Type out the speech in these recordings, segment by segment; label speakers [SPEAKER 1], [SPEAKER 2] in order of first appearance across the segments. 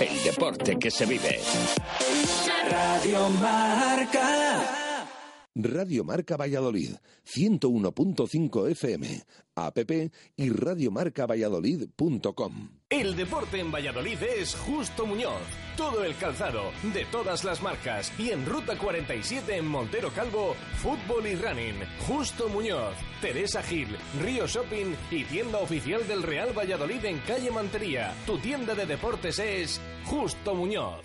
[SPEAKER 1] el deporte que se vive.
[SPEAKER 2] Radio Marca.
[SPEAKER 3] Radio Marca Valladolid, 101.5 FM, app y radiomarcavalladolid.com.
[SPEAKER 4] El deporte en Valladolid es Justo Muñoz. Todo el calzado, de todas las marcas y en Ruta 47 en Montero Calvo, fútbol y running. Justo Muñoz, Teresa Gil, Río Shopping y tienda oficial del Real Valladolid en calle Mantería. Tu tienda de deportes es Justo Muñoz.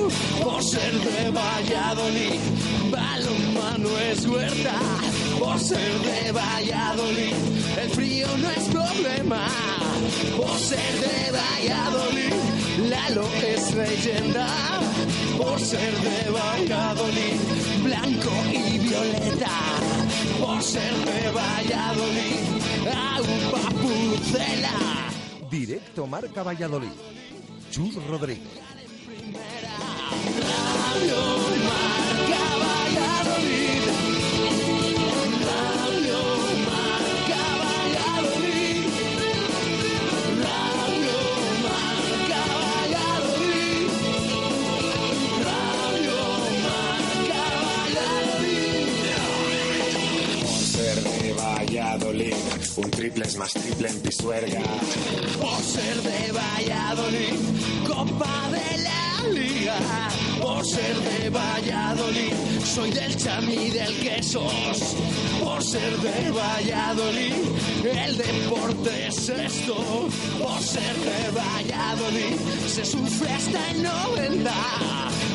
[SPEAKER 5] Por ser de Valladolid, balonmano es huerta. Por ser de Valladolid, el frío no es problema. Por ser de Valladolid, Lalo es leyenda. Por ser de Valladolid, blanco y violeta. Por ser de Valladolid, agua pucela.
[SPEAKER 6] Directo Marca Valladolid. Chus Rodríguez.
[SPEAKER 7] Un triple es más triple en Pisuerga.
[SPEAKER 5] Por ser de Valladolid, Copa de la Liga. Por ser de Valladolid, soy del chami y del quesos. Por ser de Valladolid, el deporte es esto. Por ser de Valladolid, se sufre hasta el 90.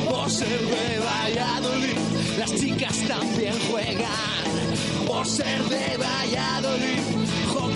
[SPEAKER 5] Por ser de Valladolid, las chicas también juegan. Por ser de Valladolid,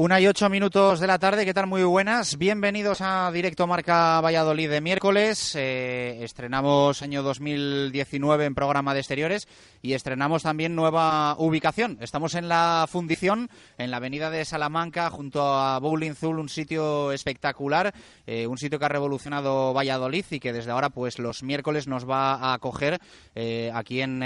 [SPEAKER 8] Una y ocho minutos de la tarde, ¿qué tal? Muy buenas. Bienvenidos a Directo Marca Valladolid de miércoles. Eh, estrenamos año 2019 en programa de exteriores y estrenamos también nueva ubicación. Estamos en la fundición, en la avenida de Salamanca, junto a Bowling Zul, un sitio espectacular, eh, un sitio que ha revolucionado Valladolid y que desde ahora, pues los miércoles nos va a acoger eh, aquí en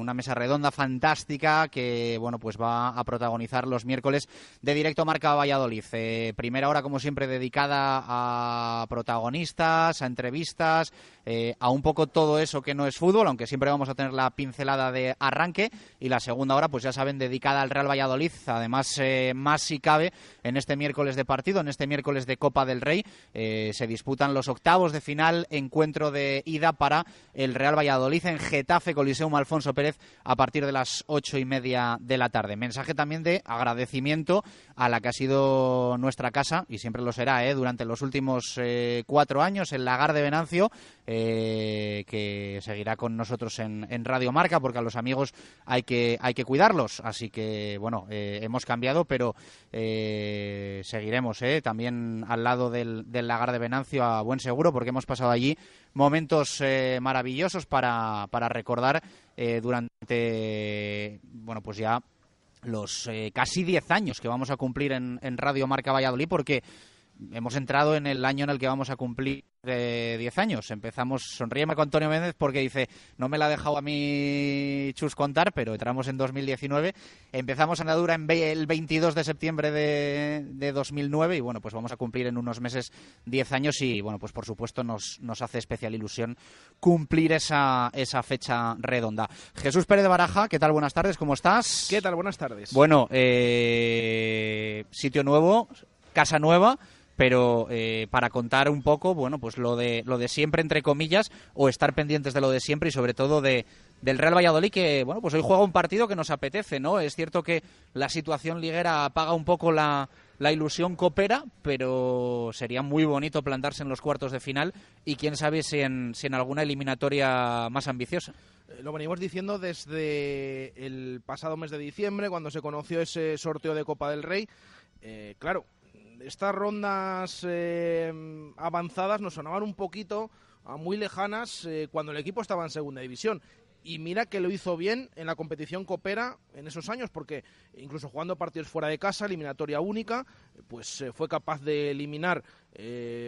[SPEAKER 8] una mesa redonda fantástica que, bueno, pues va a protagonizar los miércoles de Directo Marca Valladolid. Eh, primera hora, como siempre, dedicada a protagonistas, a entrevistas, eh, a un poco todo eso que no es fútbol, aunque siempre vamos a tener la pincelada de arranque. Y la segunda hora, pues ya saben, dedicada al Real Valladolid. Además, eh, más si cabe, en este miércoles de partido, en este miércoles de Copa del Rey, eh, se disputan los octavos de final, encuentro de ida para el Real Valladolid en Getafe Coliseum Alfonso Pérez a partir de las ocho y media de la tarde. Mensaje también de agradecimiento a la que ha sido nuestra casa, y siempre lo será, ¿eh? durante los últimos eh, cuatro años, el Lagar de Venancio, eh, que seguirá con nosotros en, en, Radio Marca, porque a los amigos hay que, hay que cuidarlos. Así que, bueno, hemos cambiado, pero seguiremos también al lado del, del, Lagar de Venancio a buen seguro, porque hemos pasado allí momentos maravillosos para, para recordar durante, bueno, pues ya los eh, casi 10 años que vamos a cumplir en, en Radio Marca Valladolid, porque hemos entrado en el año en el que vamos a cumplir de 10 años. Empezamos, sonríe con Antonio Méndez porque dice, no me la ha dejado a mí Chus contar, pero entramos en 2019. Empezamos andadura en el 22 de septiembre de, de 2009 y bueno, pues vamos a cumplir en unos meses 10 años y bueno, pues por supuesto nos, nos hace especial ilusión cumplir esa, esa fecha redonda. Jesús Pérez de Baraja, ¿qué tal? Buenas tardes, ¿cómo estás?
[SPEAKER 9] ¿Qué tal? Buenas tardes.
[SPEAKER 8] Bueno, eh, sitio nuevo, casa nueva pero eh, para contar un poco, bueno, pues lo de, lo de siempre, entre comillas, o estar pendientes de lo de siempre y sobre todo de, del Real Valladolid, que, bueno, pues hoy juega un partido que nos apetece, ¿no? Es cierto que la situación liguera apaga un poco la, ilusión coopera, pero sería muy bonito plantarse en los cuartos de final y quién sabe si en, si en alguna eliminatoria más ambiciosa.
[SPEAKER 9] Eh, lo venimos diciendo desde el pasado mes de diciembre, cuando se conoció ese sorteo de Copa del Rey. Eh, claro, estas rondas eh, avanzadas nos sonaban un poquito a muy lejanas eh, cuando el equipo estaba en segunda división. Y mira que lo hizo bien en la competición Coopera en esos años, porque incluso jugando partidos fuera de casa, eliminatoria única, pues eh, fue capaz de eliminar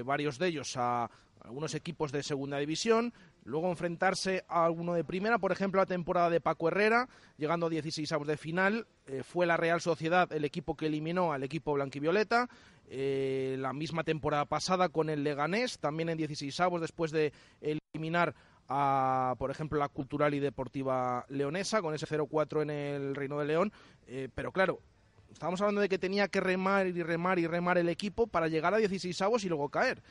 [SPEAKER 9] varios de ellos a algunos equipos de segunda división, luego enfrentarse a alguno de primera, por ejemplo, la temporada de Paco Herrera, llegando a 16 avos de final, fue la Real Sociedad el equipo que eliminó al equipo blanquivioleta, eh, la misma temporada pasada con el Leganés, también en 16 avos, después de eliminar a, por ejemplo, la Cultural y Deportiva Leonesa, con ese 0-4 en el Reino de León. Eh, pero claro, estábamos hablando de que tenía que remar y remar y remar el equipo para llegar a 16 avos y luego caer.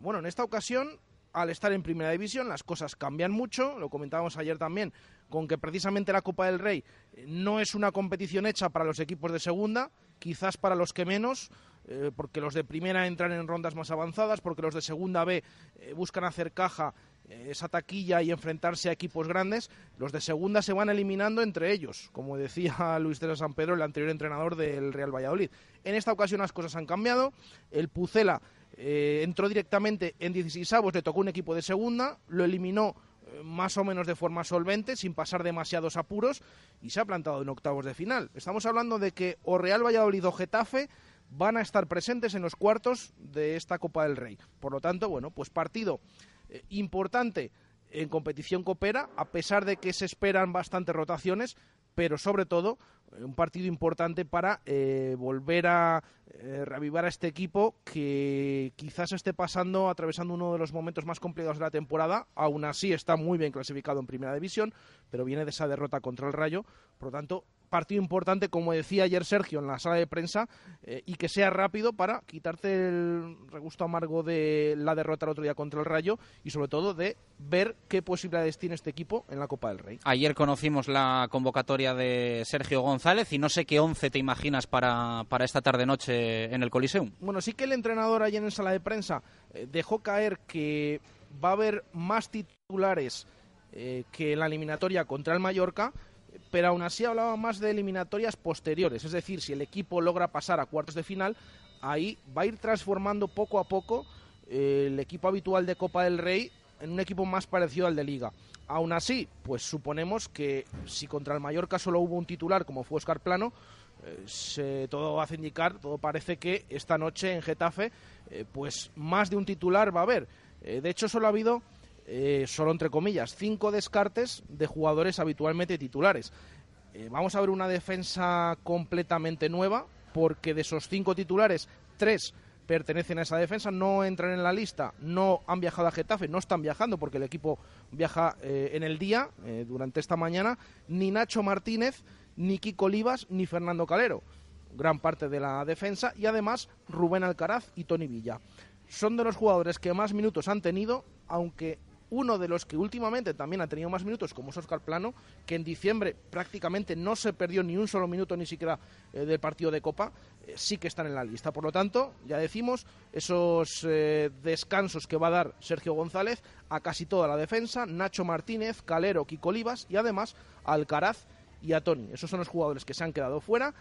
[SPEAKER 9] Bueno, en esta ocasión, al estar en primera división, las cosas cambian mucho, lo comentábamos ayer también, con que precisamente la Copa del Rey no es una competición hecha para los equipos de segunda, quizás para los que menos, eh, porque los de primera entran en rondas más avanzadas, porque los de segunda B eh, buscan hacer caja eh, esa taquilla y enfrentarse a equipos grandes, los de segunda se van eliminando entre ellos, como decía Luis César San Pedro, el anterior entrenador del Real Valladolid. En esta ocasión las cosas han cambiado, el Pucela entró directamente en 16 avos, le tocó un equipo de segunda, lo eliminó más o menos de forma solvente, sin pasar demasiados apuros, y se ha plantado en octavos de final. Estamos hablando de que o Real Valladolid o Getafe van a estar presentes en los cuartos de esta Copa del Rey. Por lo tanto, bueno, pues partido eh, importante en competición coopera, a pesar de que se esperan bastantes rotaciones, pero sobre todo eh, un partido importante para eh, volver a reavivar a este equipo que quizás esté pasando, atravesando uno de los momentos más complicados de la temporada. Aún así está muy bien clasificado en Primera División, pero viene de esa derrota contra el Rayo. Por lo tanto, partido importante, como decía ayer Sergio en la sala de prensa, eh, y que sea rápido para quitarte el regusto amargo de la derrota el otro día contra el Rayo y sobre todo de ver qué posibilidades tiene este equipo en la Copa del Rey.
[SPEAKER 8] Ayer conocimos la convocatoria de Sergio González y no sé qué once te imaginas para, para esta tarde-noche en el Coliseum.
[SPEAKER 9] Bueno, sí que el entrenador ayer en sala de prensa eh, dejó caer que va a haber más titulares eh, que en la eliminatoria contra el Mallorca, pero aún así hablaba más de eliminatorias posteriores, es decir, si el equipo logra pasar a cuartos de final, ahí va a ir transformando poco a poco eh, el equipo habitual de Copa del Rey en un equipo más parecido al de Liga. Aún así, pues suponemos que si contra el Mallorca solo hubo un titular como fue Oscar Plano, eh, todo hace indicar, todo parece que esta noche en Getafe, eh, pues más de un titular va a haber. de hecho, solo ha habido eh, solo entre comillas, cinco descartes de jugadores habitualmente titulares. Eh, vamos a ver una defensa completamente nueva, porque de esos cinco titulares, tres pertenecen a esa defensa, no entran en la lista, no han viajado a Getafe, no están viajando porque el equipo viaja eh, en el día, durante esta mañana, ni Nacho Martínez, ni Kiko Olivas, ni Fernando Calero, gran parte de la defensa, y además Rubén Alcaraz y Tony Villa. Son de los jugadores que más minutos han tenido, aunque uno de los que últimamente también ha tenido más minutos, como es Oscar Plano, que en diciembre prácticamente no se perdió ni un solo minuto ni siquiera eh, del partido de Copa, eh, sí que están en la lista. Por lo tanto, ya decimos, esos eh, descansos que va a dar Sergio González a casi toda la defensa, Nacho Martínez, Calero, Kiko Olivas y además Alcaraz y a Tony. Esos son los jugadores que se han quedado fuera.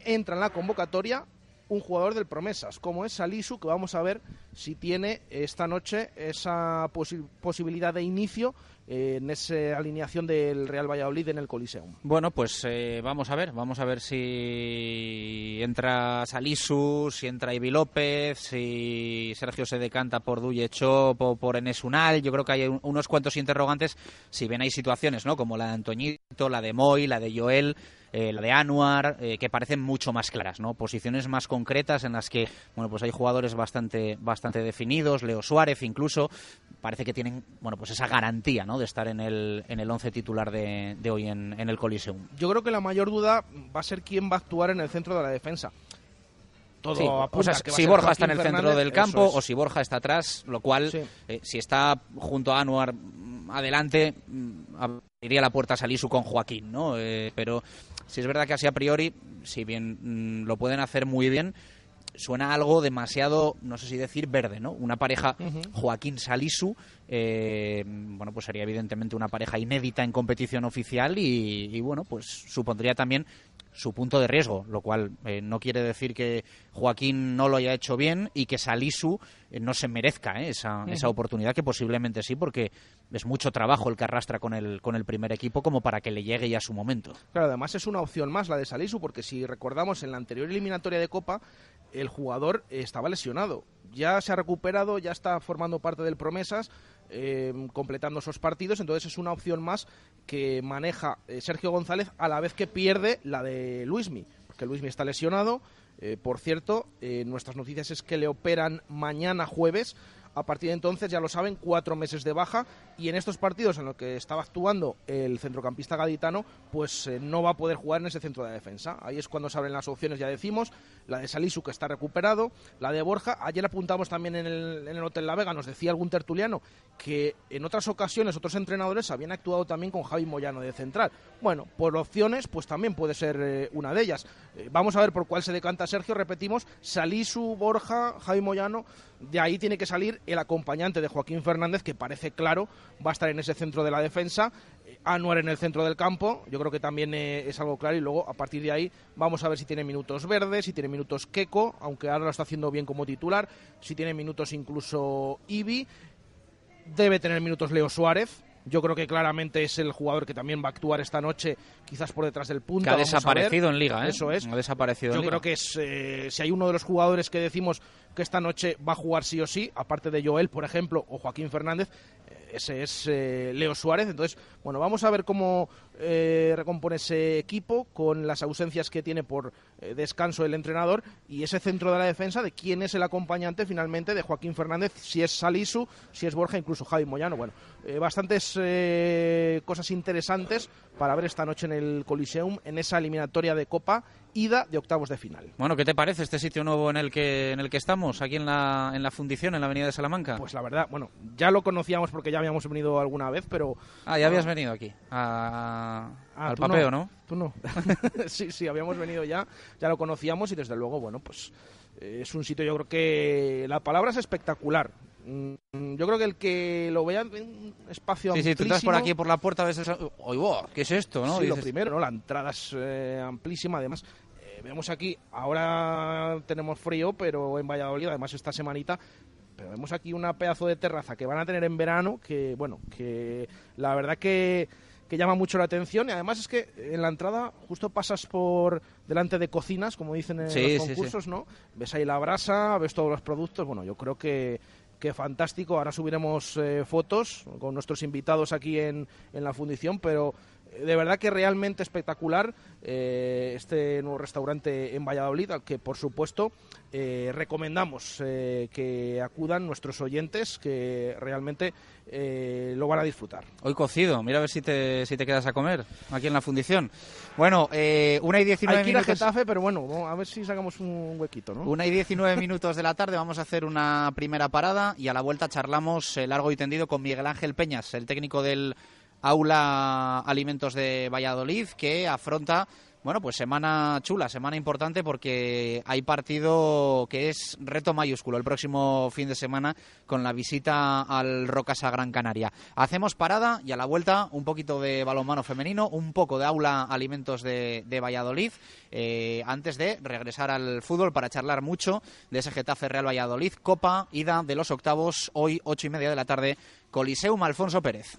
[SPEAKER 9] Entra en la convocatoria un jugador del Promesas, como es Salisu, que vamos a ver si tiene esta noche esa posibilidad de inicio eh, en esa alineación del Real Valladolid en el Coliseum.
[SPEAKER 8] Bueno, pues eh, vamos a ver, vamos a ver si entra Salisu, si entra Ibi López, si Sergio se decanta por Chop o por Enes Unal. Yo creo que hay unos cuantos interrogantes, si bien hay situaciones, ¿no? Como la de Antoñito, la de Moy, la de Joel eh, la de Anuar, eh, que parecen mucho más claras, ¿no? Posiciones más concretas en las que, bueno, pues hay jugadores bastante, bastante definidos, Leo Suárez incluso, parece que tienen, bueno, pues esa garantía, ¿no? De estar en el, en el once titular de, hoy en, el Coliseum.
[SPEAKER 9] Yo creo que la mayor duda va a ser quién va a actuar en el centro de la defensa.
[SPEAKER 8] Todo o sea, si Borja está en el centro del campo o si Borja está atrás, lo cual, eh, si está junto a Anuar mm, adelante, mm, abriría la puerta a Salisu con Joaquín, ¿no? pero si es verdad que así a priori, si bien mm, lo pueden hacer muy bien, suena algo demasiado, no sé si decir verde, ¿no? Una pareja Joaquín Salisu, eh, bueno, pues sería evidentemente una pareja inédita en competición oficial y, bueno, pues supondría también su punto de riesgo, lo cual eh, no quiere decir que Joaquín no lo haya hecho bien y que Salisu eh, no se merezca eh, esa, esa, oportunidad, que posiblemente sí, porque es mucho trabajo el que arrastra con el, con el primer equipo como para que le llegue ya su momento.
[SPEAKER 9] Claro, además es una opción más la de Salisu, porque si recordamos en la anterior eliminatoria de Copa, el jugador estaba lesionado. Ya se ha recuperado, ya está formando parte del Promesas, Em, completando esos partidos. Entonces es una opción más que maneja eh, Sergio González a la vez que pierde la de Luismi, porque Luismi está lesionado. Eh, por cierto, eh, nuestras noticias es que le operan mañana jueves a partir de entonces, ya lo saben, cuatro meses de baja y en estos partidos en los que estaba actuando el centrocampista gaditano, pues no va a poder jugar en ese centro de defensa. Ahí es cuando se abren las opciones, ya decimos, la de Salisu que está recuperado, la de Borja. Ayer apuntamos también en el, en el Hotel La Vega, nos decía algún tertuliano que en otras ocasiones otros entrenadores habían actuado también con Javi Moyano de central. Bueno, por opciones, pues también puede ser eh, una de ellas. Eh, vamos a ver por cuál se decanta Sergio, repetimos, Salisu, Borja, Javi Moyano, de ahí tiene que salir el acompañante de Joaquín Fernández, que parece claro va a estar en ese centro de la defensa. Anuar en el centro del campo, yo creo que también eh, es algo claro y luego a partir de ahí vamos a ver si tiene minutos verdes, si tiene minutos Keco, aunque ahora lo está haciendo bien como titular, si tiene minutos incluso Ibi, debe tener minutos Leo Suárez, yo creo que claramente es el jugador que también va a actuar esta noche, quizás por detrás del punto.
[SPEAKER 8] Que ha desaparecido en Liga, ¿eh?
[SPEAKER 9] Eso es.
[SPEAKER 8] Ha desaparecido
[SPEAKER 9] Yo creo que es, eh, si hay uno de los jugadores que decimos que esta noche va a jugar sí o sí, aparte de Joel, por ejemplo, o Joaquín Fernández, eh, ese es eh, Leo Suárez. Entonces, bueno, vamos a ver cómo recompone ese equipo con las ausencias que tiene por descanso el entrenador y ese centro de la defensa de quién es el acompañante finalmente de Joaquín Fernández, si es Salisu, si es Borja, incluso Javi Moyano. Bueno, bastantes cosas interesantes para ver esta noche en el Coliseum, en esa eliminatoria de Copa ida de octavos de final.
[SPEAKER 8] Bueno, ¿qué te parece este sitio nuevo en el que en el que estamos, aquí en la, en la fundición, en la Avenida de Salamanca?
[SPEAKER 9] Pues la verdad, bueno, ya lo conocíamos porque ya habíamos venido alguna vez, pero...
[SPEAKER 8] Ah, ya habías venido aquí, ah, al papeo,
[SPEAKER 9] no, Tú no. sí, sí, habíamos venido ya, ya lo conocíamos y desde luego, bueno, pues eh, es un sitio, yo creo que la palabra es espectacular. Mm, yo creo que el que lo vea en espacio
[SPEAKER 8] sí,
[SPEAKER 9] sí,
[SPEAKER 8] tú estás por aquí por la puerta ves ¿qué es esto? ¿no?
[SPEAKER 9] Sí, lo primero, ¿no? La entrada es eh, amplísima, además vemos aquí, ahora tenemos frío, pero en Valladolid, además esta semanita, pero vemos aquí una pedazo de terraza que van a tener en verano, que bueno, que la verdad que, que llama mucho la atención y además es que en la entrada justo pasas por delante de cocinas, como dicen en los concursos, ¿no? Ves ahí la brasa, ves todos los productos, bueno, yo creo que que fantástico. Ahora subiremos eh, fotos con nuestros invitados aquí en, en, la fundición, pero de verdad que realmente espectacular eh, este nuevo restaurante en Valladolid, al que por supuesto eh, recomendamos eh, que acudan nuestros oyentes, que realmente lo van a disfrutar.
[SPEAKER 8] Hoy cocido, mira a ver si te, si te quedas a comer aquí en la fundición. Bueno, una y diecinueve
[SPEAKER 9] Hay que
[SPEAKER 8] minutos.
[SPEAKER 9] A Getafe, pero bueno, a ver si sacamos un huequito, ¿no?
[SPEAKER 8] Una y diecinueve minutos de la tarde, vamos a hacer una primera parada y a la vuelta charlamos largo y tendido con Miguel Ángel Peñas, el técnico del Aula Alimentos de Valladolid, que afronta bueno, pues semana chula, semana importante porque hay partido que es reto mayúsculo el próximo fin de semana con la visita al Rocasa Gran Canaria. Hacemos parada y a la vuelta un poquito de balonmano femenino, un poco de aula alimentos de, Valladolid, eh, antes de regresar al fútbol para charlar mucho de ese Getafe Real Valladolid, Copa, ida de los octavos, hoy ocho y media de la tarde, Coliseum Alfonso Pérez.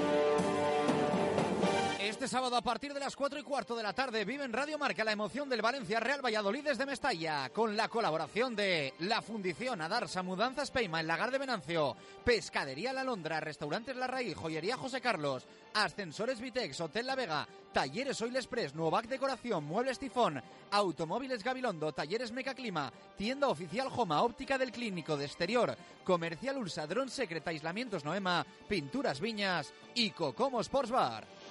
[SPEAKER 8] Este sábado a partir de las 4 y cuarto de la tarde vive en Radio Marca la emoción del Valencia Real Valladolid desde Mestalla con la colaboración de La Fundición Adarsa Mudanzas Peima en Lagar de Venancio, Pescadería La Londra, Restaurantes La Raíz, Joyería José Carlos, Ascensores Vitex, Hotel La Vega, Talleres Oil Express, Nuovac Decoración, Muebles Tifón, Automóviles Gabilondo, Talleres Mecaclima, Tienda Oficial Joma, Óptica del Clínico de Exterior, Comercial Ulsa, Dron Secret, Aislamientos Noema, Pinturas Viñas y Cocomo Sports Bar.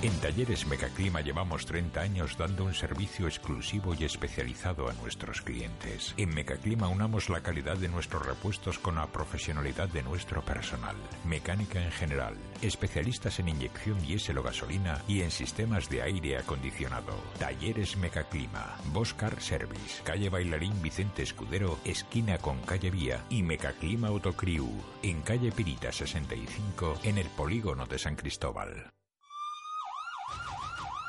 [SPEAKER 10] En Talleres Mecaclima llevamos 30 años dando un servicio exclusivo y especializado a nuestros clientes. En Mecaclima unamos la calidad de nuestros repuestos con la profesionalidad de nuestro personal. Mecánica en general, especialistas en inyección diésel o gasolina y en sistemas de aire acondicionado. Talleres Mecaclima, Boscar Service, calle Bailarín Vicente Escudero, esquina con calle Vía y Mecaclima Autocriu, en calle Pirita 65, en el polígono de San Cristóbal.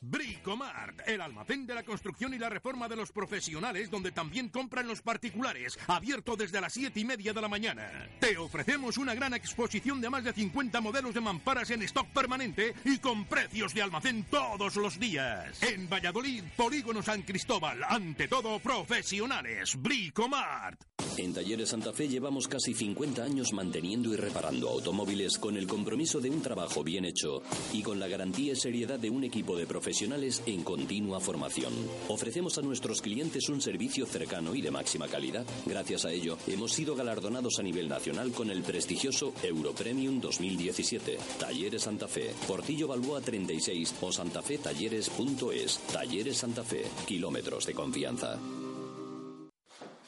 [SPEAKER 11] Bricomart, el almacén de la construcción y la reforma de los profesionales, donde también compran los particulares, abierto desde las 7 y media de la mañana. Te ofrecemos una gran exposición de más de 50 modelos de mamparas en stock permanente y con precios de almacén todos los días. En Valladolid, Polígono San Cristóbal, ante todo profesionales. Bricomart.
[SPEAKER 12] En Talleres Santa Fe llevamos casi 50 años manteniendo y reparando automóviles con el compromiso de un trabajo bien hecho y con la garantía y seriedad de un equipo de profesionales profesionales en continua formación. Ofrecemos a nuestros clientes un servicio cercano y de máxima calidad. Gracias a ello, hemos sido galardonados a nivel nacional con el prestigioso Europremium 2017. Talleres Santa Fe, Portillo Balboa 36 o santafetalleres.es. Talleres Santa Fe, kilómetros de confianza.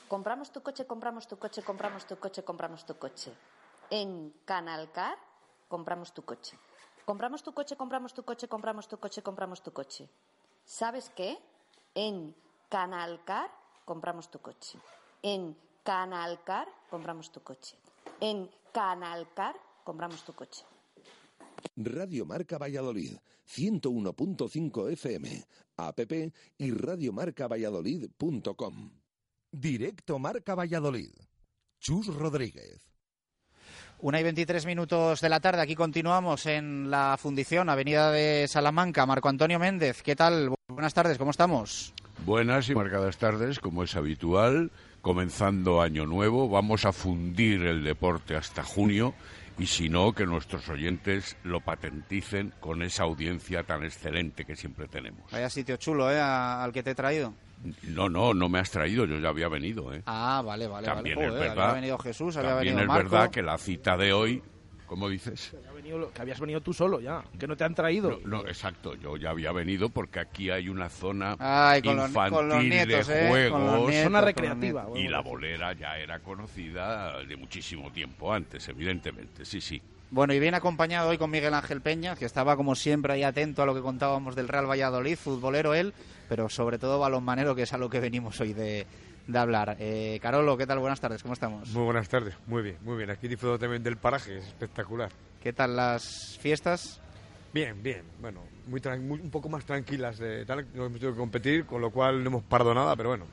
[SPEAKER 13] Compramos tu coche, compramos tu coche, compramos tu coche, compramos tu coche. En Canalcar compramos tu coche. Compramos tu coche, compramos tu coche, compramos tu coche, compramos tu coche. ¿Sabes qué? En Canalcar compramos tu coche. En Canalcar compramos tu coche. En Canalcar compramos tu coche.
[SPEAKER 3] Radio Marca Valladolid, 101.5 FM, app y radiomarcavalladolid.com.
[SPEAKER 6] Directo Marca Valladolid. Chus Rodríguez.
[SPEAKER 8] Una y veintitrés minutos de la tarde, aquí continuamos en la Fundición, Avenida de Salamanca. Marco Antonio Méndez, ¿qué tal? Buenas tardes, ¿cómo estamos?
[SPEAKER 14] Buenas y marcadas tardes, como es habitual, comenzando año nuevo, vamos a fundir el deporte hasta junio y si no, que nuestros oyentes lo patenticen con esa audiencia tan excelente que siempre tenemos.
[SPEAKER 8] Vaya sitio chulo, ¿eh? al que te he traído.
[SPEAKER 14] No, no, no me has traído, yo ya había venido, ¿eh?
[SPEAKER 8] Ah, vale, vale.
[SPEAKER 14] También
[SPEAKER 8] vale.
[SPEAKER 14] es verdad.
[SPEAKER 8] Había venido Jesús, había
[SPEAKER 14] también
[SPEAKER 8] venido
[SPEAKER 14] es verdad que la cita de hoy ¿Cómo dices?
[SPEAKER 9] Que, habías venido tú solo ya, que no te han traído.
[SPEAKER 14] No, exacto, yo ya había venido porque aquí hay una zona
[SPEAKER 8] infantil
[SPEAKER 14] de
[SPEAKER 8] ¿eh?
[SPEAKER 14] juegos.
[SPEAKER 9] zona recreativa.
[SPEAKER 14] y la bolera ya era conocida de muchísimo tiempo antes, evidentemente, sí, sí.
[SPEAKER 8] Bueno, y bien acompañado hoy con Miguel Ángel Peña, que estaba como siempre ahí atento a lo que contábamos del Real Valladolid, futbolero él, pero sobre todo balonmanero, que es a lo que venimos hoy de, de hablar. Eh, Carolo, ¿qué tal? Buenas tardes, ¿cómo estamos?
[SPEAKER 15] Muy buenas tardes, muy bien, muy bien. Aquí disfruto también del paraje, es espectacular.
[SPEAKER 8] ¿Qué tal las fiestas?
[SPEAKER 15] Bien, bien. Bueno, muy, un poco más tranquilas de tal. No hemos tenido que competir, con lo cual no hemos parado nada, pero bueno,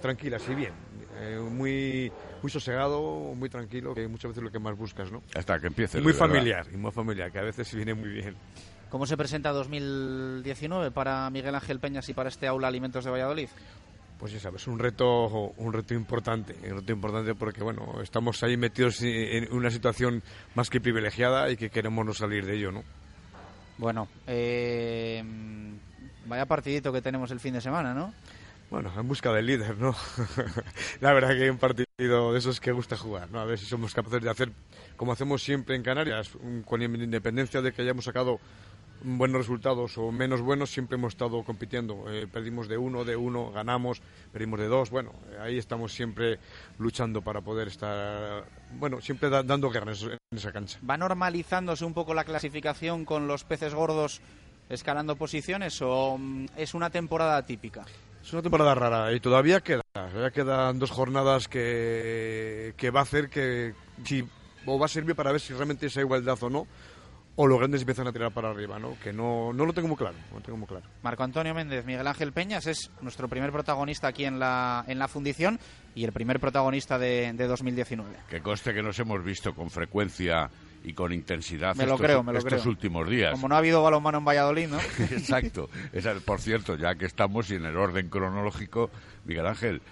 [SPEAKER 15] tranquilas y bien. Eh, muy, muy sosegado, muy tranquilo, que muchas veces lo que más buscas, ¿no?
[SPEAKER 14] Hasta que empiece.
[SPEAKER 15] muy familiar, y muy familiar, que a veces viene muy bien.
[SPEAKER 8] ¿Cómo se presenta 2019 para Miguel Ángel Peñas y para este aula Alimentos de Valladolid?
[SPEAKER 15] Pues ya sabes, un reto, un reto importante, un reto importante porque bueno, estamos ahí metidos en una situación más que privilegiada y que queremos no salir de ello, ¿no?
[SPEAKER 8] Bueno, eh, vaya partidito que tenemos el fin de semana, ¿no?
[SPEAKER 15] Bueno, en busca del líder, ¿no? la verdad que hay un partido de esos que gusta jugar, ¿no? A ver si somos capaces de hacer, como hacemos siempre en Canarias, con independencia de que hayamos sacado buenos resultados o menos buenos, siempre hemos estado compitiendo. Eh, perdimos de uno, de uno, ganamos, perdimos de dos. Bueno, ahí estamos siempre luchando para poder estar, bueno, siempre dando guerra en esa cancha.
[SPEAKER 8] ¿Va normalizándose un poco la clasificación con los peces gordos escalando posiciones o mm, es una temporada típica?
[SPEAKER 15] Es una temporada rara y todavía queda, todavía quedan dos jornadas que, que va a hacer que si o va a servir para ver si realmente esa igualdad o no o los grandes empiezan a tirar para arriba, ¿no? Que no, no lo tengo muy claro, no tengo muy claro.
[SPEAKER 8] Marco Antonio Méndez, Miguel Ángel Peñas es nuestro primer protagonista aquí en la, en la fundición y el primer protagonista de, de 2019.
[SPEAKER 14] Que conste que nos hemos visto con frecuencia y con intensidad
[SPEAKER 8] me lo
[SPEAKER 14] estos,
[SPEAKER 8] creo, me lo
[SPEAKER 14] estos últimos días.
[SPEAKER 8] Como no ha habido balonmano en Valladolid, ¿no?
[SPEAKER 14] Exacto. por cierto, ya que estamos y en el orden cronológico, Miguel Ángel,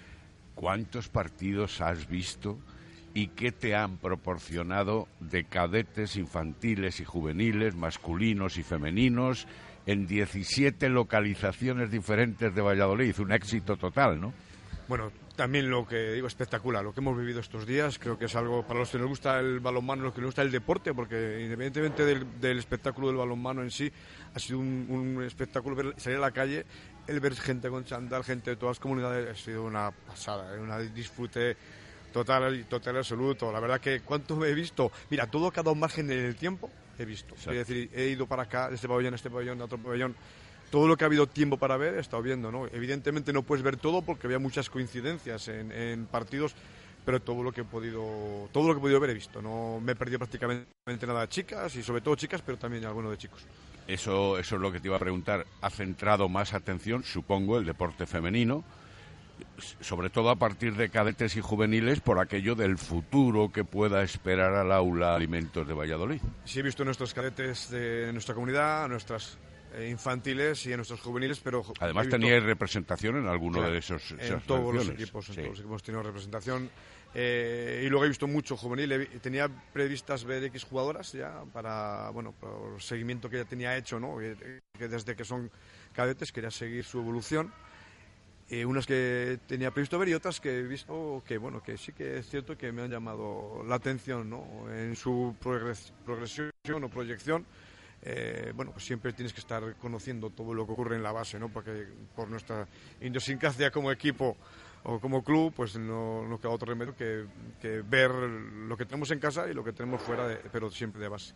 [SPEAKER 14] ¿cuántos partidos has visto y qué te han proporcionado de cadetes infantiles y juveniles, masculinos y femeninos, en 17 localizaciones diferentes de Valladolid. Un éxito total, ¿no?
[SPEAKER 15] Bueno, también lo que digo espectacular, lo que hemos vivido estos días, creo que es algo para los que nos gusta el balonmano, los que nos gusta el deporte, porque independientemente del, espectáculo del balonmano en sí, ha sido un, espectáculo ver, salir a la calle, el ver gente con chandal, gente de todas las comunidades, ha sido una pasada, ¿eh? una disfrute total, total absoluto. La verdad que cuánto he visto, mira, todo ha margen en el tiempo, he visto. Es decir, he ido para acá, de este pabellón, a este pabellón, de otro pabellón. Todo lo que ha habido tiempo para ver, he estado viendo, ¿no? Evidentemente no puedes ver todo porque había muchas coincidencias en, partidos, pero todo lo que he podido todo lo que he podido ver he visto no me he perdido prácticamente nada de chicas y sobre todo chicas pero también algunos de chicos
[SPEAKER 14] eso eso es lo que te iba a preguntar ha centrado más atención supongo el deporte femenino sobre todo a partir de cadetes y juveniles, por aquello del futuro que pueda esperar al aula Alimentos de Valladolid.
[SPEAKER 15] Sí, he visto nuestros cadetes de nuestra comunidad, nuestras infantiles y en nuestros juveniles, pero...
[SPEAKER 14] Además teníais representación en alguno de esos...
[SPEAKER 15] En todos los equipos, en todos los equipos tenido representación. Eh, y luego he visto mucho juvenil. Tenía previstas ver X jugadoras ya para, bueno, por el seguimiento que ya tenía hecho, ¿no? que desde que son cadetes quería seguir su evolución eh, unas que tenía previsto ver y otras que he visto que bueno que sí que es cierto que me han llamado la atención ¿no? en su progresión o proyección eh, bueno pues siempre tienes que estar conociendo todo lo que ocurre en la base no porque por nuestra idiosincrasia como equipo o como club pues no, no queda otro remedio que, ver lo que tenemos en casa y lo que tenemos fuera pero siempre de base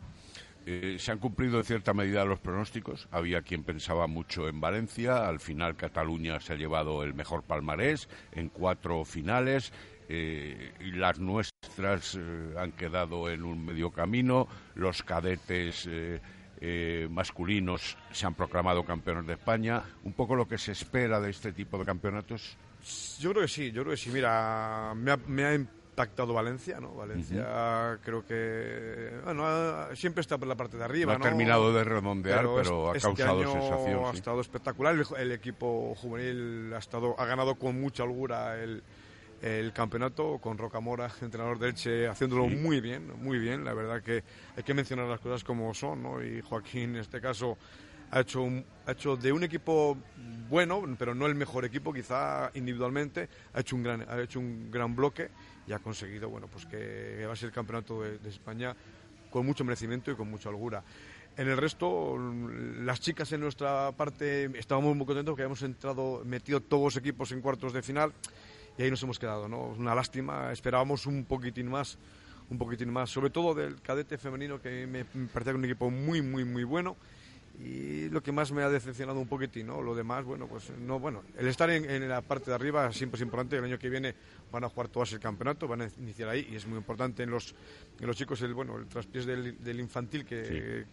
[SPEAKER 14] eh, se han cumplido en cierta medida los pronósticos. Había quien pensaba mucho en Valencia. Al final Cataluña se ha llevado el mejor palmarés en cuatro finales. Eh, y las nuestras han quedado en un medio camino. Los cadetes masculinos se han proclamado campeones de España. Un poco lo que se espera de este tipo de campeonatos.
[SPEAKER 15] Yo creo que sí, yo creo que sí. Mira, me me ha pactado Valencia, ¿no? Valencia creo que bueno, siempre está por la parte de arriba,
[SPEAKER 14] no, ha terminado de redondear, pero, ha este causado
[SPEAKER 15] año
[SPEAKER 14] sensación.
[SPEAKER 15] Ha estado espectacular. El, equipo juvenil ha estado ha ganado con mucha holgura el, el campeonato con Rocamora, entrenador de Elche, haciéndolo muy bien, muy bien. La verdad que hay que mencionar las cosas como son, ¿no? Y Joaquín, en este caso, ha hecho, ha hecho de un equipo bueno, pero no el mejor equipo, quizá individualmente, ha hecho un gran, ha hecho un gran bloque y ha conseguido bueno, pues que va a ser el campeonato de, España con mucho merecimiento y con mucha holgura. En el resto, las chicas en nuestra parte estábamos muy contentos porque habíamos entrado, metido todos los equipos en cuartos de final y ahí nos hemos quedado, ¿no? Una lástima, esperábamos un poquitín más, un poquitín más, sobre todo del cadete femenino que me, parecía un equipo muy, muy, muy bueno y lo que más me ha decepcionado un poquitín, ¿no? Lo demás, bueno, pues no, bueno, el estar en, la parte de arriba siempre es importante, el año que viene van a jugar todas el campeonato, van a iniciar ahí y es muy importante en los, en los chicos el, bueno, el traspiés del, del infantil que,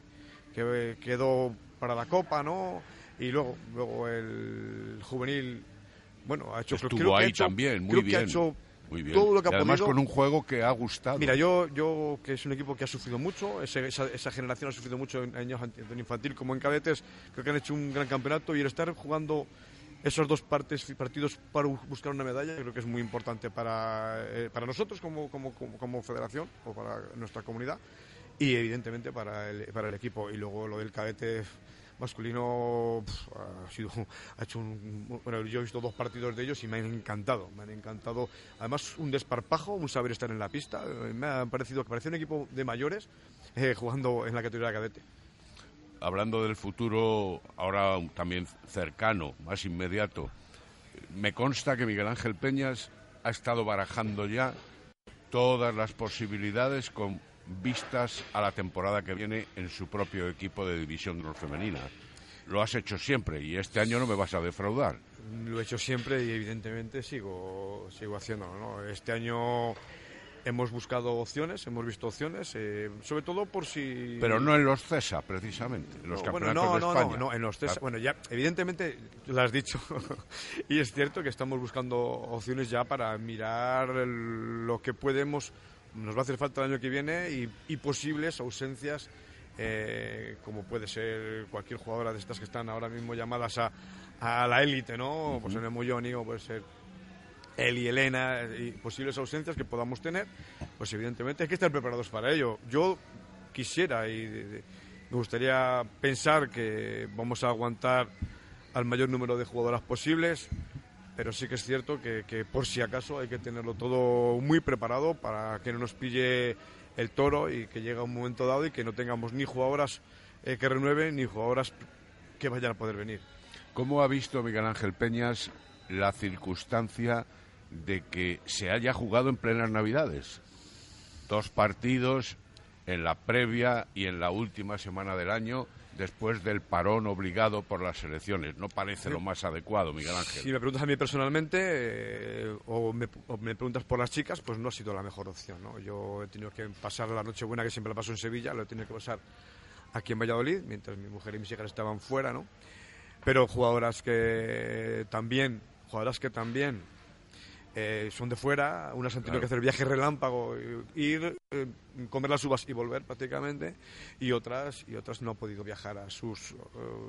[SPEAKER 15] que quedó para la Copa, ¿no? Y luego, luego el juvenil, bueno, ha hecho...
[SPEAKER 14] Estuvo
[SPEAKER 15] creo
[SPEAKER 14] ahí
[SPEAKER 15] que ha hecho,
[SPEAKER 14] también, muy
[SPEAKER 15] creo
[SPEAKER 14] bien.
[SPEAKER 15] que ha hecho
[SPEAKER 14] Muy bien.
[SPEAKER 15] todo lo que
[SPEAKER 14] Y
[SPEAKER 15] ha
[SPEAKER 14] además
[SPEAKER 15] podido.
[SPEAKER 14] con un juego que ha gustado.
[SPEAKER 15] Mira, yo, yo que es un equipo que ha sufrido mucho, ese- esa, esa generación ha sufrido mucho en años tanto en infantil como en cadetes, creo que han hecho un gran campeonato y el estar jugando esos dos partes, partidos para bu- buscar una medalla creo que es muy importante para, eh, para nosotros como, como, como, como federación o para nuestra comunidad y evidentemente para el, para el equipo. Y luego lo del cadete masculino ha sido ha hecho un, bueno yo he visto dos partidos de ellos y me han encantado me han encantado. Además un desparpajo un saber estar en la pista eh, me ha parecido que un equipo de mayores eh, jugando en la categoría cadete.
[SPEAKER 14] Hablando del futuro, ahora también cercano, más inmediato, me consta que Miguel Ángel Peñas ha estado barajando ya todas las posibilidades con vistas a la temporada que viene en su propio equipo de división de femenina. Lo has hecho siempre y este año no me vas a defraudar.
[SPEAKER 15] lo he hecho siempre y evidentemente sigo sigo haciéndolo ¿no? este año hemos buscado opciones hemos visto opciones eh, sobre todo por si
[SPEAKER 14] Pero no en los CESA, precisamente, en los
[SPEAKER 15] No, bueno,
[SPEAKER 14] campeonatos
[SPEAKER 15] no,
[SPEAKER 14] de España.
[SPEAKER 15] no, no, en los CESA. Bueno, ya, evidentemente, lo has dicho. y es cierto que estamos buscando opciones ya para mirar el- lo que podemos. Nos va a hacer falta el año que viene y, y posibles ausencias, eh, como puede ser cualquier jugadora de estas que están ahora mismo llamadas a, a la élite, ¿no? Pues en el Moyoni o puede ser Eli, Elena y posibles ausencias que podamos tener, pues evidentemente hay que estar preparados para ello. Yo quisiera y de- de- me gustaría pensar que vamos a aguantar al mayor número de jugadoras posibles, pero sí que es cierto que, por si acaso hay que tenerlo todo muy preparado para que no nos pille el toro y que llegue un momento dado y que no tengamos ni jugadoras eh, que renueven ni jugadoras que vayan a poder venir.
[SPEAKER 14] ¿Cómo ha visto Miguel Ángel Peñas la circunstancia de que se haya jugado en plenas Navidades? Dos partidos en la previa y en la última semana del año después del parón obligado por las elecciones. No parece lo más adecuado, Miguel Ángel.
[SPEAKER 15] Si me preguntas a mí personalmente eh, o, me, o me preguntas por las chicas, pues no ha sido la mejor opción. ¿no? Yo he tenido que pasar la Nochebuena, que siempre la paso en Sevilla, lo he tenido que pasar aquí en Valladolid, mientras mi mujer y mis hijas estaban fuera, ¿no? Pero jugadoras que también, jugadoras que también eh, son de fuera, unas han tenido
[SPEAKER 14] Claro.
[SPEAKER 15] que hacer viaje relámpago, ir, eh, comer las uvas y volver prácticamente, y otras y otras no han podido viajar a sus eh,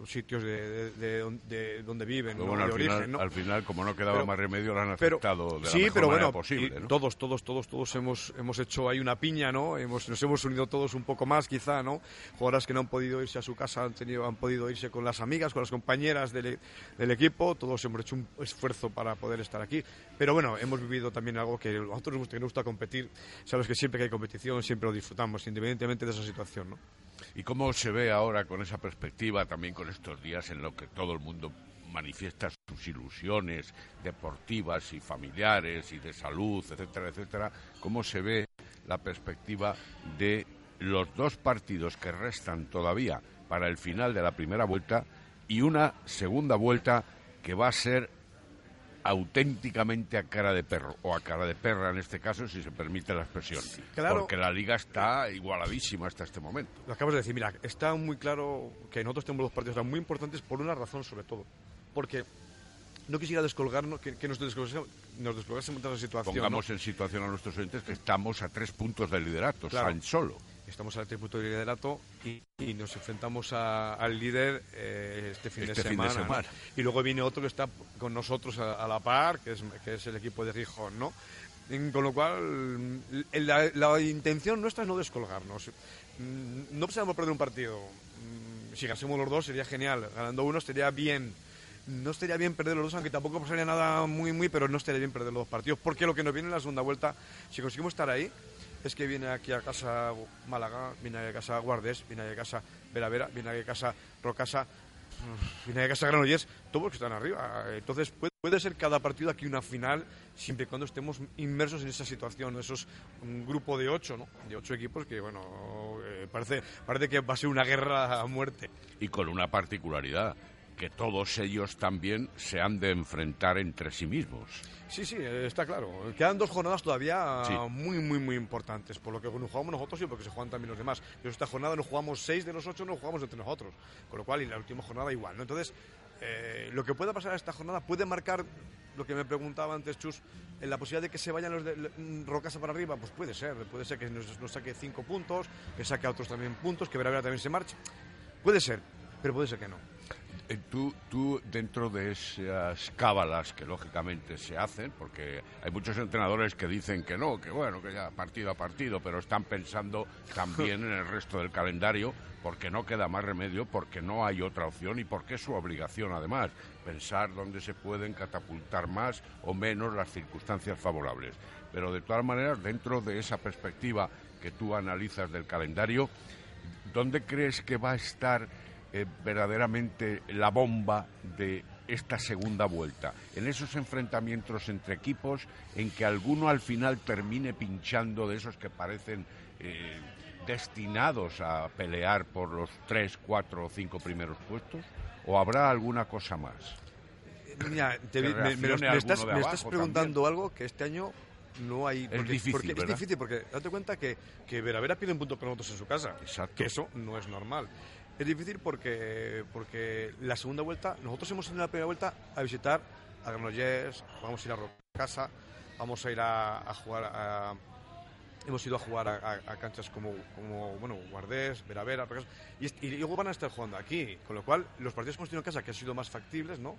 [SPEAKER 15] sitios de, de- de don- de donde viven,
[SPEAKER 14] bueno,
[SPEAKER 15] de
[SPEAKER 14] al,
[SPEAKER 15] origen,
[SPEAKER 14] final,
[SPEAKER 15] ¿no?
[SPEAKER 14] al final, como no quedaba
[SPEAKER 15] Pero-
[SPEAKER 14] más remedio, lo han
[SPEAKER 15] pero-
[SPEAKER 14] aceptado de la
[SPEAKER 15] sí,
[SPEAKER 14] mejor
[SPEAKER 15] pero
[SPEAKER 14] manera
[SPEAKER 15] bueno,
[SPEAKER 14] posible.
[SPEAKER 15] y
[SPEAKER 14] ¿no?
[SPEAKER 15] todos, todos, todos, todos hemos, hemos hecho ahí una piña, ¿no? Hemos, nos hemos unido todos un poco más, quizá, ¿no? Jugadoras que no han podido irse a su casa han tenido, han podido irse con las amigas, con las compañeras del, del equipo. Todos hemos hecho un esfuerzo para poder estar aquí. Pero bueno, hemos vivido también algo que a nosotros nos gusta, que nos gusta competir. Sabes que siempre que hay competición, siempre lo disfrutamos, independientemente de esa situación, ¿no?
[SPEAKER 14] ¿Y cómo se ve ahora con esa perspectiva, también con estos días en los que todo el mundo manifiesta sus ilusiones deportivas y familiares y de salud, etcétera, etcétera? ¿Cómo se ve la perspectiva de los dos partidos que restan todavía para el final de la primera vuelta y una segunda vuelta que va a ser auténticamente a cara de perro, o a cara de perra en este caso, si se permite la expresión.
[SPEAKER 15] claro.
[SPEAKER 14] Porque la liga está igualadísima hasta este momento.
[SPEAKER 15] Lo acabas de decir, mira, está muy claro que nosotros tenemos dos partidos muy importantes por una razón sobre todo. Porque no quisiera descolgarnos, que, que nos, descolgásemos, nos descolgásemos de la situación. ¿no?
[SPEAKER 14] Pongamos en situación a nuestros oyentes que estamos a tres puntos del liderato,
[SPEAKER 15] Claro.
[SPEAKER 14] tan solo.
[SPEAKER 15] Estamos al tributo de liderato y, y nos enfrentamos a- al líder eh, este fin,
[SPEAKER 14] Este
[SPEAKER 15] de,
[SPEAKER 14] fin de
[SPEAKER 15] semana. Y luego viene otro que está con nosotros a, a la par, que es, que es el equipo de Gijón, ¿no? Con lo cual, mm, la, la intención nuestra es no descolgarnos. Mm, No pensamos perder un partido. Mm, Si ganásemos los dos sería genial. Ganando uno estaría bien. No estaría bien perder los dos, aunque tampoco pasaría nada muy, muy, pero no estaría bien perder los dos partidos. Porque lo que nos viene en la segunda vuelta, si conseguimos estar ahí, es que viene aquí a casa Málaga, viene a casa Guardes, viene a casa Vera Vera, viene a casa Rocasa, viene a casa Granollers, todos los que están arriba. Entonces puede, ser cada partido aquí una final, siempre y cuando estemos inmersos en esa situación, esos un grupo de ocho, ¿no? De ocho equipos que, bueno, eh, parece, parece que va a ser una guerra a muerte.
[SPEAKER 14] Y con una particularidad, que todos ellos también se han de enfrentar entre sí mismos.
[SPEAKER 15] Sí, sí, está claro. Quedan dos jornadas todavía muy, muy, muy importantes, por lo que nos jugamos nosotros y porque se juegan también los demás. Pero esta jornada nos jugamos seis de los ocho, nos jugamos entre nosotros, con lo cual y la última jornada igual. ¿no? Entonces, eh, lo que pueda pasar esta jornada puede marcar lo que me preguntaba antes Chus, en la posibilidad de que se vayan los de Rocasa para arriba, pues puede ser, puede ser que nos, saque cinco puntos, que saque a otros también puntos, que Vera también se marche. Puede ser, pero puede ser que no.
[SPEAKER 14] Eh, tú, tú, dentro de esas cábalas que lógicamente se hacen, porque hay muchos entrenadores que dicen que no, que bueno, que ya partido a partido, pero están pensando también en el resto del calendario, porque no queda más remedio, porque no hay otra opción y porque es su obligación además pensar dónde se pueden catapultar más o menos las circunstancias favorables. Pero de todas maneras, dentro de esa perspectiva que tú analizas del calendario, ¿dónde crees que va a estar eh, verdaderamente la bomba de esta segunda vuelta, en esos enfrentamientos entre equipos en que alguno al final termine pinchando de esos que parecen eh, destinados a pelear por los tres, cuatro o cinco primeros puestos, o habrá alguna cosa más?
[SPEAKER 15] Mira, me, estás, preguntando algo que este año no hay.
[SPEAKER 14] es difícil.
[SPEAKER 15] es difícil porque date cuenta que, que Vera Vera pide un punto con nosotros en su casa.
[SPEAKER 14] Exacto.
[SPEAKER 15] Que eso no es normal. Es difícil porque, porque la segunda vuelta, nosotros hemos ido en la primera vuelta a visitar a Granollers, vamos a ir a Rocasa, vamos a ir a, jugar a, hemos ido a jugar a, canchas como, como bueno, Guardés, Vera Vera, y, y, luego van a estar jugando aquí, con lo cual los partidos que hemos tenido en casa, que han sido más factibles, ¿no?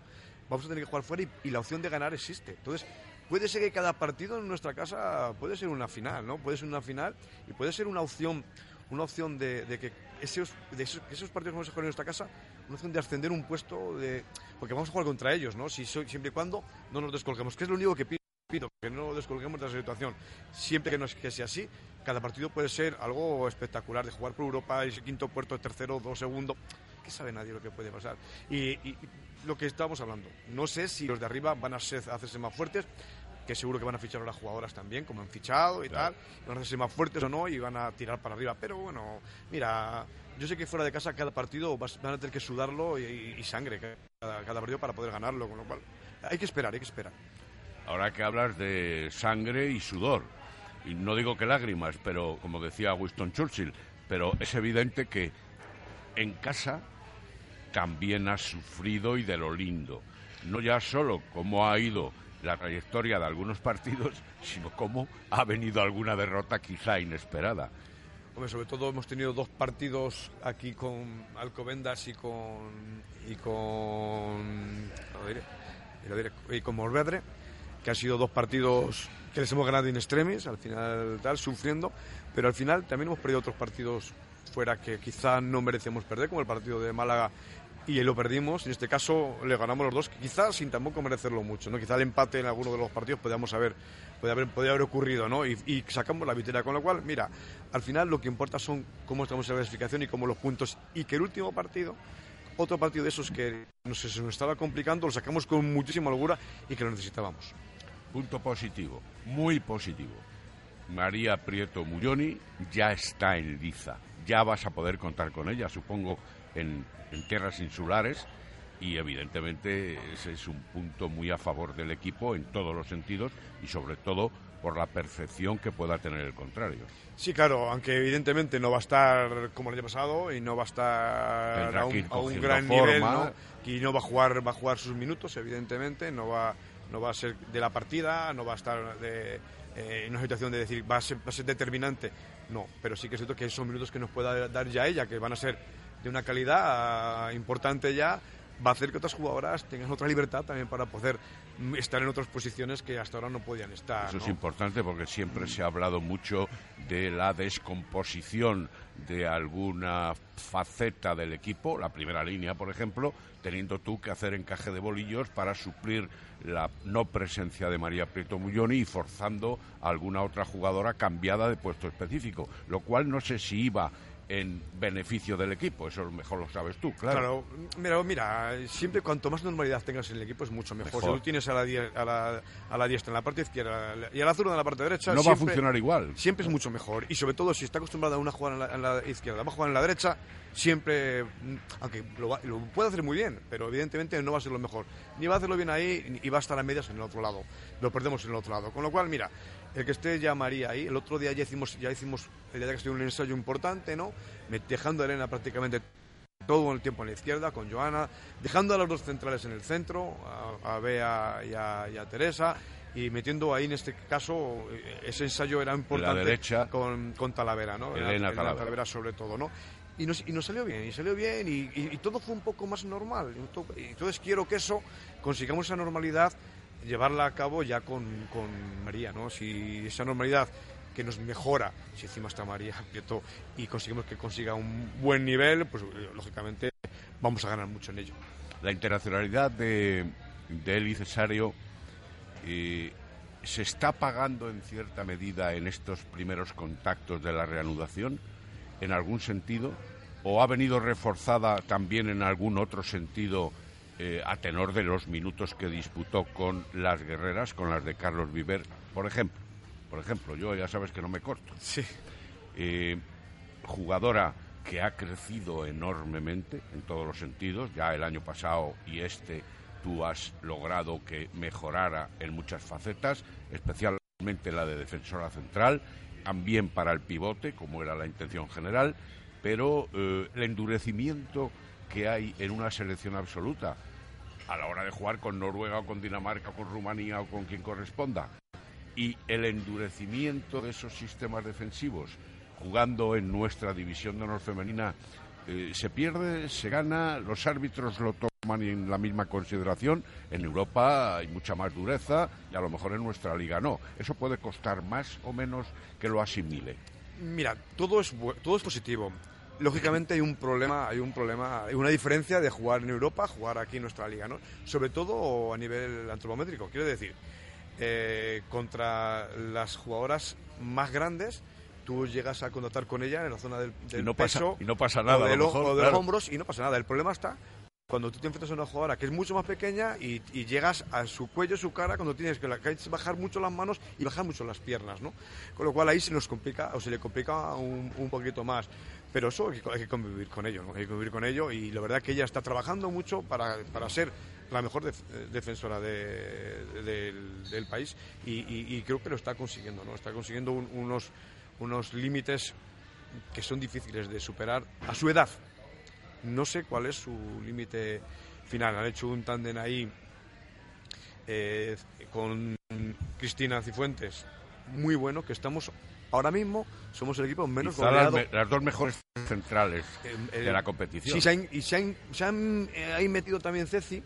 [SPEAKER 15] Vamos a tener que jugar fuera y, la opción de ganar existe. Entonces, puede ser que cada partido en nuestra casa puede ser una final, ¿no? Puede ser una final y puede ser una opción una opción de, que esos, esos, partidos que vamos a jugar en nuestra casa, una opción de ascender un puesto, de, porque vamos a jugar contra ellos, ¿no? Si siempre y cuando no nos descolguemos, que es lo único que pido, que no descolguemos de esa situación. Siempre que, no, que sea así, cada partido puede ser algo espectacular, de jugar por Europa, quinto puerto, tercero, dos segundo, que sabe nadie lo que puede pasar. Y, lo que estábamos hablando, no sé si los de arriba van a hacerse más fuertes, que seguro que van a fichar ahora jugadoras también, como han fichado y tal, van a hacerse más fuertes o no y van a tirar para arriba. Pero bueno, mira, yo sé que fuera de casa cada partido van a tener que sudarlo y, sangre cada, cada, partido para poder ganarlo, con lo cual hay que esperar, hay que esperar.
[SPEAKER 14] Ahora que hablas de sangre y sudor, y no digo que lágrimas, pero como decía Winston Churchill, pero es evidente que en casa también has sufrido y de lo lindo. No ya solo cómo ha ido la trayectoria de algunos partidos, sino cómo ha venido alguna derrota quizá inesperada.
[SPEAKER 15] Hombre, sobre todo hemos tenido dos partidos aquí con Alcobendas y con y con y con Morvedre, que han sido dos partidos que les hemos ganado in extremis, al final tal, sufriendo, pero al final también hemos perdido otros partidos fuera que quizá no merecemos perder, como el partido de Málaga y lo perdimos. En este caso le ganamos los dos, quizás sin tampoco merecerlo mucho. ¿no? Quizá el empate en alguno de los partidos podíamos haber, podía haber, ocurrido ¿no? Y, sacamos la victoria. Con lo cual, mira, al final lo que importa son cómo estamos en la clasificación y cómo los puntos. Y que el último partido, otro partido de esos que no se nos estaba complicando, lo sacamos con muchísima holgura y que lo necesitábamos.
[SPEAKER 14] Punto positivo, muy positivo. María Prieto Murioni ya está en Liza. Ya vas a poder contar con ella, supongo, en en tierras insulares y evidentemente ese es un punto muy a favor del equipo en todos los sentidos y sobre todo por la perfección que pueda tener el contrario.
[SPEAKER 15] Sí, claro, aunque evidentemente no va a estar como el año pasado y no va a estar a un, gran nivel, y no va a jugar va a jugar sus minutos, evidentemente, no va no va a ser de la partida, no va a estar de, eh, en una situación de decir va a, ser, va a ser determinante, no, pero sí que es cierto que son minutos que nos pueda dar ya ella, que van a ser de una calidad ah, importante ya, va a hacer que otras jugadoras tengan otra libertad también para poder estar en otras posiciones que hasta ahora no podían estar.
[SPEAKER 14] Eso
[SPEAKER 15] ¿no?
[SPEAKER 14] es importante porque siempre se ha hablado mucho de la descomposición de alguna faceta del equipo, la primera línea, por ejemplo, teniendo tú que hacer encaje de bolillos para suplir la no presencia de María Prieto Mulloni y forzando a alguna otra jugadora cambiada de puesto específico, lo cual no sé si iba en beneficio del equipo, eso mejor lo sabes tú, claro.
[SPEAKER 15] Claro, mira, mira, siempre cuanto más normalidad tengas en el equipo es mucho mejor.
[SPEAKER 14] Mejor.
[SPEAKER 15] Si tú tienes a la, a, la, a la diestra en la parte izquierda y a la zurda en la parte derecha,
[SPEAKER 14] No va a funcionar igual.
[SPEAKER 15] Siempre es mucho mejor. Y sobre todo si está acostumbrada a una jugar en la, en la izquierda, va a jugar en la derecha, siempre, mm, aunque lo, va- lo puede hacer muy bien, pero evidentemente no va a ser lo mejor. Ni va a hacerlo bien ahí y va a estar a medias en el otro lado. Lo perdemos en el otro lado. Con lo cual, mira, el que esté ya María ahí, el otro día ya hicimos, ya hicimos el día que estuvo un ensayo importante, ¿no? Dejando a Elena prácticamente todo el tiempo en la izquierda con Joana, dejando a los dos centrales en el centro, a, a Bea y a, y a Teresa, y metiendo ahí en este caso, eh, ese ensayo era importante
[SPEAKER 14] derecha.
[SPEAKER 15] con, con Talavera, ¿no?
[SPEAKER 14] Elena Talavera.
[SPEAKER 15] sobre todo, ¿no? Y nos, y nos salió bien, y salió bien, y, y- y todo fue un poco más normal. Y Entonces quiero que eso, consigamos esa normalidad, llevarla a cabo ya con, con María, ¿no? Si esa normalidad que nos mejora, si encima está María y conseguimos que consiga un buen nivel, pues eh, lógicamente vamos a ganar mucho en ello.
[SPEAKER 14] La internacionalidad de, de eh, se está pagando en cierta medida en estos primeros contactos de la reanudación, en algún sentido, o ha venido reforzada también en algún otro sentido eh, a tenor de los minutos que disputó con las guerreras, con las de Carlos Viver, por ejemplo. Por ejemplo, yo ya sabes que no me corto.
[SPEAKER 15] Sí.
[SPEAKER 14] Eh, jugadora que ha crecido enormemente en todos los sentidos. Ya el año pasado y este tú has logrado que mejorara en muchas facetas, especialmente la de defensora central, también para el pivote, como era la intención general, pero eh, el endurecimiento que hay en una selección absoluta a la hora de jugar con Noruega o con Dinamarca o con Rumanía o con quien corresponda y el endurecimiento de esos sistemas defensivos jugando en nuestra división de honor femenina eh, se pierde, se gana, los árbitros lo toman en la misma consideración. En Europa hay mucha más dureza y a lo mejor en nuestra liga no. Eso puede costar más o menos que lo asimile.
[SPEAKER 15] Mira, todo es todo es positivo. Lógicamente hay un problema, hay un problema, hay una diferencia de jugar en Europa, jugar aquí en nuestra liga, ¿no? Sobre todo a nivel antropométrico. Quiero decir, eh, contra las jugadoras más grandes, tú llegas a contactar con ella en la zona del, del
[SPEAKER 14] no pasa-
[SPEAKER 15] peso
[SPEAKER 14] y no pasa nada,
[SPEAKER 15] o de,
[SPEAKER 14] lo
[SPEAKER 15] lo-
[SPEAKER 14] mejor,
[SPEAKER 15] o de los hombros y no pasa nada. El problema está cuando tú te enfrentas a una jugadora que es mucho más pequeña y, y llegas a su cuello, su cara, cuando tienes que, bajar mucho las manos y bajar mucho las piernas, ¿no? Con lo cual ahí se nos complica o se le complica un, un poquito más. Pero eso hay que, convivir con ello. Hay que convivir con ello y la verdad que ella está trabajando mucho para, para ser la mejor eh, defensora de- del, país y, creo que lo está consiguiendo, ¿no? Está consiguiendo un- unos, unos límites que son difíciles de superar a su edad. No sé cuál es su límite final. Han hecho un tándem ahí eh, con Cristina Cifuentes muy bueno, que estamos ahora mismo, somos el equipo menos
[SPEAKER 14] las,
[SPEAKER 15] goleado.
[SPEAKER 14] me- las dos mejores centrales
[SPEAKER 15] eh,
[SPEAKER 14] de la competición.
[SPEAKER 15] Sí, se han, y se han, se han, eh, ahí metido también Ceci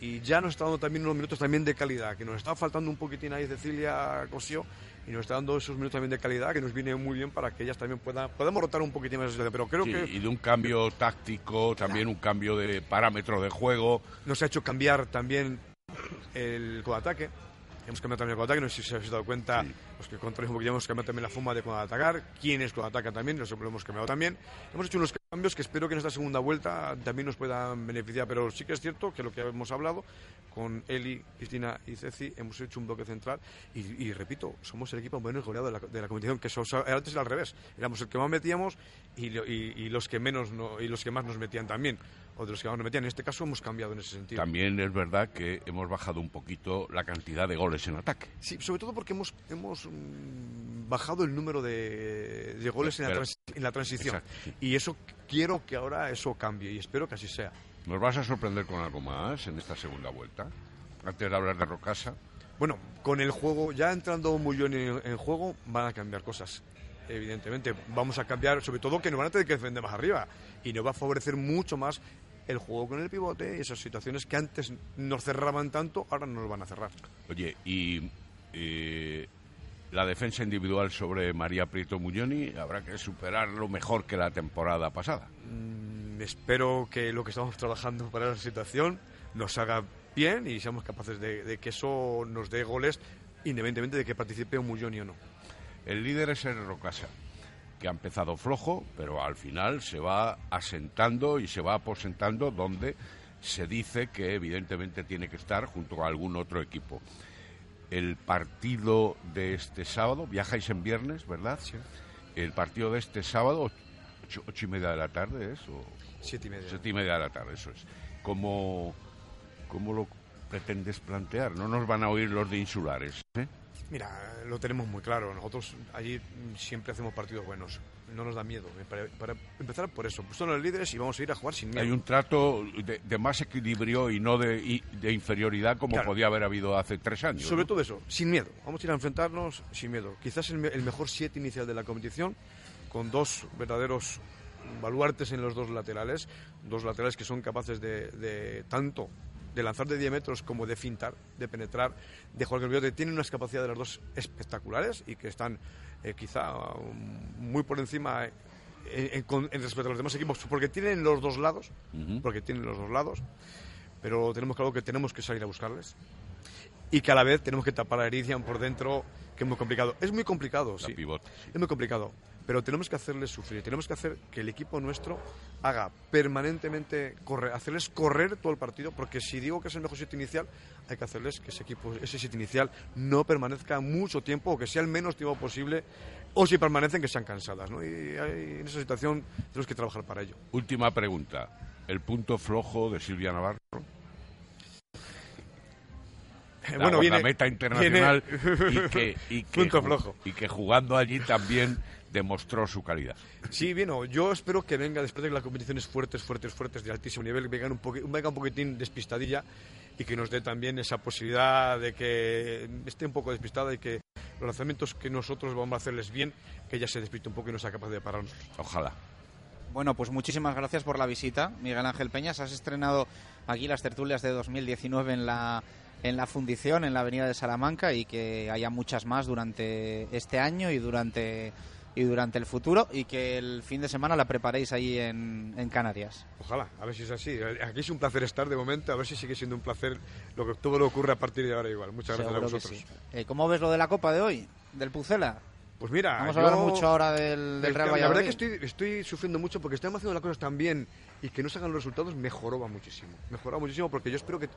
[SPEAKER 15] y ya nos está dando también unos minutos también de calidad, que nos está faltando un poquitín ahí Cecilia Cosio y nos está dando esos minutos también de calidad que nos viene muy bien para que ellas también puedan, podamos rotar un poquitín más, pero creo
[SPEAKER 14] Sí,
[SPEAKER 15] que
[SPEAKER 14] y de un cambio táctico, también un cambio de parámetro de juego.
[SPEAKER 15] nos ha hecho cambiar también el contraataque. Hemos cambiado también el contraataque, no sé si os habéis dado cuenta, los que controláis un poquito, hemos cambiado también la forma de contraatacar, quiénes contraatacan también, eso lo hemos cambiado también. Hemos hecho unos cambios que espero que en esta segunda vuelta también nos puedan beneficiar, pero sí que es cierto que lo que hemos hablado con Eli, Cristina y Ceci, hemos hecho un bloque central y, y repito, somos el equipo menos goleado de la, de la competición, que antes era al revés, éramos el que más metíamos y, y- y los que menos no- y los que más nos metían también, o de los que nos metían. En este caso hemos cambiado en ese sentido.
[SPEAKER 14] También es verdad que hemos bajado un poquito la cantidad de goles en ataque.
[SPEAKER 15] Sí, sobre todo porque hemos, hemos mm, bajado el número de, de goles en la, trans- en la transición.
[SPEAKER 14] Exacto, sí.
[SPEAKER 15] Y eso quiero que ahora eso cambie y espero que así sea.
[SPEAKER 14] ¿Nos vas a sorprender con algo más en esta segunda vuelta? Antes de hablar de Rocasa.
[SPEAKER 15] Bueno, con el juego, ya entrando muy bien en, en juego, van a cambiar cosas. Evidentemente, vamos a cambiar, sobre todo que nos van a tener que defender más arriba y nos va a favorecer mucho más el juego con el pivote y esas situaciones que antes nos cerraban tanto, ahora no nos van a cerrar.
[SPEAKER 14] Oye, y eh, la defensa individual sobre María Prieto Muñoni habrá que superarlo mejor que la temporada pasada.
[SPEAKER 15] Mm, espero que lo que estamos trabajando para esa situación nos haga bien y seamos capaces de, de que eso nos dé goles independientemente de que participe un Muñoni o no.
[SPEAKER 14] El líder es el Rocasa que ha empezado flojo, pero al final se va asentando y se va aposentando donde se dice que evidentemente tiene que estar junto a algún otro equipo. El partido de este sábado, viajáis en viernes, ¿verdad?
[SPEAKER 15] Sí.
[SPEAKER 14] El partido de este sábado, ocho, ocho y media de la tarde, ¿es? O
[SPEAKER 15] siete y media.
[SPEAKER 14] Siete y media de la tarde, eso es. ¿Cómo, cómo lo pretendes plantear? No nos van a oír los de insulares, ¿eh?
[SPEAKER 15] Mira, lo tenemos muy claro. Nosotros allí siempre hacemos partidos buenos. No nos da miedo. Para, para empezar por eso. Son los líderes y vamos a ir a jugar sin miedo.
[SPEAKER 14] Hay un trato de, de más equilibrio y no de, y de inferioridad como
[SPEAKER 15] Claro.
[SPEAKER 14] podía haber habido hace tres años.
[SPEAKER 15] Sobre
[SPEAKER 14] ¿no?
[SPEAKER 15] todo eso, sin miedo. Vamos a ir a enfrentarnos sin miedo. Quizás el, el mejor siete inicial de la competición, con dos verdaderos baluartes en los dos laterales, dos laterales que son capaces de, de tanto de lanzar de 10 metros como de fintar, de penetrar, de el pivote. Tienen unas capacidades de las dos espectaculares y que están eh, quizá um, muy por encima eh, en, en- con- en respecto a los demás equipos, porque tienen los dos lados, porque tienen los dos lados, pero tenemos claro que tenemos que salir a buscarles y que a la vez tenemos que tapar a Erician por dentro, que es muy complicado. Es muy complicado, sí. Es muy complicado, pero tenemos que hacerles sufrir, tenemos que hacer que el equipo nuestro haga permanentemente correr, hacerles correr todo el partido, porque si digo que es el mejor set inicial, hay que hacerles que ese equipo, ese set inicial no permanezca mucho tiempo o que sea el menos tiempo posible, o si permanecen que sean cansadas, ¿no? Y hay- en esa situación tenemos que trabajar para ello.
[SPEAKER 14] Última pregunta. El punto flojo de Silvia Navarro. La
[SPEAKER 15] Bueno, viene-
[SPEAKER 14] guardameta internacional
[SPEAKER 15] viene-
[SPEAKER 14] y, que, y, que
[SPEAKER 15] Punto flojo.
[SPEAKER 14] y que jugando allí también demostró su calidad.
[SPEAKER 15] Sí, bien, yo espero que venga después de que las competiciones fuertes, fuertes, fuertes de altísimo nivel, que vengan un, poqui- venga un poquitín despistadilla y que nos dé también esa posibilidad de que esté un poco despistada y que los lanzamientos que nosotros vamos a hacerles bien, que ella se despiste un poco y no sea capaz de pararnos.
[SPEAKER 14] Ojalá.
[SPEAKER 8] Bueno, pues muchísimas gracias por la visita, Miguel Ángel Peñas. Has estrenado aquí las tertulias de 2019 en la en la fundición, en la avenida de Salamanca y que haya muchas más durante este año y durante y durante el futuro y que el fin de semana la preparéis ahí en, en Canarias.
[SPEAKER 15] Ojalá, a ver si es así. Aquí es un placer estar de momento, a ver si sigue siendo un placer lo que todo lo ocurre a partir de ahora igual. Muchas gracias a vosotros.
[SPEAKER 8] sí. Eh, ¿Cómo ves lo de la Copa de hoy, del Pucela?
[SPEAKER 15] Pues mira,
[SPEAKER 8] Vamos a
[SPEAKER 15] yo-
[SPEAKER 8] hablar mucho ahora del, del Real
[SPEAKER 15] La verdad
[SPEAKER 8] Valladolid.
[SPEAKER 15] que estoy, estoy sufriendo mucho porque estamos haciendo las cosas tan bien y que no salgan los resultados mejoraba muchísimo. Mejoraba muchísimo porque yo espero que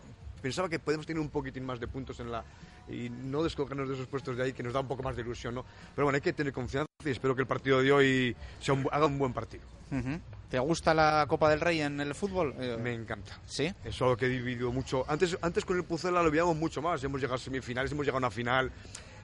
[SPEAKER 15] pensaba que podemos tener un poquitín más de puntos en la y no descolgarnos de esos puestos de ahí que nos da un poco más de ilusión, ¿no? Pero bueno, hay que tener confianza y espero que el partido de hoy sea un haga un buen partido.
[SPEAKER 8] ¿Te gusta la Copa del Rey en el fútbol? Eh,
[SPEAKER 15] Me encanta.
[SPEAKER 8] ¿Sí?
[SPEAKER 15] Es algo que he vivido mucho. Antes, antes con el Pucela lo veíamos mucho más. Hemos llegado a semifinales, hemos llegado a una final.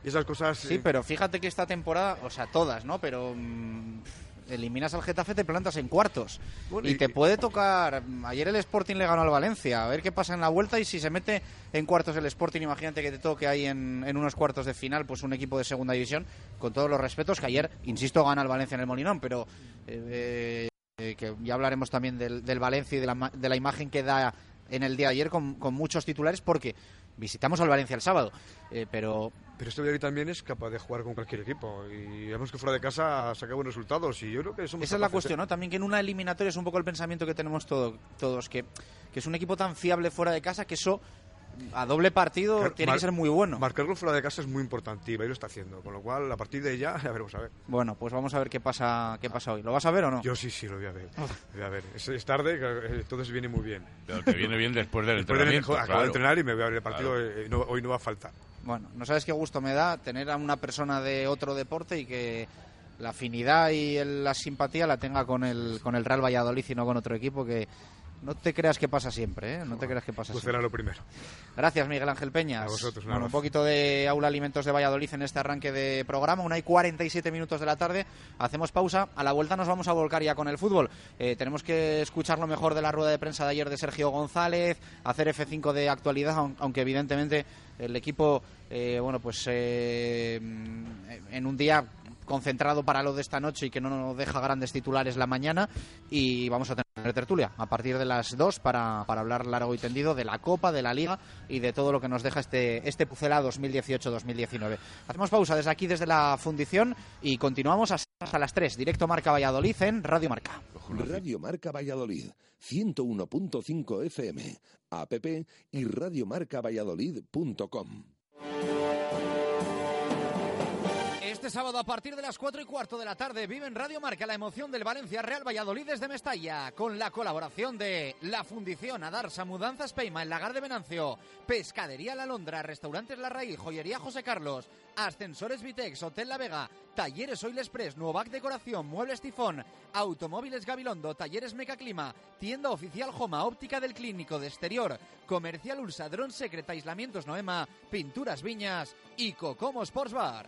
[SPEAKER 15] Y esas cosas.
[SPEAKER 8] Sí,
[SPEAKER 15] eh,
[SPEAKER 8] pero fíjate que esta temporada, o sea, todas, ¿no? Pero mm, eliminas al Getafe, te plantas en cuartos.
[SPEAKER 15] Bueno,
[SPEAKER 8] y,
[SPEAKER 15] y-
[SPEAKER 8] te puede tocar. mm, Ayer el Sporting le ganó al Valencia. A ver qué pasa en la vuelta. Y si se mete en cuartos el Sporting, imagínate que te toque ahí en, en unos cuartos de final, pues un equipo de segunda división. Con todos los respetos, que ayer, insisto, gana el Valencia en el Molinón. Pero eh, eh, que ya hablaremos también del, del Valencia y de la, de la imagen que da en el día de ayer con, con muchos titulares, porque visitamos al Valencia el sábado. Eh, pero
[SPEAKER 15] Pero este Valladolid también es capaz de jugar con cualquier equipo. Y vemos que fuera de casa saca buenos resultados. Y yo creo que somos
[SPEAKER 8] Esa es la cuestión, ¿no? También que en una eliminatoria es un poco el pensamiento que tenemos todo- todos, que, que es un equipo tan fiable fuera de casa que eso a doble partido tiene que ser muy bueno.
[SPEAKER 15] Marcar gol fuera de casa es muy importante y lo está haciendo. Con lo cual, a partir de ya, ya veremos a ver.
[SPEAKER 8] Bueno, pues vamos a ver qué pasa qué pasa hoy. ¿Lo vas a ver o no?
[SPEAKER 15] Yo sí, sí, lo voy a ver. Voy a ver. Es, es tarde, eh, entonces viene muy bien.
[SPEAKER 14] Pero te viene bien después del
[SPEAKER 15] Después de-
[SPEAKER 14] entrenamiento,
[SPEAKER 15] Acabo
[SPEAKER 14] claro.
[SPEAKER 15] de entrenar y me voy a ver el partido.
[SPEAKER 14] Claro.
[SPEAKER 15] eh, no- hoy no va a faltar.
[SPEAKER 8] Bueno, no sabes qué gusto me da tener a una persona de otro deporte y que la afinidad y el- la simpatía la tenga con el con el Real Valladolid y no con otro equipo que no te creas que pasa siempre, ¿eh? No te creas que pasa
[SPEAKER 15] Pues
[SPEAKER 8] siempre.
[SPEAKER 15] será lo primero.
[SPEAKER 8] Gracias, Miguel Ángel Peñas.
[SPEAKER 15] A vosotros,
[SPEAKER 8] Bueno, un poquito de Aula Alimentos de Valladolid en este arranque de programa. Una y 47 minutos de la tarde. Hacemos pausa. A la vuelta nos vamos a volcar ya con el fútbol. Eh, tenemos que escuchar lo mejor de la rueda de prensa de ayer de Sergio González, hacer F5 de actualidad, aun- aunque evidentemente el equipo, eh, bueno, pues eh, en un día concentrado para lo de esta noche y que no nos deja grandes titulares la mañana. Y vamos a tener tertulia a partir de las 2 para, para hablar largo y tendido de la Copa, de la Liga y de todo lo que nos deja este, este Pucela 2018-2019. Hacemos pausa desde aquí, desde la fundición y continuamos hasta las 3. Directo Marca Valladolid en Radio Marca.
[SPEAKER 3] Radio Marca Valladolid, 101.5 FM, app y radiomarcavalladolid.com.
[SPEAKER 8] Este sábado a partir de las 4 y cuarto de la tarde vive en Radio Marca la emoción del Valencia Real Valladolid desde Mestalla con la colaboración de La Fundición Adarsa Mudanzas Peima, El Lagar de Venancio, Pescadería La Londra, Restaurantes La Raíz, Joyería José Carlos, Ascensores Vitex, Hotel La Vega, Talleres Oil Express, Nuovac Decoración, Muebles Tifón, Automóviles Gabilondo, Talleres Mecaclima, Tienda Oficial Joma, Óptica del Clínico de Exterior, Comercial Ulsa, Dron Secret, Aislamientos Noema, Pinturas Viñas y Cocomo Sports Bar.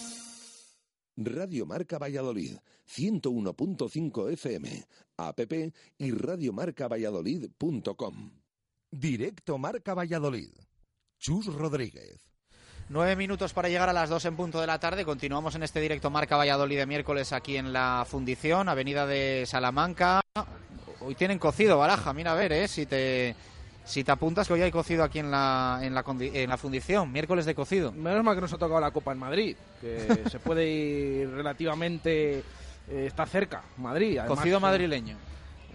[SPEAKER 3] Radio Marca Valladolid, 101.5 FM, app y radiomarcavalladolid.com.
[SPEAKER 6] Directo Marca Valladolid. Chus Rodríguez.
[SPEAKER 8] Nueve minutos para llegar a las dos en punto de la tarde. Continuamos en este directo Marca Valladolid de miércoles aquí en la Fundición, Avenida de Salamanca. Hoy tienen cocido, baraja. Mira a ver, ¿eh? Si te, si te apuntas que hoy hay cocido aquí en la, en la, en la fundición, miércoles de cocido.
[SPEAKER 9] Menos mal que nos ha tocado la Copa en Madrid, que se puede ir relativamente, eh, está cerca, Madrid.
[SPEAKER 8] cocido madrileño.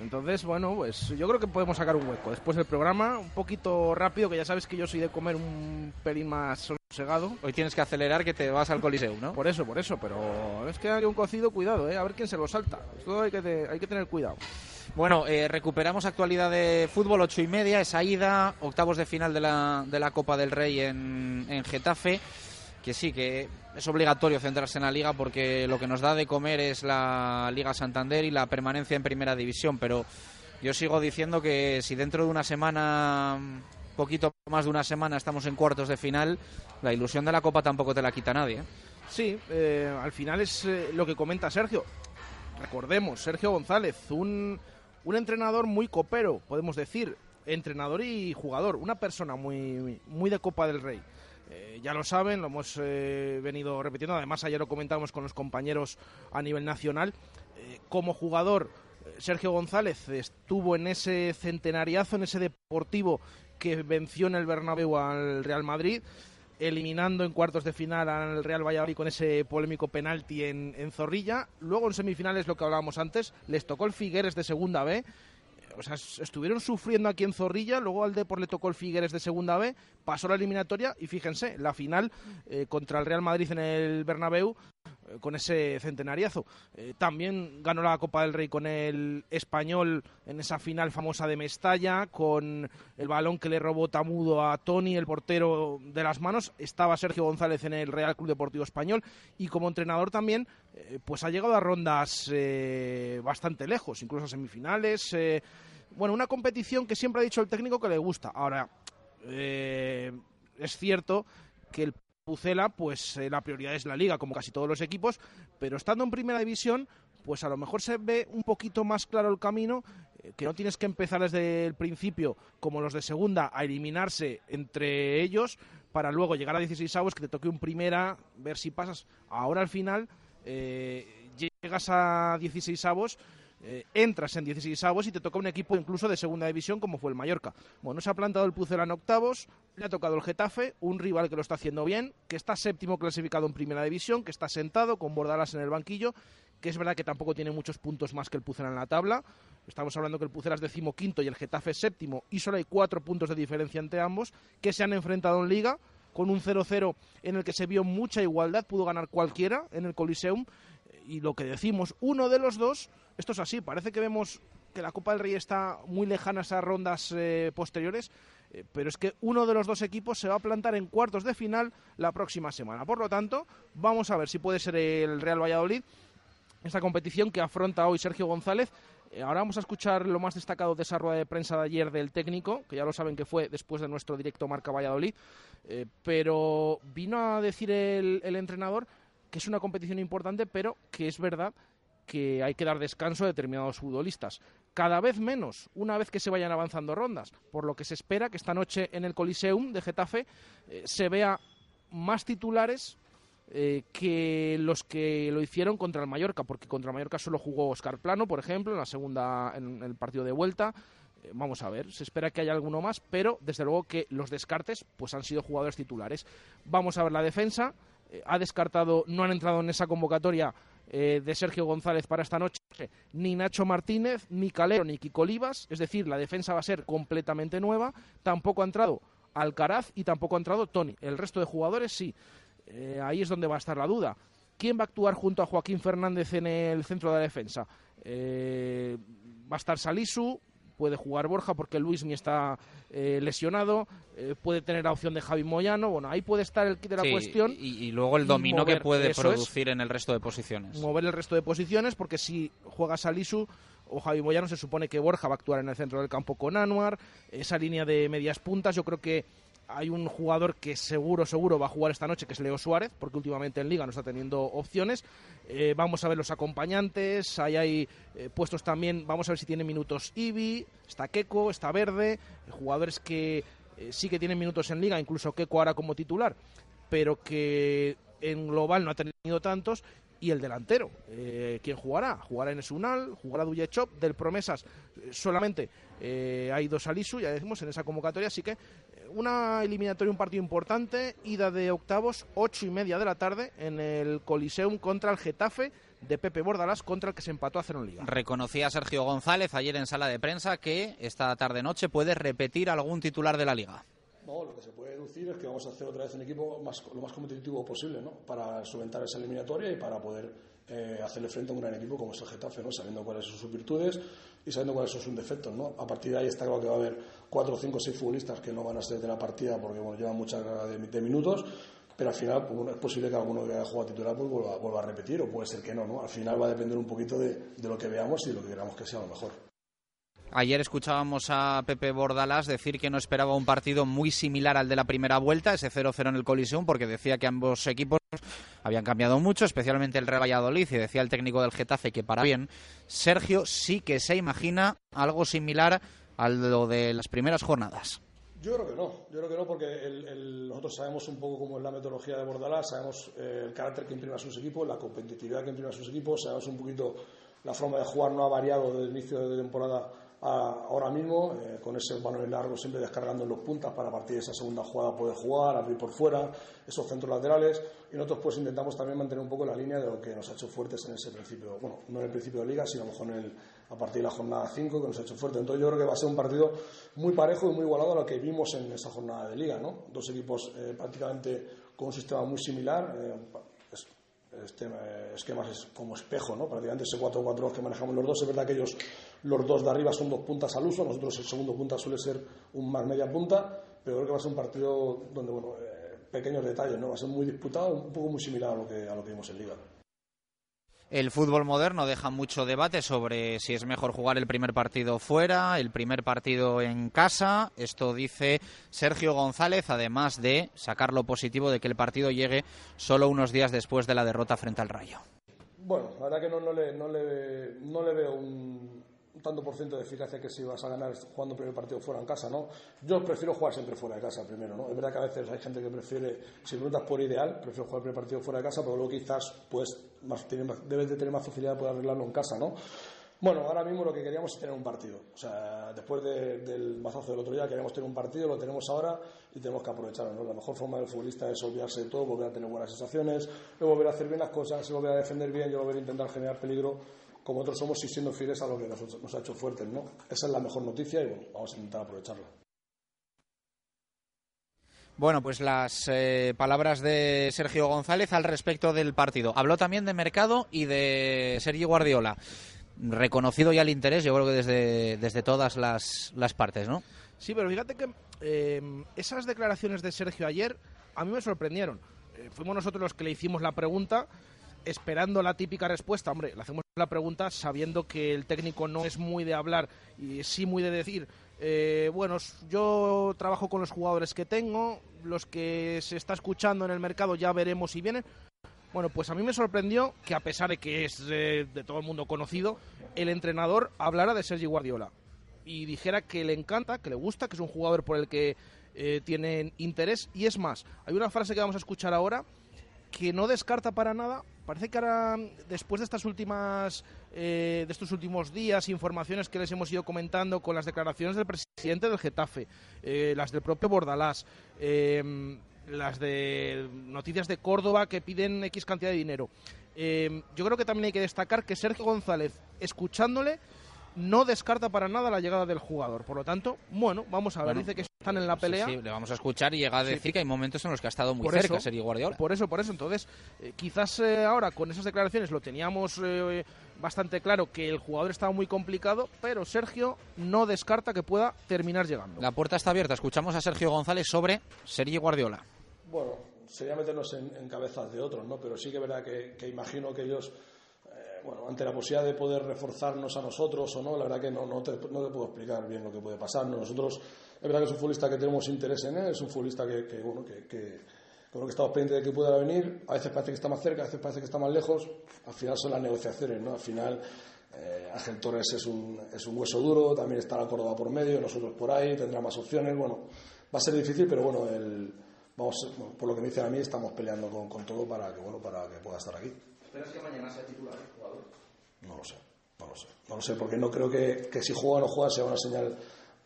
[SPEAKER 9] Entonces, bueno, pues yo creo que podemos sacar un hueco. Después del programa, un poquito rápido, que ya sabes que yo soy de comer un pelín más sosegado.
[SPEAKER 8] Hoy tienes que acelerar que te vas al Coliseo, ¿no?
[SPEAKER 9] Por eso, por eso, pero es que hay un cocido, cuidado, ¿eh? A ver quién se lo salta. Esto hay que, hay que tener cuidado.
[SPEAKER 8] Bueno, eh, recuperamos actualidad de fútbol, ocho y media, esa ida, octavos de final de la, de la Copa del Rey en, en Getafe que sí, que es obligatorio centrarse en la liga porque lo que nos da de comer es la Liga Santander y la permanencia en primera división, pero yo sigo diciendo que si dentro de una semana, poquito más de una semana, estamos en cuartos de final, la ilusión de la Copa tampoco te la quita nadie. ¿eh?
[SPEAKER 9] Sí, eh, al final es eh, lo que comenta Sergio. Recordemos, Sergio González, un, un entrenador muy copero, podemos decir, entrenador y jugador, una persona muy, muy de Copa del Rey. Eh, ya lo saben, lo hemos eh, venido repitiendo. Además, ayer lo comentamos con los compañeros a nivel nacional. Eh, como jugador, Sergio González estuvo en ese centenariazo, en ese deportivo que venció en el Bernabéu al Real Madrid, eliminando en cuartos de final al Real Valladolid con ese polémico penalti en, en Zorrilla. Luego en semifinales, lo que hablábamos antes, les tocó el Figueres de segunda B o sea, estuvieron sufriendo aquí en Zorrilla, luego al Depor le tocó el Figueres de segunda B, pasó la eliminatoria y fíjense, la final eh, contra el Real Madrid en el Bernabéu eh, con ese centenariazo. Eh, también ganó la Copa del Rey con el español en esa final famosa de Mestalla, con el balón que le robó Tamudo a Tony, el portero de las manos. Estaba Sergio González en el Real Club Deportivo Español y como entrenador también, pues ha llegado a rondas bastante lejos, incluso a semifinales. bueno, una competición que siempre ha dicho el técnico que le gusta. Ahora, es cierto que el Pucela, pues eh, la prioridad es la liga, como casi todos los equipos, pero estando en primera división, pues a lo mejor se ve un poquito más claro el camino, eh, que no tienes que empezar desde el principio, como los de segunda, a eliminarse entre ellos, para luego llegar a 16 avos, que te toque un primera, ver si pasas. Ahora al final eh, llegas a 16 avos entras en 16 avos y te toca un equipo incluso de segunda división como fue el Mallorca. Bueno, se ha plantado el Pucela en octavos, le ha tocado el Getafe, un rival que lo está haciendo bien, que está séptimo clasificado en primera división, que está sentado con Bordalas en el banquillo, que es verdad que tampoco tiene muchos puntos más que el Pucela en la tabla. Estamos hablando que el Pucela es decimoquinto y el Getafe es séptimo y solo hay cuatro puntos de diferencia entre ambos, que se han enfrentado en liga con un 0-0 en el que se vio mucha igualdad, pudo ganar cualquiera en el Coliseum y lo que decimos, uno de los dos, esto es así, parece que vemos que la Copa del Rey está muy lejana a esas rondas eh, posteriores, eh, pero es que uno de los dos equipos se va a plantar en cuartos de final la próxima semana. Por lo tanto, vamos a ver si puede ser el Real Valladolid esta competición que afronta hoy Sergio González. Eh, ahora vamos a escuchar lo más destacado de esa rueda de prensa de ayer del técnico, que ya lo saben que fue después de nuestro directo Marca Valladolid, pero vino a decir el entrenador que es una competición importante, pero que es verdad que hay que dar descanso a determinados futbolistas. Cada vez menos, una vez que se vayan avanzando rondas, por lo que se espera que esta noche en el Coliseum de Getafe eh, se vea más titulares eh, que los que lo hicieron contra el Mallorca, porque contra el Mallorca solo jugó Oscar Plano, por ejemplo, en la segunda, en el partido de vuelta. Eh, vamos a ver, se espera que haya alguno más, pero desde luego que los descartes pues han sido jugadores titulares. Vamos a ver la defensa. Eh, ha descartado, no han entrado en esa convocatoria eh, de Sergio González para esta noche ni Nacho Martínez, ni Calero, ni Kiko Olivas, es decir, la defensa va a ser completamente nueva, tampoco ha entrado Alcaraz y tampoco ha entrado Tony. El resto de jugadores sí. Eh, ahí es donde va a estar la duda. ¿Quién va a actuar junto a Joaquín Fernández en el centro de la defensa? va a estar Salisu, puede jugar Borja porque Luis ni está eh, lesionado, eh, puede tener la opción de Javi Moyano, bueno, ahí puede estar el kit de la cuestión.
[SPEAKER 8] Y, luego el dominio que puede producir en el resto de posiciones.
[SPEAKER 9] Mover el resto de posiciones porque si juega Salisu o Javi Moyano se supone que Borja va a actuar en el centro del campo con Anuar, esa línea de medias puntas yo creo que hay un jugador que seguro, seguro va a jugar esta noche, que es Leo Suárez, porque últimamente en Liga no está teniendo opciones. Eh, vamos a ver los acompañantes, ahí hay eh, puestos también, vamos a ver si tiene minutos Ibi, está Keco, está Verde, eh, jugadores que sí que tienen minutos en Liga, incluso Keco ahora como titular, pero que en global no ha tenido tantos y el delantero. Eh, ¿Quién jugará? Jugará en Esunal, jugará Duyechop, del Promesas solamente hay dos Alisu, ya decimos, en esa convocatoria, así que una eliminatoria, un partido importante, ida de octavos, ocho y media de la tarde, en el Coliseum contra el Getafe de Pepe Bordalás contra el que se empató a cero en Liga.
[SPEAKER 8] Reconocía Sergio González ayer en sala de prensa que esta tarde-noche puede repetir algún titular de la Liga.
[SPEAKER 16] No, lo que se puede deducir es que vamos a hacer otra vez un equipo más, lo más competitivo posible, ¿no? Para solventar esa eliminatoria y para poder eh, hacerle frente a un gran equipo como es el Getafe, ¿no? Sabiendo cuáles son sus virtudes y sabiendo cuáles son sus defectos, ¿no? A partir de ahí está claro que va a haber cuatro, cinco, seis futbolistas que no van a ser de la partida porque bueno, llevan mucha carga de, minutos, pero al final pues, es posible que alguno que haya jugado titular pues, vuelva, vuelva, a repetir o puede ser que no, ¿no? Al final va a depender un poquito de, de lo que veamos y de lo que queramos que sea lo mejor.
[SPEAKER 8] Ayer escuchábamos a Pepe Bordalás decir que no esperaba un partido muy similar al de la primera vuelta, ese 0-0 en el Coliseum, porque decía que ambos equipos habían cambiado mucho, especialmente el Real Valladolid, y decía el técnico del Getafe que para bien, Sergio sí que se imagina algo similar a lo de las primeras jornadas.
[SPEAKER 16] Yo creo que no, yo creo que no porque nosotros sabemos un poco cómo es la metodología de Bordalás, sabemos eh, el carácter que imprime a sus equipos, la competitividad que imprime a sus equipos, sabemos un poquito la forma de jugar no ha variado desde el inicio de temporada ahora mismo, eh, con ese balón largo siempre descargando en los puntas para a partir de esa segunda jugada poder jugar, abrir por fuera, esos centros laterales. Y nosotros pues intentamos también mantener un poco la línea de lo que nos ha hecho fuertes en ese principio, bueno, no en el principio de liga, sino a lo mejor a partir de la jornada 5 que nos ha hecho fuerte. Entonces yo creo que va a ser un partido muy parejo y muy igualado a lo que vimos en esa jornada de liga, ¿no? Dos equipos eh, prácticamente con un sistema muy similar. Eh, este, esquemas como espejo, ¿no? prácticamente ese 4-4 que manejamos los dos. Es verdad que ellos, los dos de arriba, son dos puntas al uso, nosotros el segundo punta suele ser un más media punta, pero creo que va a ser un partido donde, bueno, eh, pequeños detalles, ¿no? va a ser muy disputado, un poco muy similar a lo que, a lo que vimos en Liga.
[SPEAKER 8] El fútbol moderno deja mucho debate sobre si es mejor jugar el primer partido fuera, el primer partido en casa. Esto dice Sergio González, además de sacar lo positivo de que el partido llegue solo unos días después de la derrota frente al Rayo.
[SPEAKER 16] Bueno, la verdad que no, no, le, veo un, tanto por ciento de eficacia que si vas a ganar jugando el primer partido fuera en casa, ¿no? Yo prefiero jugar siempre fuera de casa primero, ¿no? Es verdad que a veces hay gente que prefiere, si preguntas por ideal, prefiero jugar el primer partido fuera de casa, pero luego quizás pues más, debes de tener más facilidad de poder arreglarlo en casa, ¿no? Bueno, ahora mismo lo que queríamos es tener un partido. O sea, después del mazazo del otro día queríamos tener un partido, lo tenemos ahora y tenemos que aprovecharlo. La mejor forma del futbolista es olvidarse de todo, volver a tener buenas sensaciones, volver a hacer bien las cosas, volver a defender bien y volver a intentar generar peligro como otros somos y siendo fieles a lo que nos, ha hecho fuertes, ¿no? Esa es la mejor noticia y bueno, vamos a intentar aprovecharla.
[SPEAKER 8] Bueno, pues las eh, palabras de Sergio González al respecto del partido. Habló también de mercado y de Sergio Guardiola. Reconocido ya el interés, yo creo que desde, desde todas las, las partes, ¿no?
[SPEAKER 9] Sí, pero fíjate que eh, esas declaraciones de Sergio ayer a mí me sorprendieron. Eh, fuimos nosotros los que le hicimos la pregunta esperando la típica respuesta. Hombre, le hacemos la pregunta sabiendo que el técnico no es muy de hablar y sí muy de decir, eh, bueno, yo trabajo con los jugadores que tengo, los que se está escuchando en el mercado ya veremos si vienen. Bueno, pues a mí me sorprendió que a pesar de que es de todo el mundo conocido, el entrenador hablara de Sergi Guardiola y dijera que le encanta, que le gusta, que es un jugador por el que eh, tienen interés. Y es más, hay una frase que vamos a escuchar ahora que no descarta para nada. Parece que ahora, después de estas últimas, eh, de estos últimos días, informaciones que les hemos ido comentando con las declaraciones del presidente del Getafe, eh, las del propio Bordalás, em, las de noticias de Córdoba que piden X cantidad de dinero. Em, yo creo que también hay que destacar que Sergio González, escuchándole, no descarta para nada la llegada del jugador. Por lo tanto, bueno, vamos a ver. Dice que están en la pelea.
[SPEAKER 8] Sí, le vamos a escuchar y llega a decir que hay momentos en los que ha estado muy cerca Sergio Guardiola.
[SPEAKER 9] Por eso, por eso. Entonces, eh, quizás eh, ahora con esas declaraciones lo teníamos eh, bastante claro que el jugador estaba muy complicado, pero Sergio no descarta que pueda terminar llegando.
[SPEAKER 8] La puerta está abierta. Escuchamos a Sergio González sobre Sergio Guardiola.
[SPEAKER 16] Bueno, sería meternos en, cabezas de otros, ¿no? Pero sí que es verdad que imagino que ellos bueno, ante la posibilidad de poder reforzarnos a nosotros o no, la verdad que no, no, te, no te puedo explicar bien lo que puede pasar. Nosotros, es verdad que es un futbolista que tenemos interés en él, es un futbolista que, que bueno, que, que, con lo que estamos pendientes de que pueda venir, a veces parece que está más cerca, a veces parece que está más lejos, al final son las negociaciones, ¿no? Al final eh, Torres es un, es un hueso duro, también está la Córdoba por medio, nosotros por ahí, tendrá más opciones, bueno, va a ser difícil, pero bueno, el, vamos, por lo que me dicen a mí, estamos peleando con, con todo para que, bueno, para que pueda estar aquí.
[SPEAKER 17] ¿Esperas que mañana sea titular el jugador?
[SPEAKER 16] No lo sé, no lo sé. No lo sé, porque no creo que, que si juega o no juega sea una señal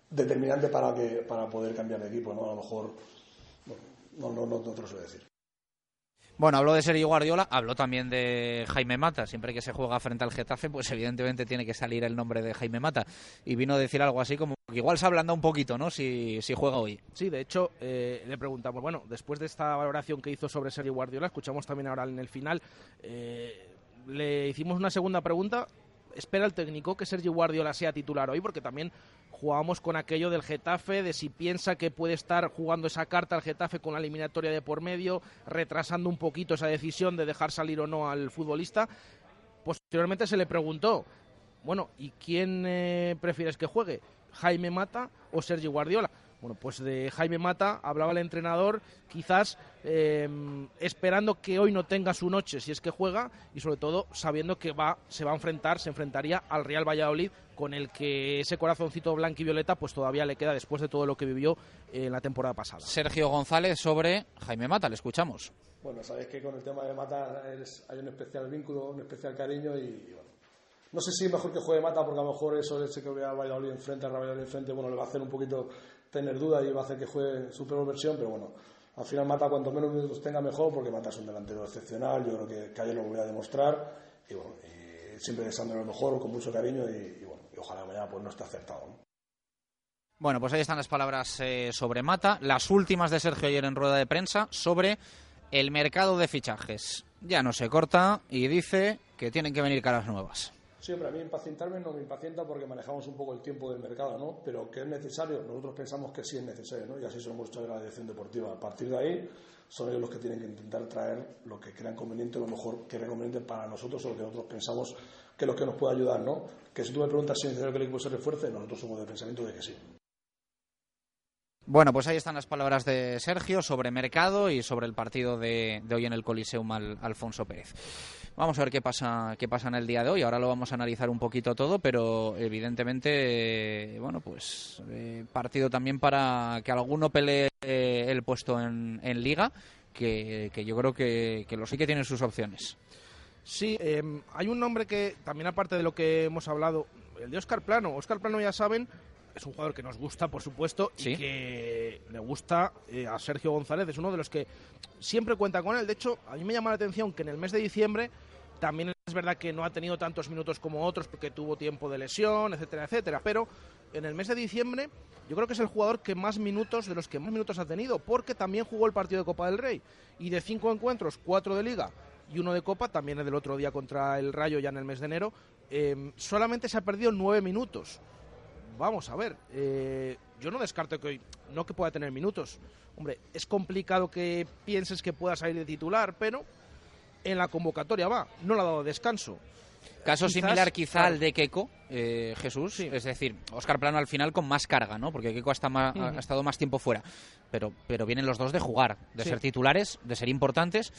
[SPEAKER 16] determinante para, que, para poder cambiar de equipo, ¿no? A lo mejor, no, no, no, no te lo sé decir.
[SPEAKER 8] Bueno, habló de Sergio Guardiola, habló también de Jaime Mata. Siempre que se juega frente al Getafe, pues evidentemente tiene que salir el nombre de Jaime Mata. Y vino a decir algo así como igual se ablanda un poquito, ¿no? Si, si juega hoy.
[SPEAKER 9] Sí, de hecho, eh, le preguntamos, bueno, después de esta valoración que hizo sobre Sergio Guardiola, escuchamos también ahora en el final, eh, le hicimos una segunda pregunta. ¿Espera el técnico que Sergio Guardiola sea titular hoy? Porque también jugábamos con aquello del Getafe, de si piensa que puede estar jugando esa carta al Getafe con la eliminatoria de por medio, retrasando un poquito esa decisión de dejar salir o no al futbolista. Posteriormente se le preguntó, bueno, ¿y quién eh, prefieres que juegue? ¿Jaime Mata o Sergio Guardiola? Bueno, pues de Jaime Mata hablaba el entrenador, quizás em, esperando que hoy no tenga su noche si es que juega y sobre todo sabiendo que va, se va a enfrentar, se enfrentaría al Real Valladolid con el que ese corazoncito blanco y violeta pues todavía le queda después de todo lo que vivió en la temporada pasada.
[SPEAKER 8] Sergio González sobre Jaime Mata, le escuchamos.
[SPEAKER 16] Bueno, sabéis que con el tema de Mata hay un especial vínculo, un especial cariño y, bueno, no sé si es mejor que juegue Mata porque a lo mejor eso ese que vea al Valladolid enfrente, al Valladolid enfrente, bueno, le va a hacer un poquito tener dudas y va a hacer que juegue su peor versión, pero bueno, al final Mata cuanto menos minutos tenga mejor, porque Mata es un delantero excepcional, yo creo que, que ayer lo voy a demostrar, y bueno, siempre deseando lo mejor, con mucho cariño, y, bueno, y ojalá mañana pues no esté acertado.
[SPEAKER 8] Bueno, pues ahí están las palabras eh, sobre Mata, las últimas de Sergio ayer en rueda de prensa sobre el mercado de fichajes. ya no se corta y dice que tienen que venir caras nuevas.
[SPEAKER 16] Siempre a mí impacientarme no me impacienta porque manejamos un poco el tiempo del mercado, ¿no? Pero que es necesario, nosotros pensamos que sí es necesario, ¿no? Y así se lo hemos de la dirección deportiva. A partir de ahí son ellos los que tienen que intentar traer lo que crean conveniente, lo mejor que crean conveniente para nosotros o lo que nosotros pensamos que es lo que nos puede ayudar, ¿no? Que si tú me preguntas si es necesario que el equipo se refuerce, nosotros somos de pensamiento de que sí.
[SPEAKER 8] Bueno, pues ahí están las palabras de Sergio sobre mercado y sobre el partido de, hoy en el Coliseum al Alfonso Pérez. Vamos a ver qué pasa, qué pasa en el día de hoy. Ahora lo vamos a analizar un poquito todo, pero evidentemente, eh, bueno, pues eh, partido también para que alguno pelee eh, el puesto en, Liga, que, yo creo que, que lo sí que tiene sus opciones.
[SPEAKER 9] Sí, em, hay un nombre que también aparte de lo que hemos hablado, el de Oscar Plano. Oscar Plano ya saben, es un jugador que nos gusta, por supuesto, y que le gusta eh, a Sergio González. Es uno de los que siempre cuenta con él. De hecho, a mí me llama la atención que en el mes de diciembre también es verdad que no ha tenido tantos minutos como otros porque tuvo tiempo de lesión, etcétera, etcétera. Pero en el mes de diciembre yo creo que es el jugador que más minutos, de los que más minutos ha tenido, porque también jugó el partido de Copa del Rey. Y de cinco encuentros, cuatro de liga y uno de Copa, también el del otro día contra el Rayo ya en el mes de enero, eh, solamente se ha perdido nueve minutos. Vamos a ver, eh, yo no descarto que hoy, no que pueda tener minutos. Hombre, es complicado que pienses que pueda salir de titular, pero en la convocatoria va, no le ha dado descanso.
[SPEAKER 8] Caso
[SPEAKER 9] Quizás,
[SPEAKER 8] similar quizá
[SPEAKER 9] claro.
[SPEAKER 8] al de Keco, eh, Jesús, es decir, Oscar Plano al final con más carga, ¿no? Porque
[SPEAKER 9] Ujú.
[SPEAKER 8] ha estado más tiempo fuera, pero, pero vienen los dos de jugar, de
[SPEAKER 9] Sí.
[SPEAKER 8] ser titulares, de ser importantes.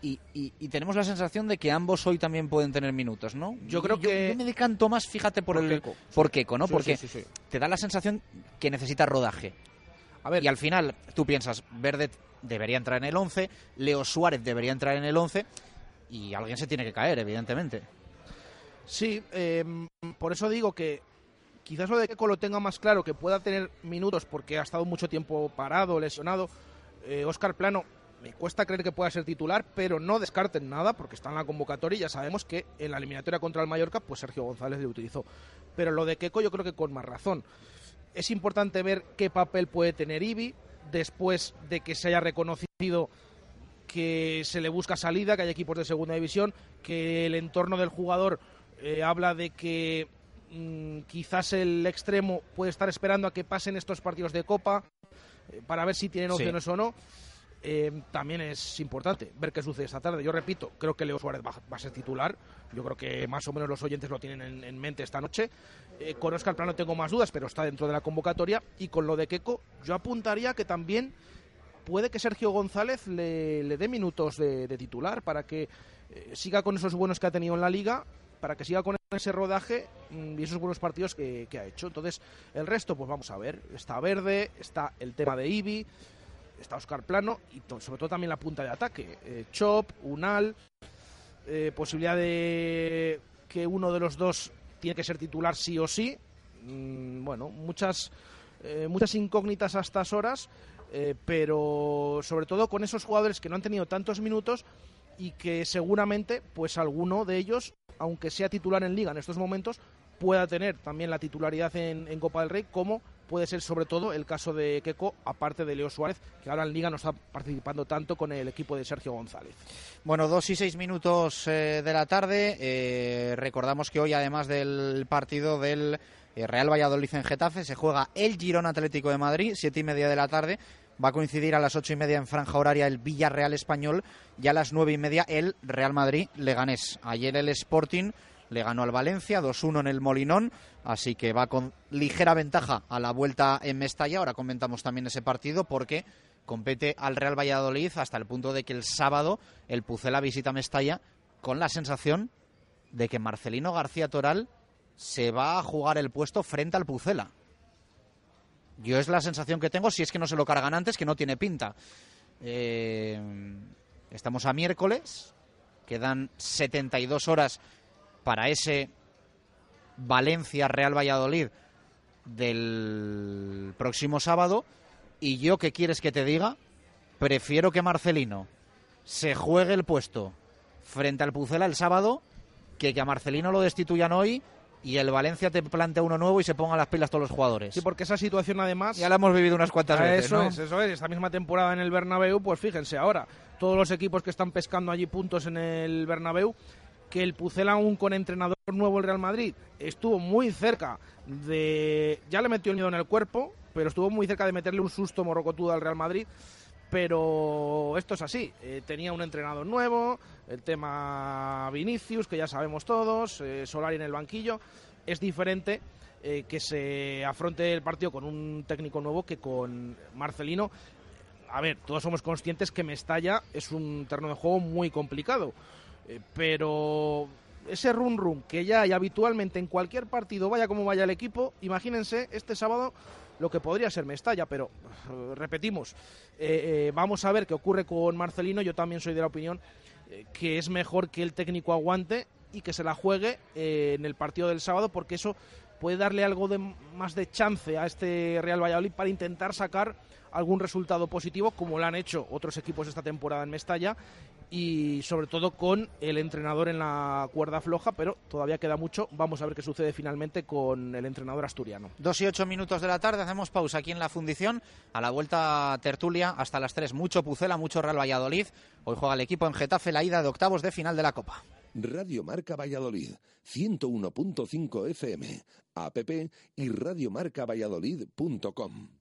[SPEAKER 8] Y, y- y tenemos la sensación de que ambos hoy también pueden tener minutos, ¿no?
[SPEAKER 9] Yo creo que-
[SPEAKER 8] yo me decanto más, fíjate, por,
[SPEAKER 9] Por
[SPEAKER 8] el
[SPEAKER 9] Keco.
[SPEAKER 8] por Keco, ¿no?
[SPEAKER 9] Sí,
[SPEAKER 8] Porque
[SPEAKER 9] sí, sí, sí.
[SPEAKER 8] te da la sensación que necesita rodaje.
[SPEAKER 9] A ver,
[SPEAKER 8] y al final tú piensas, Verdet debería entrar en el 11, Leo Suárez debería entrar en el 11 y alguien se tiene que caer, evidentemente.
[SPEAKER 9] Sí, eh, por eso digo que quizás lo de Keco lo tenga más claro, que pueda tener minutos porque ha estado mucho tiempo parado, lesionado. Eh, Oscar Plano, me cuesta creer que pueda ser titular, pero no descarten nada porque está en la convocatoria y ya sabemos que en la eliminatoria contra el Mallorca, pues Sergio González le utilizó. Pero lo de Keco yo creo que con más razón. Es importante ver qué papel puede tener Ibi después de que se haya reconocido que se le busca salida, que hay equipos de segunda división, que el entorno del jugador eh, habla de que mm, quizás el extremo puede estar esperando a que pasen estos partidos de Copa eh, para ver si tienen
[SPEAKER 8] Sí.
[SPEAKER 9] opciones o no. Eh, también es importante ver qué sucede esta tarde. Yo repito, creo que Leo Suárez va, a ser titular. Yo creo que más o menos los oyentes lo tienen en, en mente esta noche. Eh, con Oscar Plano tengo más dudas, pero está dentro de la convocatoria. Y con lo de Keco, yo apuntaría que también puede que Sergio González le, dé minutos de, de titular para que eh, siga con esos buenos que ha tenido en la liga, para que siga con ese rodaje mm, y esos buenos partidos que, que ha hecho. Entonces, el resto, pues vamos a ver. Está Verde, está el tema de Ibi, está Oscar Plano y sobre todo también la punta de ataque. Eh, Chop, Unal, eh, posibilidad de que uno de los dos tiene que ser titular sí o sí. Mm, bueno, muchas, eh, muchas incógnitas a estas horas, pero sobre todo con esos jugadores que no han tenido tantos minutos y que seguramente, pues alguno de ellos, aunque sea titular en liga en estos momentos, pueda tener también la titularidad en, en Copa del Rey, como puede ser sobre todo el caso de Keco, aparte de Leo Suárez, que ahora en liga no está participando tanto con el equipo de Sergio González.
[SPEAKER 8] Bueno, dos y seis minutos eh, de la tarde. Eh, recordamos que hoy, además del partido del eh, Real Valladolid en Getafe, se juega el Girón Atlético de Madrid, siete y media de la tarde. Va a coincidir a las ocho y media en franja horaria el Villarreal Español y a las nueve y media el Real Madrid Leganés. Ayer el Sporting le ganó al Valencia 2-1 en el Molinón, así que va con ligera ventaja a la vuelta en Mestalla. Ahora comentamos también ese partido porque compete al Real Valladolid hasta el punto de que el sábado el Pucela visita Mestalla con la sensación de que Marcelino García Toral se va a jugar el puesto frente al Pucela. Yo es la sensación que tengo, si es que no se lo cargan antes, que no tiene pinta. Eh, estamos a miércoles, quedan 72 horas para ese Valencia-Real Valladolid del próximo sábado. Y yo, ¿qué quieres que te diga? Prefiero que Marcelino se juegue el puesto frente al Pucela el sábado que que a Marcelino lo destituyan hoy y el Valencia te plantea uno nuevo y se pongan las pilas todos los jugadores.
[SPEAKER 9] Sí, porque esa situación además...
[SPEAKER 8] Ya la hemos vivido unas cuantas
[SPEAKER 9] Ah,
[SPEAKER 8] veces,
[SPEAKER 9] Eso
[SPEAKER 8] ¿no?
[SPEAKER 9] es, eso es. Esta misma temporada en el Bernabéu, pues fíjense ahora, todos los equipos que están pescando allí puntos en el Bernabéu, que el Pucel aún con entrenador nuevo el Real Madrid estuvo muy cerca de... Ya le metió el miedo en el cuerpo, pero estuvo muy cerca de meterle un susto morrocotudo al Real Madrid. Pero esto es así. Eh, tenía un entrenador nuevo, el tema Vinicius, que ya sabemos todos, eh, Solari en el banquillo. Es diferente eh, que se afronte el partido con un técnico nuevo que con Marcelino. A ver, todos somos conscientes que Mestalla es un terreno de juego muy complicado. Eh, pero ese run run que ya hay habitualmente en cualquier partido, vaya como vaya el equipo, imagínense este sábado lo que podría ser Mestalla, pero eh, repetimos, eh, vamos a ver qué ocurre con Marcelino. Yo también soy de la opinión que es mejor que el técnico aguante y que se la juegue en el partido del sábado, porque eso puede darle algo de más de chance a este Real Valladolid para intentar sacar algún resultado positivo, como lo han hecho otros equipos esta temporada en Mestalla, y sobre todo con el entrenador en la cuerda floja, pero todavía queda mucho. Vamos a ver qué sucede finalmente con el entrenador asturiano.
[SPEAKER 8] Dos y ocho minutos de la tarde, hacemos pausa aquí en la fundición. A la vuelta tertulia hasta las tres. Mucho Pucela, mucho Real Valladolid. Hoy juega el equipo en Getafe la ida de octavos de final de la Copa.
[SPEAKER 3] Radio Marca Valladolid, 101.5 FM, app y radiomarcavalladolid.com.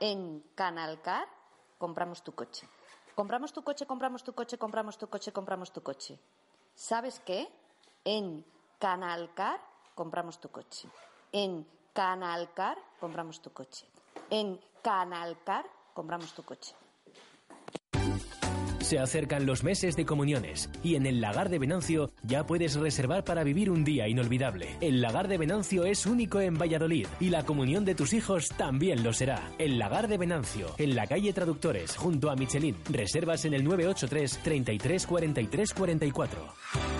[SPEAKER 13] En Canalcar compramos tu coche. Compramos tu coche, compramos tu coche, compramos tu coche, compramos tu coche. ¿Sabes qué? En Canalcar compramos tu coche. En Canalcar compramos tu coche. En Canalcar compramos tu coche.
[SPEAKER 18] Se acercan los meses de comuniones y en el Lagar de Venancio ya puedes reservar para vivir un día inolvidable. El Lagar de Venancio es único en Valladolid y la comunión de tus hijos también lo será. El Lagar de Venancio, en la calle Traductores, junto a Michelin. Reservas en el 983 33 43 44.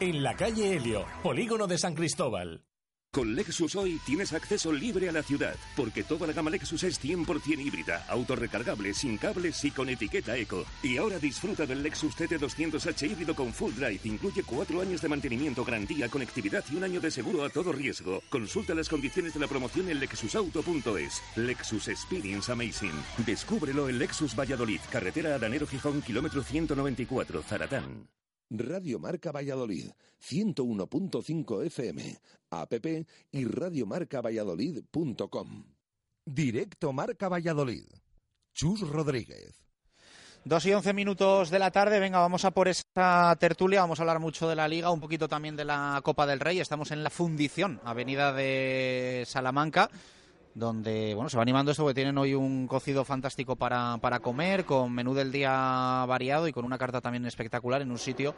[SPEAKER 4] En la calle Helio, polígono de San Cristóbal.
[SPEAKER 19] Con Lexus hoy tienes acceso libre a la ciudad, porque toda la gama Lexus es 100% híbrida, autorrecargable, sin cables y con etiqueta eco. Y ahora disfruta del Lexus CT200H híbrido con full drive. Incluye cuatro años de mantenimiento, garantía, conectividad y un año de seguro a todo riesgo. Consulta las condiciones de la promoción en lexusauto.es. Lexus Experience Amazing. Descúbrelo en Lexus Valladolid, carretera Adanero Gijón, kilómetro 194, Zaratán.
[SPEAKER 3] Radio Marca Valladolid, 101.5 FM, app y radiomarcavalladolid.com.
[SPEAKER 6] Directo Marca Valladolid. Chus Rodríguez.
[SPEAKER 8] Dos y once minutos de la tarde, venga, vamos a por esta tertulia, vamos a hablar mucho de la Liga, un poquito también de la Copa del Rey, estamos en la fundición, avenida de Salamanca, donde bueno se va animando esto porque tienen hoy un cocido fantástico para, para comer, con menú del día variado y con una carta también espectacular en un sitio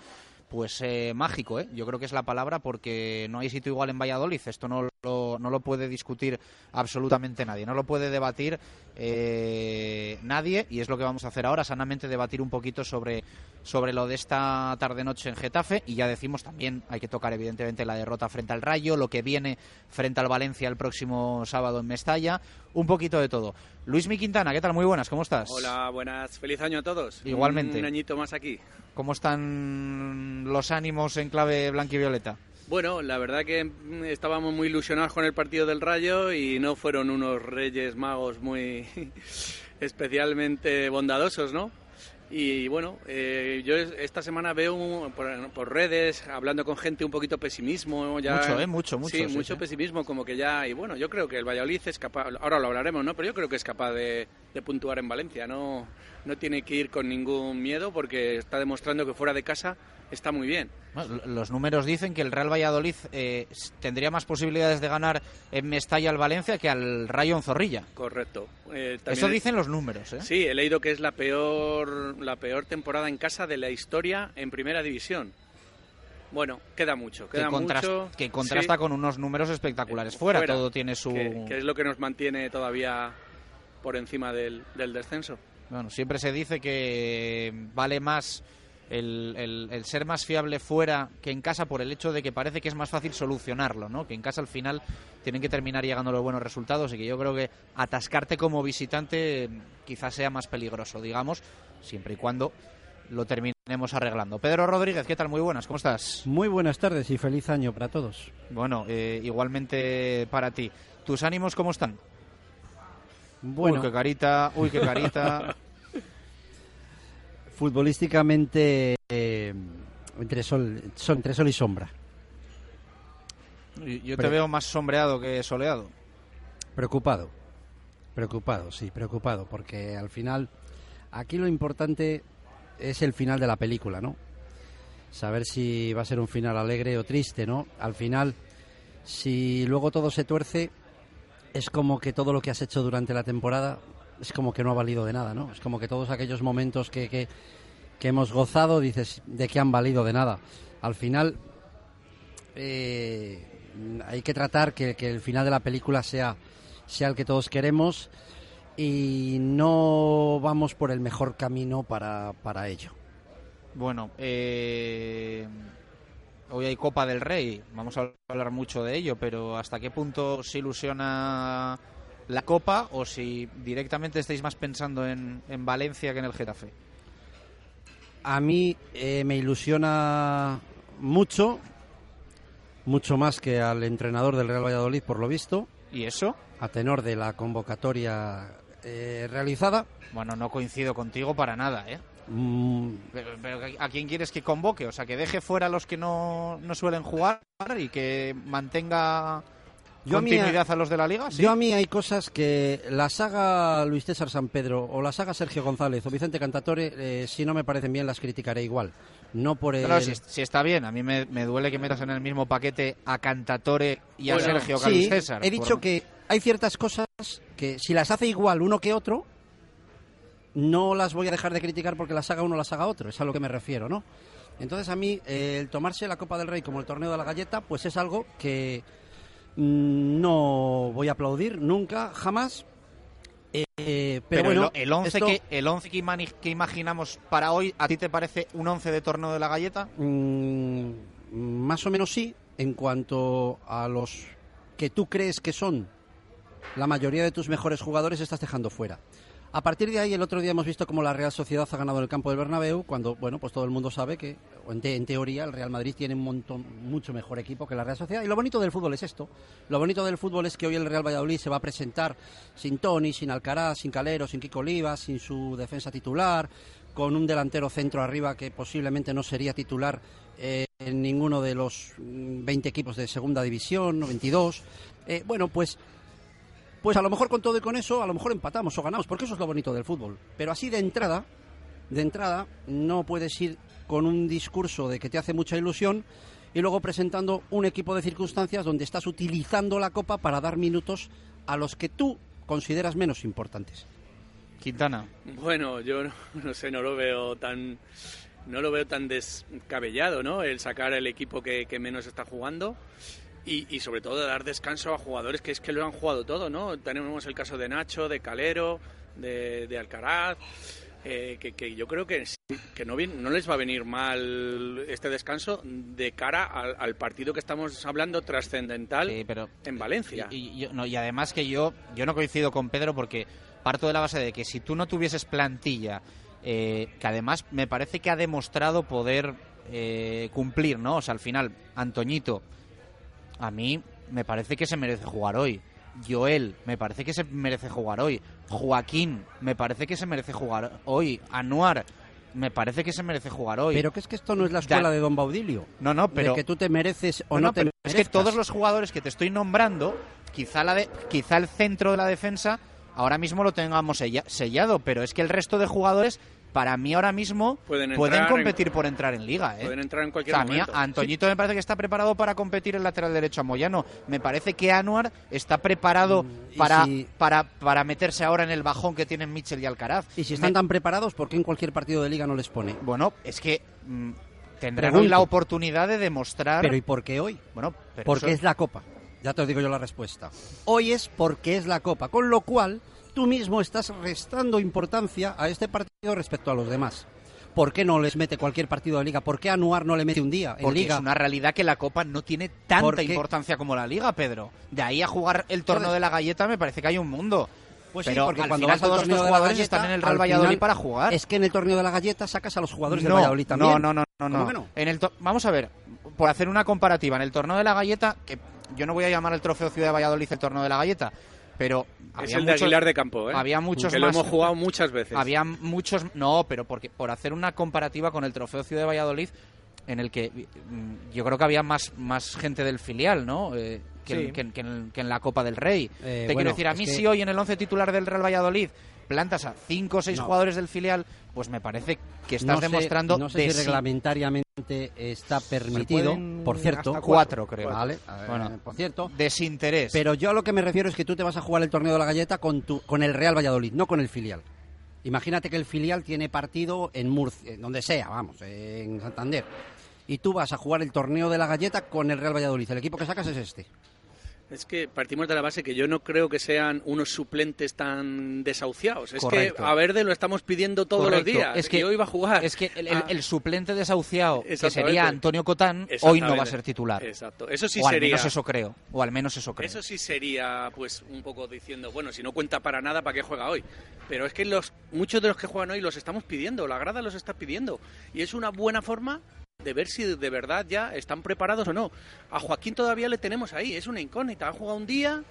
[SPEAKER 8] pues eh, mágico, ¿eh? yo creo que es la palabra porque no hay sitio igual en Valladolid, esto no lo, no lo puede discutir absolutamente nadie, no lo puede debatir eh, nadie y es lo que vamos a hacer ahora, sanamente debatir un poquito sobre, sobre lo de esta tarde-noche en Getafe. Y ya decimos también, hay que tocar evidentemente la derrota frente al Rayo, lo que viene frente al Valencia el próximo sábado en Mestalla, un poquito de todo. Luis Mi Quintana, ¿qué tal? Muy buenas, ¿cómo estás?
[SPEAKER 20] Hola, buenas. Feliz año a todos.
[SPEAKER 8] Igualmente.
[SPEAKER 20] Un añito más aquí.
[SPEAKER 8] ¿Cómo están los ánimos en clave blanquivioleta?
[SPEAKER 20] Bueno, la verdad que estábamos muy ilusionados con el partido del Rayo y no fueron unos Reyes Magos muy especialmente bondadosos, ¿no? Y bueno, eh, yo es- esta semana veo por, por redes, hablando con gente, un poquito pesimismo. Ya,
[SPEAKER 8] Mucho, ¿eh? Mucho, mucho,
[SPEAKER 20] Sí,
[SPEAKER 8] sí,
[SPEAKER 20] mucho
[SPEAKER 8] sí.
[SPEAKER 20] pesimismo, como que ya. Y bueno, yo creo que el Valladolid es capaz, ahora lo hablaremos, ¿no? Pero yo creo que es capaz de, de puntuar en Valencia. No, no tiene que ir con ningún miedo porque está demostrando que fuera de casa está muy bien.
[SPEAKER 8] Los números dicen que el Real Valladolid eh, tendría más posibilidades de ganar en Mestalla al Valencia que al Rayo en Zorrilla.
[SPEAKER 20] Correcto. Eh,
[SPEAKER 8] Eso dicen los números, ¿eh?
[SPEAKER 20] Sí, he leído que es la peor, la peor temporada en casa de la historia en primera división. Bueno, queda mucho,
[SPEAKER 8] que,
[SPEAKER 20] queda
[SPEAKER 8] contras-
[SPEAKER 20] mucho.
[SPEAKER 8] que contrasta
[SPEAKER 20] Sí,
[SPEAKER 8] con unos números espectaculares. Fuera,
[SPEAKER 20] fuera,
[SPEAKER 8] todo tiene su...
[SPEAKER 20] que, que es lo que nos mantiene todavía por encima del, del descenso.
[SPEAKER 8] Bueno, siempre se dice que vale más el, el- el ser más fiable fuera que en casa por el hecho de que parece que es más fácil solucionarlo, ¿no? Que en casa al final tienen que terminar llegando los buenos resultados y que yo creo que atascarte como visitante eh, quizás sea más peligroso, digamos, siempre y cuando lo terminemos arreglando. Pedro Rodríguez, ¿qué tal? Muy buenas, ¿cómo estás?
[SPEAKER 21] Muy buenas tardes y feliz año para todos.
[SPEAKER 8] Bueno, eh, igualmente para ti. ¿Tus ánimos cómo están?
[SPEAKER 21] Bueno.
[SPEAKER 8] Uy, qué carita, uy, qué carita.
[SPEAKER 21] Futbolísticamente, eh, entre, sol, sol- entre sol y sombra.
[SPEAKER 8] Yo te veo más sombreado que soleado.
[SPEAKER 21] Preocupado. Preocupado, sí, preocupado. Porque al final, aquí lo importante es el final de la película, ¿no? Saber si va a ser un final alegre o triste, ¿no? Al final, si luego todo se tuerce, es como que todo lo que has hecho durante la temporada es como que no ha valido de nada, ¿no? Es como que todos aquellos momentos que, que, hemos gozado, dices, de que han valido de nada. Al final, eh, hay que tratar que, que el final de la película sea, sea el que todos queremos y no vamos por el mejor camino para, para ello.
[SPEAKER 8] Bueno, eh, hoy hay Copa del Rey, vamos a hablar mucho de ello, pero ¿hasta qué punto se ilusiona la Copa o si directamente estáis más pensando en, en Valencia que en el Getafe?
[SPEAKER 21] A mí eh, me ilusiona mucho, mucho más que al entrenador del Real Valladolid, por lo visto.
[SPEAKER 8] ¿Y eso?
[SPEAKER 21] A tenor de la convocatoria eh, realizada.
[SPEAKER 8] Bueno, no coincido contigo para nada, ¿eh?
[SPEAKER 21] Mm,
[SPEAKER 8] Pero, pero ¿a quién quieres que convoque? O sea, que deje fuera a los que no, no suelen jugar y que mantenga
[SPEAKER 21] Yo a mí-
[SPEAKER 8] continuidad a, los de la liga. ¿sí?
[SPEAKER 21] Yo a mí hay cosas que la saga Luis César San Pedro o la saga Sergio González o Vicente Cantatore, eh, si no me parecen bien, las criticaré igual. No por el...
[SPEAKER 8] No, si, si está bien, a mí me, me duele que metas en el mismo paquete a Cantatore y a Sergio
[SPEAKER 21] sí,
[SPEAKER 8] César.
[SPEAKER 21] He dicho
[SPEAKER 8] por-
[SPEAKER 21] que hay ciertas cosas que si las hace igual uno que otro, no las voy a dejar de criticar porque las haga uno las haga otro. Es a lo que me refiero, ¿no? Entonces a mí eh, el tomarse la Copa del Rey como el torneo de la galleta, pues es algo que no voy a aplaudir nunca, jamás. Eh, pero,
[SPEAKER 8] Pero,
[SPEAKER 21] bueno,
[SPEAKER 8] el, el 11
[SPEAKER 21] esto-
[SPEAKER 8] que, el 11 que, imani- que imaginamos para hoy, ¿a ti te parece un 11 de torneo de la galleta?
[SPEAKER 21] Mm, más o menos sí, en cuanto a los que tú crees que son la mayoría de tus mejores jugadores, estás dejando fuera. A partir de ahí, el otro día hemos visto cómo la Real Sociedad ha ganado en el campo del Bernabéu, cuando, bueno, pues todo el mundo sabe que, en, en teoría, el Real Madrid tiene un montón, mucho mejor equipo que la Real Sociedad. Y lo bonito del fútbol es esto. Lo bonito del fútbol es que hoy el Real Valladolid se va a presentar sin Tony, sin Alcaraz, sin Calero, sin Kiko Olivas, sin su defensa titular, con un delantero centro arriba que posiblemente no sería titular eh, en ninguno de los mm, 20 equipos de segunda división o 22. Eh, bueno, pues pues a lo mejor con todo y con eso, a lo mejor empatamos o ganamos, porque eso es lo bonito del fútbol. Pero así de entrada, de entrada, no puedes ir con un discurso de que te hace mucha ilusión y luego presentando un equipo de circunstancias donde estás utilizando la copa para dar minutos a los que tú consideras menos importantes.
[SPEAKER 8] Quintana.
[SPEAKER 20] Bueno, yo no, no sé, no lo veo tan no lo veo tan descabellado, ¿no? El sacar el equipo que, que menos está jugando y, y sobre todo dar descanso a jugadores que es que lo han jugado todo, ¿no? Tenemos el caso de Nacho, de Calero, de, de Alcaraz, eh, que, que yo creo que, que no, bien- no les va a venir mal este descanso de cara al, al partido que estamos hablando trascendental en Valencia.
[SPEAKER 8] Y, y no, y además que yo, yo no coincido con Pedro porque parto de la base de que si tú no tuvieses plantilla, eh, que además me parece que ha demostrado poder eh, cumplir, ¿no? O sea, al final, Antoñito, a mí me parece que se merece jugar hoy. Joel, me parece que se merece jugar hoy. Joaquín, me parece que se merece jugar hoy. Anuar, me parece que se merece jugar hoy.
[SPEAKER 21] Pero que es que esto no es la escuela de Don Baudilio.
[SPEAKER 8] No, no, pero...
[SPEAKER 21] De que tú te mereces o no te
[SPEAKER 8] pero es que todos los jugadores que te estoy nombrando, quizá, la de, quizá el centro de la defensa ahora mismo lo tengamos sella- sellado, pero es que el resto de jugadores, para mí ahora mismo,
[SPEAKER 20] Pueden
[SPEAKER 8] pueden,
[SPEAKER 20] entrar en-
[SPEAKER 8] competir por entrar en liga. ¿eh?
[SPEAKER 20] Pueden entrar en
[SPEAKER 8] O
[SPEAKER 20] cualquier
[SPEAKER 8] sea, a mí,
[SPEAKER 20] momento.
[SPEAKER 8] a Antoñito me parece que está preparado para competir el lateral derecho a Moyano. Me parece que Anuar está preparado
[SPEAKER 21] y
[SPEAKER 8] para,
[SPEAKER 21] si-
[SPEAKER 8] para, para meterse ahora en el bajón que tienen Mitchell y Alcaraz.
[SPEAKER 21] Y si están
[SPEAKER 8] Me-
[SPEAKER 21] tan preparados, ¿por qué en cualquier partido de liga no les pone?
[SPEAKER 8] Bueno, es que mm, tendrán
[SPEAKER 21] Pregunto.
[SPEAKER 8] hoy la oportunidad de demostrar...
[SPEAKER 21] Pero ¿y por qué hoy?
[SPEAKER 8] Bueno, pero
[SPEAKER 21] porque
[SPEAKER 8] eso-
[SPEAKER 21] es la Copa. Ya te os digo yo la respuesta. Hoy es porque es la Copa, con lo cual tú mismo estás restando importancia a este partido respecto a los demás. ¿Por qué no les mete cualquier partido de liga? ¿Por qué Anuar no le mete un día en
[SPEAKER 8] Porque
[SPEAKER 21] liga?
[SPEAKER 8] es una realidad que la Copa no tiene tanta importancia como la Liga, Pedro. De ahí a jugar el torneo de la galleta me parece que hay un mundo.
[SPEAKER 21] Pues sí,
[SPEAKER 8] pero
[SPEAKER 21] porque
[SPEAKER 8] al
[SPEAKER 21] cuando
[SPEAKER 8] final
[SPEAKER 21] vas
[SPEAKER 8] todos estos jugadores
[SPEAKER 21] galleta,
[SPEAKER 8] están en el Real
[SPEAKER 21] al
[SPEAKER 8] Valladolid
[SPEAKER 21] final,
[SPEAKER 8] para jugar.
[SPEAKER 21] Es que en el torneo de la galleta sacas a los jugadores del
[SPEAKER 8] no,
[SPEAKER 21] Valladolid también.
[SPEAKER 8] No, no, no, no,
[SPEAKER 21] ¿Cómo
[SPEAKER 8] no. En el to- Vamos a ver, por hacer una comparativa, en el torneo de la galleta, que yo no voy a llamar el trofeo Ciudad de Valladolid el torneo de la galleta, pero
[SPEAKER 20] Es
[SPEAKER 8] había
[SPEAKER 20] el de
[SPEAKER 8] muchos-
[SPEAKER 20] Aguilar de Campo, ¿eh?
[SPEAKER 8] Había muchos
[SPEAKER 20] Que lo
[SPEAKER 8] más-
[SPEAKER 20] hemos jugado muchas veces.
[SPEAKER 8] Había muchos, no, pero porque por hacer una comparativa con el trofeo Ciudad de Valladolid, en el que mm, yo creo que había más, más gente del filial, ¿no? Eh, que,
[SPEAKER 21] Sí.
[SPEAKER 8] en- que en- que en, que en la Copa del Rey.
[SPEAKER 21] Eh,
[SPEAKER 8] Te
[SPEAKER 21] bueno,
[SPEAKER 8] quiero decir, a mí
[SPEAKER 21] que-
[SPEAKER 8] si hoy en el 11 titular del Real Valladolid plantas a cinco o seis
[SPEAKER 21] No.
[SPEAKER 8] jugadores del filial, pues me parece que estás
[SPEAKER 21] No sé-
[SPEAKER 8] demostrando
[SPEAKER 21] no sé
[SPEAKER 8] de
[SPEAKER 21] si
[SPEAKER 8] sí.
[SPEAKER 21] reglamentariamente está permitido, por cierto.
[SPEAKER 8] hasta cuatro, creo.
[SPEAKER 21] Vale, ver,
[SPEAKER 8] Bueno,
[SPEAKER 21] por cierto.
[SPEAKER 8] Desinterés.
[SPEAKER 21] Pero yo a lo que me refiero es que tú te vas a jugar el torneo de la galleta con, tu, con el Real Valladolid, no con el filial. Imagínate que el filial tiene partido en Murcia, donde sea, vamos, en Santander. Y tú vas a jugar el torneo de la galleta con el Real Valladolid. El equipo que sacas es este.
[SPEAKER 20] Es que partimos de la base que yo no creo que sean unos suplentes tan desahuciados. Es
[SPEAKER 8] Correcto.
[SPEAKER 20] que a Verde lo estamos pidiendo todos
[SPEAKER 8] Correcto.
[SPEAKER 20] los días.
[SPEAKER 8] Es que
[SPEAKER 20] hoy va a jugar.
[SPEAKER 8] Es que el,
[SPEAKER 20] Ah,
[SPEAKER 8] el suplente desahuciado, que sería Antonio Cotán, hoy no va a ser titular.
[SPEAKER 20] Exacto. Eso sí
[SPEAKER 8] o al
[SPEAKER 20] sería.
[SPEAKER 8] menos eso creo. O al menos eso creo.
[SPEAKER 20] Eso sí sería, pues, un poco diciendo, bueno, si no cuenta para nada, ¿para qué juega hoy? Pero es que los muchos de los que juegan hoy los estamos pidiendo, la grada los está pidiendo. Y es una buena forma de ver si de verdad ya están preparados o no. A Joaquín todavía le tenemos ahí, es una incógnita. Ha jugado un día,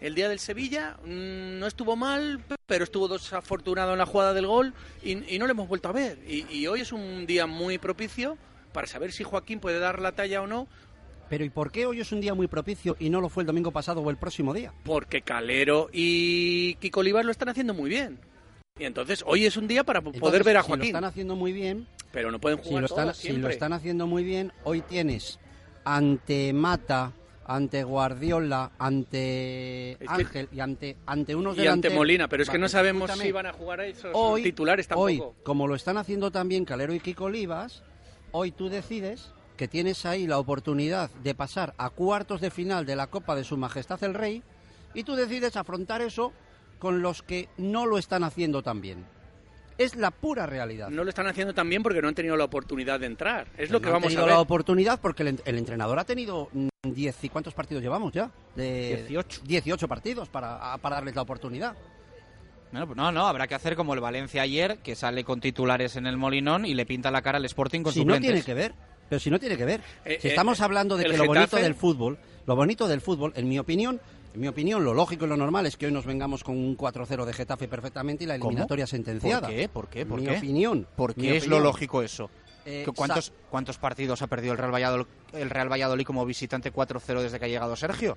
[SPEAKER 20] el día del Sevilla, mm, no estuvo mal, pero estuvo desafortunado en la jugada del gol y, y no le hemos vuelto a ver. Y, y hoy es un día muy propicio para saber si Joaquín puede dar la talla o no,
[SPEAKER 21] Pero ¿y por qué hoy es un día muy propicio y no lo fue el domingo pasado o el próximo día?
[SPEAKER 20] Porque Calero y Kiko lo están haciendo muy bien. Y entonces hoy es un día para poder
[SPEAKER 21] Entonces,
[SPEAKER 20] ver a
[SPEAKER 21] Si lo
[SPEAKER 20] Joaquín.
[SPEAKER 21] están haciendo muy bien,
[SPEAKER 20] Pero no pueden
[SPEAKER 21] si
[SPEAKER 20] jugar
[SPEAKER 21] lo, están,
[SPEAKER 20] todos
[SPEAKER 21] si lo están haciendo muy bien, hoy tienes ante Mata, ante Guardiola, ante Ángel y ante, ante unos
[SPEAKER 20] y ante Molina, pero es que
[SPEAKER 21] Vale,
[SPEAKER 20] no sabemos
[SPEAKER 21] escúchame.
[SPEAKER 20] si van a jugar esos
[SPEAKER 21] hoy,
[SPEAKER 20] titulares tampoco.
[SPEAKER 21] Hoy, como lo están haciendo también Calero y Kiko Olivas, hoy tú decides que tienes ahí la oportunidad de pasar a cuartos de final de la Copa de Su Majestad el Rey y tú decides afrontar eso con los que no lo están haciendo tan bien. Es la pura realidad.
[SPEAKER 20] No lo están haciendo tan bien porque no han tenido la oportunidad de entrar. Es lo
[SPEAKER 21] No
[SPEAKER 20] que
[SPEAKER 21] han
[SPEAKER 20] vamos a
[SPEAKER 21] tenido
[SPEAKER 20] ver.
[SPEAKER 21] la oportunidad porque el, ent- el entrenador ha tenido mm, 10 y cuántos partidos llevamos ya? De
[SPEAKER 8] 18.
[SPEAKER 21] 18 partidos para, a- para darles la oportunidad.
[SPEAKER 8] No, pues no, no, habrá que hacer como el Valencia ayer, que sale con titulares en el Molinón y le pinta la cara al Sporting con
[SPEAKER 21] si no
[SPEAKER 8] suplentes.
[SPEAKER 21] tiene que ver, pero si no tiene que ver.
[SPEAKER 20] Eh,
[SPEAKER 21] si
[SPEAKER 20] eh,
[SPEAKER 21] estamos hablando de que lo bonito del fútbol, lo bonito del fútbol, en mi opinión, en mi opinión, lo lógico y lo normal es que hoy nos vengamos con un 4-0 de Getafe perfectamente y la
[SPEAKER 8] ¿Cómo?
[SPEAKER 21] eliminatoria sentenciada.
[SPEAKER 8] ¿Por qué? ¿Por qué? ¿Por
[SPEAKER 21] mi
[SPEAKER 8] qué?
[SPEAKER 21] opinión.
[SPEAKER 8] ¿Por qué es lo lógico eso?
[SPEAKER 21] Eh,
[SPEAKER 8] ¿Cu- ¿Cuántos, ¿Cuántos partidos ha perdido el Real, Valladolid, el Real Valladolid como visitante 4-0 desde que ha llegado Sergio?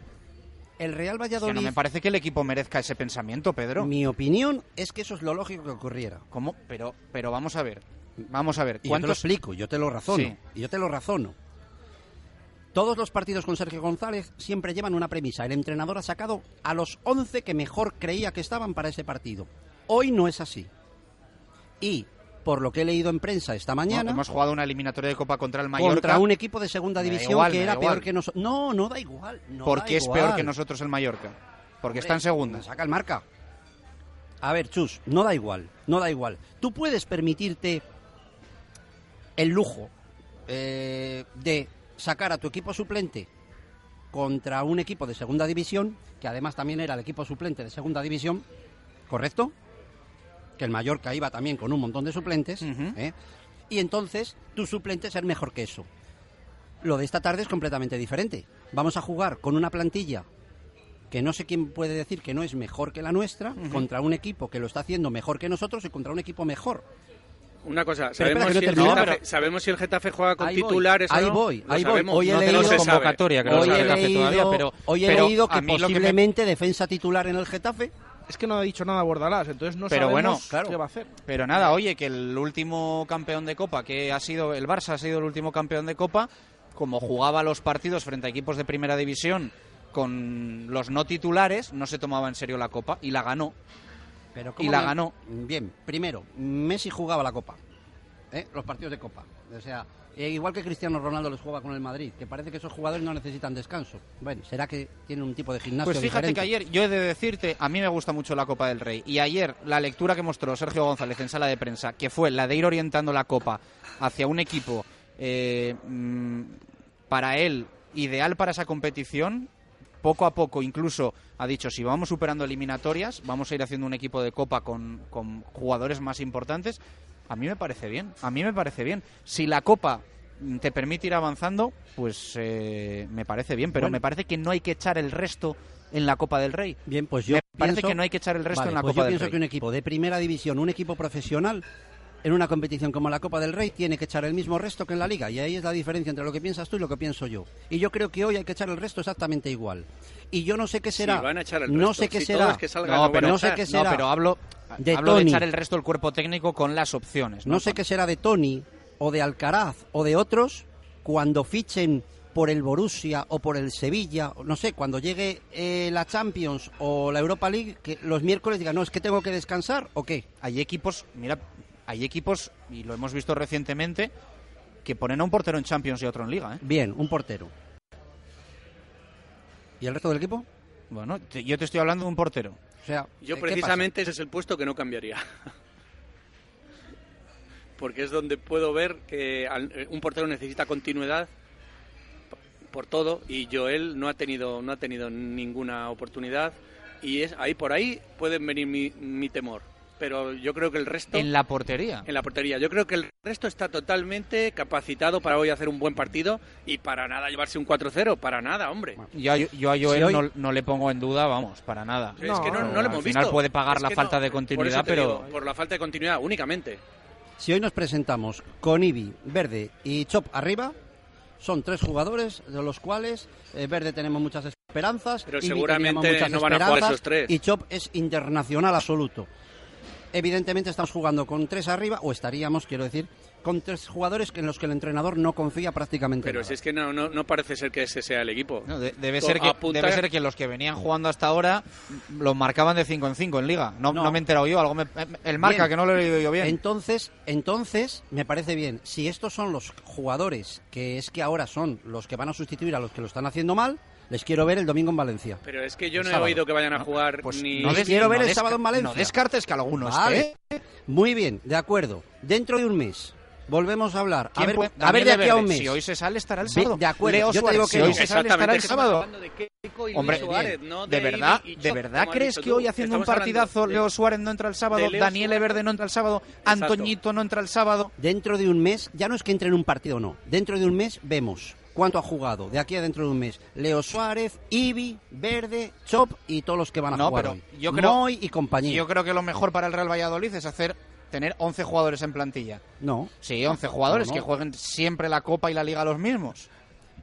[SPEAKER 21] El Real Valladolid,
[SPEAKER 8] no me parece que el equipo merezca ese pensamiento, Pedro.
[SPEAKER 21] mi opinión es que eso es lo lógico que ocurriera.
[SPEAKER 8] ¿Cómo? Pero, pero vamos a ver. Vamos a ver.
[SPEAKER 21] Y yo te lo
[SPEAKER 8] ¿Cuántos,
[SPEAKER 21] explico, yo te lo razono.
[SPEAKER 8] Sí.
[SPEAKER 21] Y yo te lo razono. Todos los partidos con Sergio González siempre llevan una premisa. El entrenador ha sacado a los 11 que mejor creía que estaban para ese partido. Hoy no es así. Y, por lo que he leído en prensa esta
[SPEAKER 8] no,
[SPEAKER 21] mañana,
[SPEAKER 8] hemos jugado una eliminatoria de Copa contra el Mallorca.
[SPEAKER 21] contra un equipo de segunda división
[SPEAKER 8] igual,
[SPEAKER 21] que era peor que nosotros. No, no da igual. No
[SPEAKER 8] ¿Por
[SPEAKER 21] da
[SPEAKER 8] qué es peor que nosotros el Mallorca? Porque está en segunda.
[SPEAKER 21] Saca el marca. A ver, Chus, no da igual, no da igual. Tú puedes permitirte el lujo eh, de sacar a tu equipo suplente contra un equipo de segunda división, que además también era el equipo suplente de segunda división, ¿correcto? Que el Mallorca iba también con un montón de suplentes, ¿eh? y entonces tu suplente ser mejor que eso. Lo de esta tarde es completamente diferente. Vamos a jugar con una plantilla que no sé quién puede decir que no es mejor que la nuestra, contra un equipo que lo está haciendo mejor que nosotros y contra un equipo mejor.
[SPEAKER 20] Una cosa,
[SPEAKER 21] espera,
[SPEAKER 20] sabemos,
[SPEAKER 21] que no
[SPEAKER 20] si el. Getafe,
[SPEAKER 21] No,
[SPEAKER 20] sabemos si el Getafe juega con
[SPEAKER 21] Ahí voy,
[SPEAKER 20] titulares o
[SPEAKER 21] ahí
[SPEAKER 20] no.
[SPEAKER 21] voy,
[SPEAKER 20] Lo
[SPEAKER 21] ahí voy.
[SPEAKER 20] sabemos.
[SPEAKER 21] Hoy he
[SPEAKER 20] no,
[SPEAKER 21] leído
[SPEAKER 20] no se
[SPEAKER 8] convocatoria, que no
[SPEAKER 21] Hoy
[SPEAKER 8] sabe
[SPEAKER 21] he
[SPEAKER 8] el Getafe
[SPEAKER 21] leído,
[SPEAKER 8] todavía, pero-
[SPEAKER 21] hoy he
[SPEAKER 8] pero
[SPEAKER 21] leído que
[SPEAKER 8] me-
[SPEAKER 21] posiblemente defensa titular en el Getafe.
[SPEAKER 9] Es que no ha dicho nada Bordalás, entonces no
[SPEAKER 8] pero bueno,
[SPEAKER 9] sabemos qué va a hacer.
[SPEAKER 8] Pero nada, oye, que el último campeón de Copa, que ha sido el Barça, ha sido el último campeón de Copa, como jugaba los partidos frente a equipos de primera división con los no titulares, no se tomaba en serio la Copa y la ganó.
[SPEAKER 21] Pero
[SPEAKER 8] y
[SPEAKER 21] ¿cómo
[SPEAKER 8] la ganó.
[SPEAKER 21] Bien, primero, Messi jugaba la Copa. ¿eh? Los partidos de Copa. O sea, eh, igual que Cristiano Ronaldo les juega con el Madrid, que parece que esos jugadores no necesitan descanso. Bueno, será que tienen un tipo de gimnasio
[SPEAKER 8] Pues fíjate
[SPEAKER 21] diferente?
[SPEAKER 8] que ayer, yo he de decirte, a mí me gusta mucho la Copa del Rey. Y ayer la lectura que mostró Sergio González en sala de prensa, que fue la de ir orientando la Copa hacia un equipo eh, mm, para él ideal para esa competición, poco a poco incluso ha dicho, si vamos superando eliminatorias, vamos a ir haciendo un equipo de Copa con, con jugadores más importantes. A mí me parece bien, a mí me parece bien. Si la Copa te permite ir avanzando, pues eh, me parece bien, pero
[SPEAKER 21] Bueno.
[SPEAKER 8] me parece que no hay que echar el resto en la Copa del Rey.
[SPEAKER 21] Bien, pues yo
[SPEAKER 8] me parece
[SPEAKER 21] pienso-
[SPEAKER 8] que no hay que echar el resto
[SPEAKER 21] Vale,
[SPEAKER 8] en la
[SPEAKER 21] pues
[SPEAKER 8] Copa
[SPEAKER 21] yo
[SPEAKER 8] del
[SPEAKER 21] pienso
[SPEAKER 8] Rey.
[SPEAKER 21] que un equipo de primera división, un equipo profesional, en una competición como la Copa del Rey, tiene que echar el mismo resto que en la Liga. Y ahí es la diferencia entre lo que piensas tú y lo que pienso yo. Y yo creo que hoy hay que echar el resto exactamente igual. Y yo no sé qué
[SPEAKER 20] Sí,
[SPEAKER 21] será.
[SPEAKER 20] van a echar el
[SPEAKER 21] no
[SPEAKER 20] resto.
[SPEAKER 21] sé qué
[SPEAKER 20] Si
[SPEAKER 21] será.
[SPEAKER 20] que
[SPEAKER 8] No, pero
[SPEAKER 21] no sé qué será.
[SPEAKER 8] No, pero hablo,
[SPEAKER 21] De
[SPEAKER 8] hablo de
[SPEAKER 21] Tony.
[SPEAKER 8] echar el resto del cuerpo técnico con las opciones.
[SPEAKER 21] No sé qué será de Tony o de Alcaraz o de otros cuando fichen por el Borussia o por el Sevilla, no sé, cuando llegue eh, la Champions o la Europa League, que los miércoles digan, no, es que tengo que descansar o qué.
[SPEAKER 8] Hay equipos, mira, hay equipos, y lo hemos visto recientemente, que ponen a un portero en Champions y a otro en Liga. ¿eh?
[SPEAKER 21] Bien, un portero. ¿Y el resto del equipo?
[SPEAKER 8] Bueno, te- yo te estoy hablando de un portero.
[SPEAKER 21] O sea,
[SPEAKER 20] Yo
[SPEAKER 21] ¿qué
[SPEAKER 20] precisamente ese es el puesto que no cambiaría. Porque es donde puedo ver que al- un portero necesita continuidad por todo y Joel no ha tenido no ha tenido ninguna oportunidad y es ahí por ahí pueden venir mi, mi temor. Pero yo creo que el resto
[SPEAKER 8] En la portería.
[SPEAKER 20] en la portería. Yo creo que el resto está totalmente capacitado para hoy hacer un buen partido y para nada llevarse un 4-0, para nada, hombre.
[SPEAKER 8] Yo, a- yo a Joel
[SPEAKER 20] Si hoy-
[SPEAKER 8] no, no le pongo en duda, vamos, para nada.
[SPEAKER 20] Es que no, no
[SPEAKER 8] Al
[SPEAKER 20] hemos
[SPEAKER 8] final
[SPEAKER 20] visto.
[SPEAKER 8] puede pagar
[SPEAKER 20] Es
[SPEAKER 8] la falta
[SPEAKER 20] no.
[SPEAKER 8] de continuidad, pero...
[SPEAKER 20] digo, por la falta de continuidad únicamente.
[SPEAKER 21] Si hoy nos presentamos con Ibi, Verde y Chop arriba, son tres jugadores de los cuales eh, Verde tenemos muchas esperanzas,
[SPEAKER 20] Pero
[SPEAKER 21] Ibi
[SPEAKER 20] seguramente no van a jugar esos tres.
[SPEAKER 21] y Chop es internacional absoluto. Evidentemente estamos jugando con tres arriba, o estaríamos, quiero decir, con tres jugadores en los que el entrenador no confía prácticamente
[SPEAKER 20] Pero
[SPEAKER 21] nada.
[SPEAKER 20] si es que no, no, no parece ser que ese sea el equipo.
[SPEAKER 8] No, de- debe, ser que,
[SPEAKER 20] apunta-
[SPEAKER 8] debe ser que los que venían jugando hasta ahora los marcaban de 5 en 5 en Liga. No, no. me he enterado yo. Algo me- el marca,
[SPEAKER 21] Bien.
[SPEAKER 8] que no lo he leído yo bien.
[SPEAKER 21] Entonces, entonces, me parece bien. Si estos son los jugadores que es que ahora son los que van a sustituir a los que lo están haciendo mal, les quiero ver el domingo en Valencia.
[SPEAKER 20] Pero es que yo no he oído que vayan a jugar ni...
[SPEAKER 21] no des- quiero ver el sábado en Valencia.
[SPEAKER 8] no descartes que alguno
[SPEAKER 21] Vale.
[SPEAKER 8] esté.
[SPEAKER 21] Muy bien, de acuerdo. Dentro de un mes volvemos a hablar. A
[SPEAKER 8] ¿Quién
[SPEAKER 21] ver,
[SPEAKER 8] puede-
[SPEAKER 21] a ver de aquí a un mes.
[SPEAKER 8] Si hoy se sale, estará el sábado.
[SPEAKER 21] de acuerdo,
[SPEAKER 8] Leo
[SPEAKER 21] yo te digo
[SPEAKER 8] si
[SPEAKER 21] que
[SPEAKER 8] hoy se sale, estará el sábado. Hombre,
[SPEAKER 20] Suárez, no
[SPEAKER 8] ¿de
[SPEAKER 20] de
[SPEAKER 8] verdad,
[SPEAKER 20] y
[SPEAKER 8] ¿de verdad crees que hoy haciendo un partidazo Leo Suárez no entra el sábado, Daniel. Verde no entra el sábado, Antoñito no entra el sábado?
[SPEAKER 21] Dentro de un mes, ya no es que entre en un partido o no. Dentro de un mes vemos cuánto ha jugado. De aquí a dentro de un mes. Leo Suárez, Ibi, Verde, Chop y todos los que van a
[SPEAKER 8] No,
[SPEAKER 21] jugar
[SPEAKER 8] pero
[SPEAKER 21] hoy.
[SPEAKER 8] yo creo-
[SPEAKER 21] Moy y compañía.
[SPEAKER 8] Yo creo que lo mejor para el Real Valladolid es hacer tener 11 jugadores en plantilla.
[SPEAKER 21] No.
[SPEAKER 8] Sí, 11 jugadores
[SPEAKER 21] No, no.
[SPEAKER 8] que jueguen siempre la Copa y la Liga los mismos.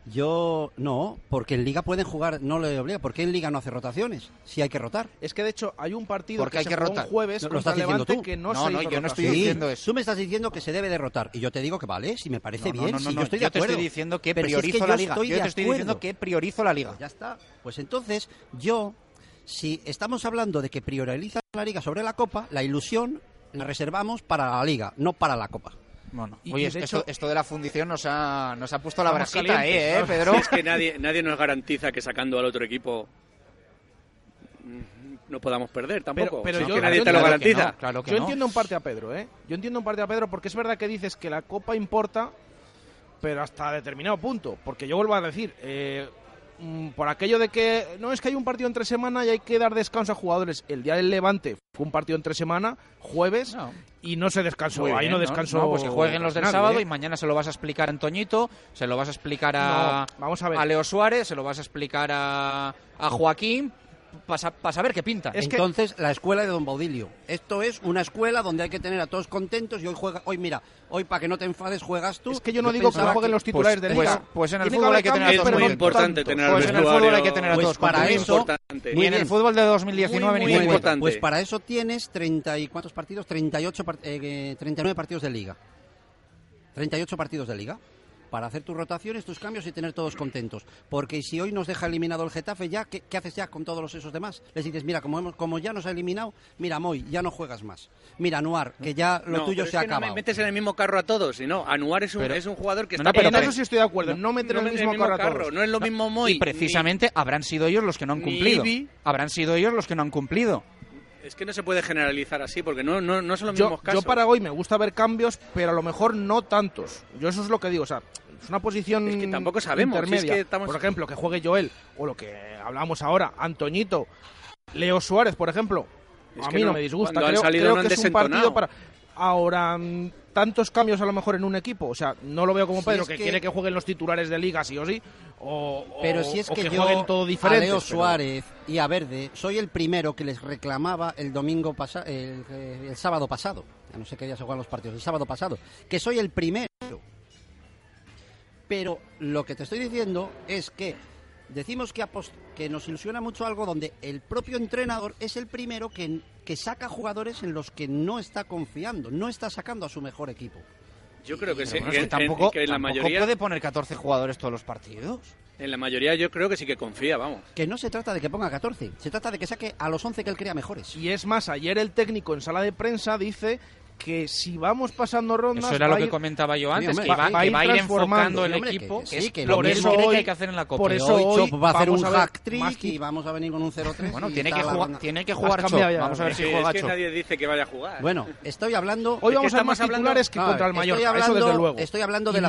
[SPEAKER 21] Yo no, porque en Liga pueden jugar, no le obliga. ¿Por qué en Liga no hace rotaciones? Si hay que rotar.
[SPEAKER 9] Es que de hecho hay un partido
[SPEAKER 21] Porque
[SPEAKER 9] que
[SPEAKER 21] hay
[SPEAKER 9] se
[SPEAKER 21] que rotar.
[SPEAKER 9] un jueves
[SPEAKER 21] No, lo estás diciendo tú.
[SPEAKER 9] que no,
[SPEAKER 8] No,
[SPEAKER 9] se
[SPEAKER 8] no,
[SPEAKER 9] hizo
[SPEAKER 8] yo no estoy diciendo eso.
[SPEAKER 21] Tú me estás diciendo que se debe de rotar. Y yo te digo que vale, si me parece bien,
[SPEAKER 8] no,
[SPEAKER 21] si
[SPEAKER 8] no,
[SPEAKER 21] yo estoy de
[SPEAKER 8] te
[SPEAKER 21] acuerdo.
[SPEAKER 8] estoy diciendo que
[SPEAKER 21] Pero si es
[SPEAKER 8] priorizo la Liga. Yo te estoy diciendo que priorizo la Liga.
[SPEAKER 21] Ya está. Pues entonces, yo, si estamos hablando de que prioriza la Liga sobre la Copa, la ilusión la reservamos para la Liga, no para la Copa.
[SPEAKER 8] Bueno,
[SPEAKER 9] Y-
[SPEAKER 8] oye,
[SPEAKER 9] y de
[SPEAKER 8] esto,
[SPEAKER 9] hecho-
[SPEAKER 8] esto de la fundición nos ha, nos ha puesto la brasita,
[SPEAKER 9] calientes,
[SPEAKER 8] eh,
[SPEAKER 9] ¿no?
[SPEAKER 8] Pedro.
[SPEAKER 20] Es que nadie, nadie nos garantiza que sacando al otro equipo no podamos perder tampoco.
[SPEAKER 9] Pero, pero
[SPEAKER 20] Si es
[SPEAKER 9] yo,
[SPEAKER 20] que nadie
[SPEAKER 9] yo
[SPEAKER 20] te lo garantiza.
[SPEAKER 8] claro que
[SPEAKER 9] yo
[SPEAKER 8] no.
[SPEAKER 9] entiendo en parte a Pedro, ¿eh? Yo entiendo en parte a Pedro porque es verdad que dices que la Copa importa, pero hasta determinado punto. Porque yo vuelvo a decir, eh, por aquello de que no es que hay un partido entre semana y hay que dar descanso a jugadores. El día del Levante fue un partido entre semana, jueves, y no se descansó. Ahí no descansó.
[SPEAKER 8] No, pues que jueguen los del
[SPEAKER 9] nadie,
[SPEAKER 8] sábado
[SPEAKER 9] ¿eh?
[SPEAKER 8] y mañana se lo vas a explicar a Antoñito, se lo vas a explicar a,
[SPEAKER 9] No, vamos a ver.
[SPEAKER 8] a Leo Suárez, se lo vas a explicar a, a Joaquín para saber qué pinta.
[SPEAKER 21] Entonces, la escuela de Don Baudilio. Esto es una escuela donde hay que tener a todos contentos y hoy juega, hoy mira, hoy para que no te enfades juegas tú.
[SPEAKER 9] Es que yo no digo que no jueguen los titulares
[SPEAKER 8] pues,
[SPEAKER 9] de
[SPEAKER 8] pues,
[SPEAKER 9] liga.
[SPEAKER 8] Pues en el fútbol hay que tener a todos
[SPEAKER 20] Es muy
[SPEAKER 8] contentos.
[SPEAKER 20] importante tener al
[SPEAKER 8] Pues en el fútbol hay que tener a
[SPEAKER 21] Pues
[SPEAKER 8] todos
[SPEAKER 21] para
[SPEAKER 8] contentos.
[SPEAKER 21] eso-
[SPEAKER 20] importante.
[SPEAKER 8] Ni en el fútbol de 2019
[SPEAKER 20] Muy,
[SPEAKER 8] ni
[SPEAKER 20] muy
[SPEAKER 8] el
[SPEAKER 20] importante.
[SPEAKER 21] Pues para eso tienes 30 y cuántos partidos? 38 par- eh, 39 partidos de liga. 38 partidos de liga. Para hacer tus rotaciones, tus cambios y tener todos contentos. Porque si hoy nos deja eliminado el Getafe, ya ¿qué, qué haces ya con todos los esos demás? Les dices, mira, como, hemos, como ya nos ha eliminado, mira, Moy, ya no juegas más. Mira, Nuar, que ya lo
[SPEAKER 20] No,
[SPEAKER 21] tuyo
[SPEAKER 20] pero
[SPEAKER 21] se
[SPEAKER 20] que no me
[SPEAKER 21] acabado.
[SPEAKER 20] metes en el mismo carro a todos, y no, Anuar es un,
[SPEAKER 8] Pero-
[SPEAKER 20] es un jugador que
[SPEAKER 8] No,
[SPEAKER 20] está
[SPEAKER 8] no, pero-
[SPEAKER 9] en eso sí estoy de acuerdo. No meter
[SPEAKER 20] no
[SPEAKER 9] en el mismo carro a todos.
[SPEAKER 20] no es lo mismo Moy.
[SPEAKER 8] Y precisamente habrán sido ellos los que no han cumplido.
[SPEAKER 20] Ibi.
[SPEAKER 8] Habrán sido ellos los que no han cumplido.
[SPEAKER 20] Es que no se puede generalizar así, porque no, no, no son los
[SPEAKER 9] Yo,
[SPEAKER 20] mismos casos.
[SPEAKER 9] yo para hoy me gusta ver cambios, pero a lo mejor no tantos. Yo eso es lo que digo, o sea, es una posición
[SPEAKER 20] Es que tampoco sabemos, si es
[SPEAKER 9] intermedia.
[SPEAKER 20] que estamos-
[SPEAKER 9] Por ejemplo, que juegue Joel, o lo que hablamos ahora, Antoñito, Leo Suárez, por ejemplo.
[SPEAKER 20] Es
[SPEAKER 9] a mí no,
[SPEAKER 20] no,
[SPEAKER 9] me disgusta, creo,
[SPEAKER 20] salido
[SPEAKER 9] creo que es un partido para... Ahora, mm, tantos cambios a lo mejor en un equipo, o sea, no lo veo como
[SPEAKER 21] Si
[SPEAKER 9] Pedro,
[SPEAKER 21] es
[SPEAKER 9] que,
[SPEAKER 21] que-
[SPEAKER 9] quiere que jueguen los titulares de liga sí o sí, o, o-
[SPEAKER 21] Pero si es
[SPEAKER 9] o
[SPEAKER 21] que,
[SPEAKER 9] que,
[SPEAKER 21] yo
[SPEAKER 9] jueguen todo
[SPEAKER 21] a
[SPEAKER 9] diferente.
[SPEAKER 21] Leo Suárez y a Verde soy el primero que les reclamaba el domingo pasado, el, eh, el sábado pasado, ya no sé qué día se juegan los partidos, el sábado pasado, que soy el primero. Pero lo que te estoy diciendo es que decimos que, que nos ilusiona mucho algo donde el propio entrenador es el primero que, que saca jugadores en los que no está confiando, no está sacando a su mejor equipo.
[SPEAKER 20] Yo creo que sí,
[SPEAKER 8] bueno,
[SPEAKER 20] que
[SPEAKER 8] es
[SPEAKER 20] en-
[SPEAKER 8] que tampoco,
[SPEAKER 20] que en la
[SPEAKER 8] tampoco
[SPEAKER 20] mayoría,
[SPEAKER 8] puede poner 14 jugadores todos los partidos.
[SPEAKER 20] en la mayoría yo creo que sí que confía, vamos.
[SPEAKER 21] Que no se trata de que ponga 14, se trata de que saque a los 11 que él crea mejores.
[SPEAKER 9] Y es más, ayer el técnico en sala de prensa dice que si vamos pasando rondas...
[SPEAKER 8] Eso era
[SPEAKER 9] va
[SPEAKER 8] lo que
[SPEAKER 9] ir-
[SPEAKER 8] comentaba yo antes,
[SPEAKER 21] hombre,
[SPEAKER 8] que va,
[SPEAKER 21] sí.
[SPEAKER 8] que va a ir enfocando el
[SPEAKER 21] Sí, hombre,
[SPEAKER 8] equipo,
[SPEAKER 21] que
[SPEAKER 8] que,
[SPEAKER 21] sí,
[SPEAKER 8] es
[SPEAKER 21] que
[SPEAKER 8] lo
[SPEAKER 21] por
[SPEAKER 8] mismo
[SPEAKER 21] eso
[SPEAKER 8] que
[SPEAKER 9] hoy-
[SPEAKER 8] hay que hacer en la Copa.
[SPEAKER 9] por
[SPEAKER 21] Que
[SPEAKER 9] eso
[SPEAKER 21] hoy
[SPEAKER 9] hoy
[SPEAKER 21] Chop va a hacer
[SPEAKER 9] vamos
[SPEAKER 21] un
[SPEAKER 9] a
[SPEAKER 21] hack trick y vamos a venir con un 0-3.
[SPEAKER 8] Bueno, tiene que, jugar, tiene que jugar Chop.
[SPEAKER 9] ya.
[SPEAKER 8] Vamos a ver si
[SPEAKER 20] Es que-
[SPEAKER 8] juega
[SPEAKER 20] es que
[SPEAKER 8] Chop.
[SPEAKER 20] nadie dice que vaya a jugar.
[SPEAKER 21] Bueno, estoy hablando...
[SPEAKER 9] Hoy vamos
[SPEAKER 20] que
[SPEAKER 9] a ver más titulares que contra el Mallorca,
[SPEAKER 21] estoy
[SPEAKER 9] eso
[SPEAKER 21] hablando,
[SPEAKER 9] desde luego.
[SPEAKER 21] Estoy hablando de, la,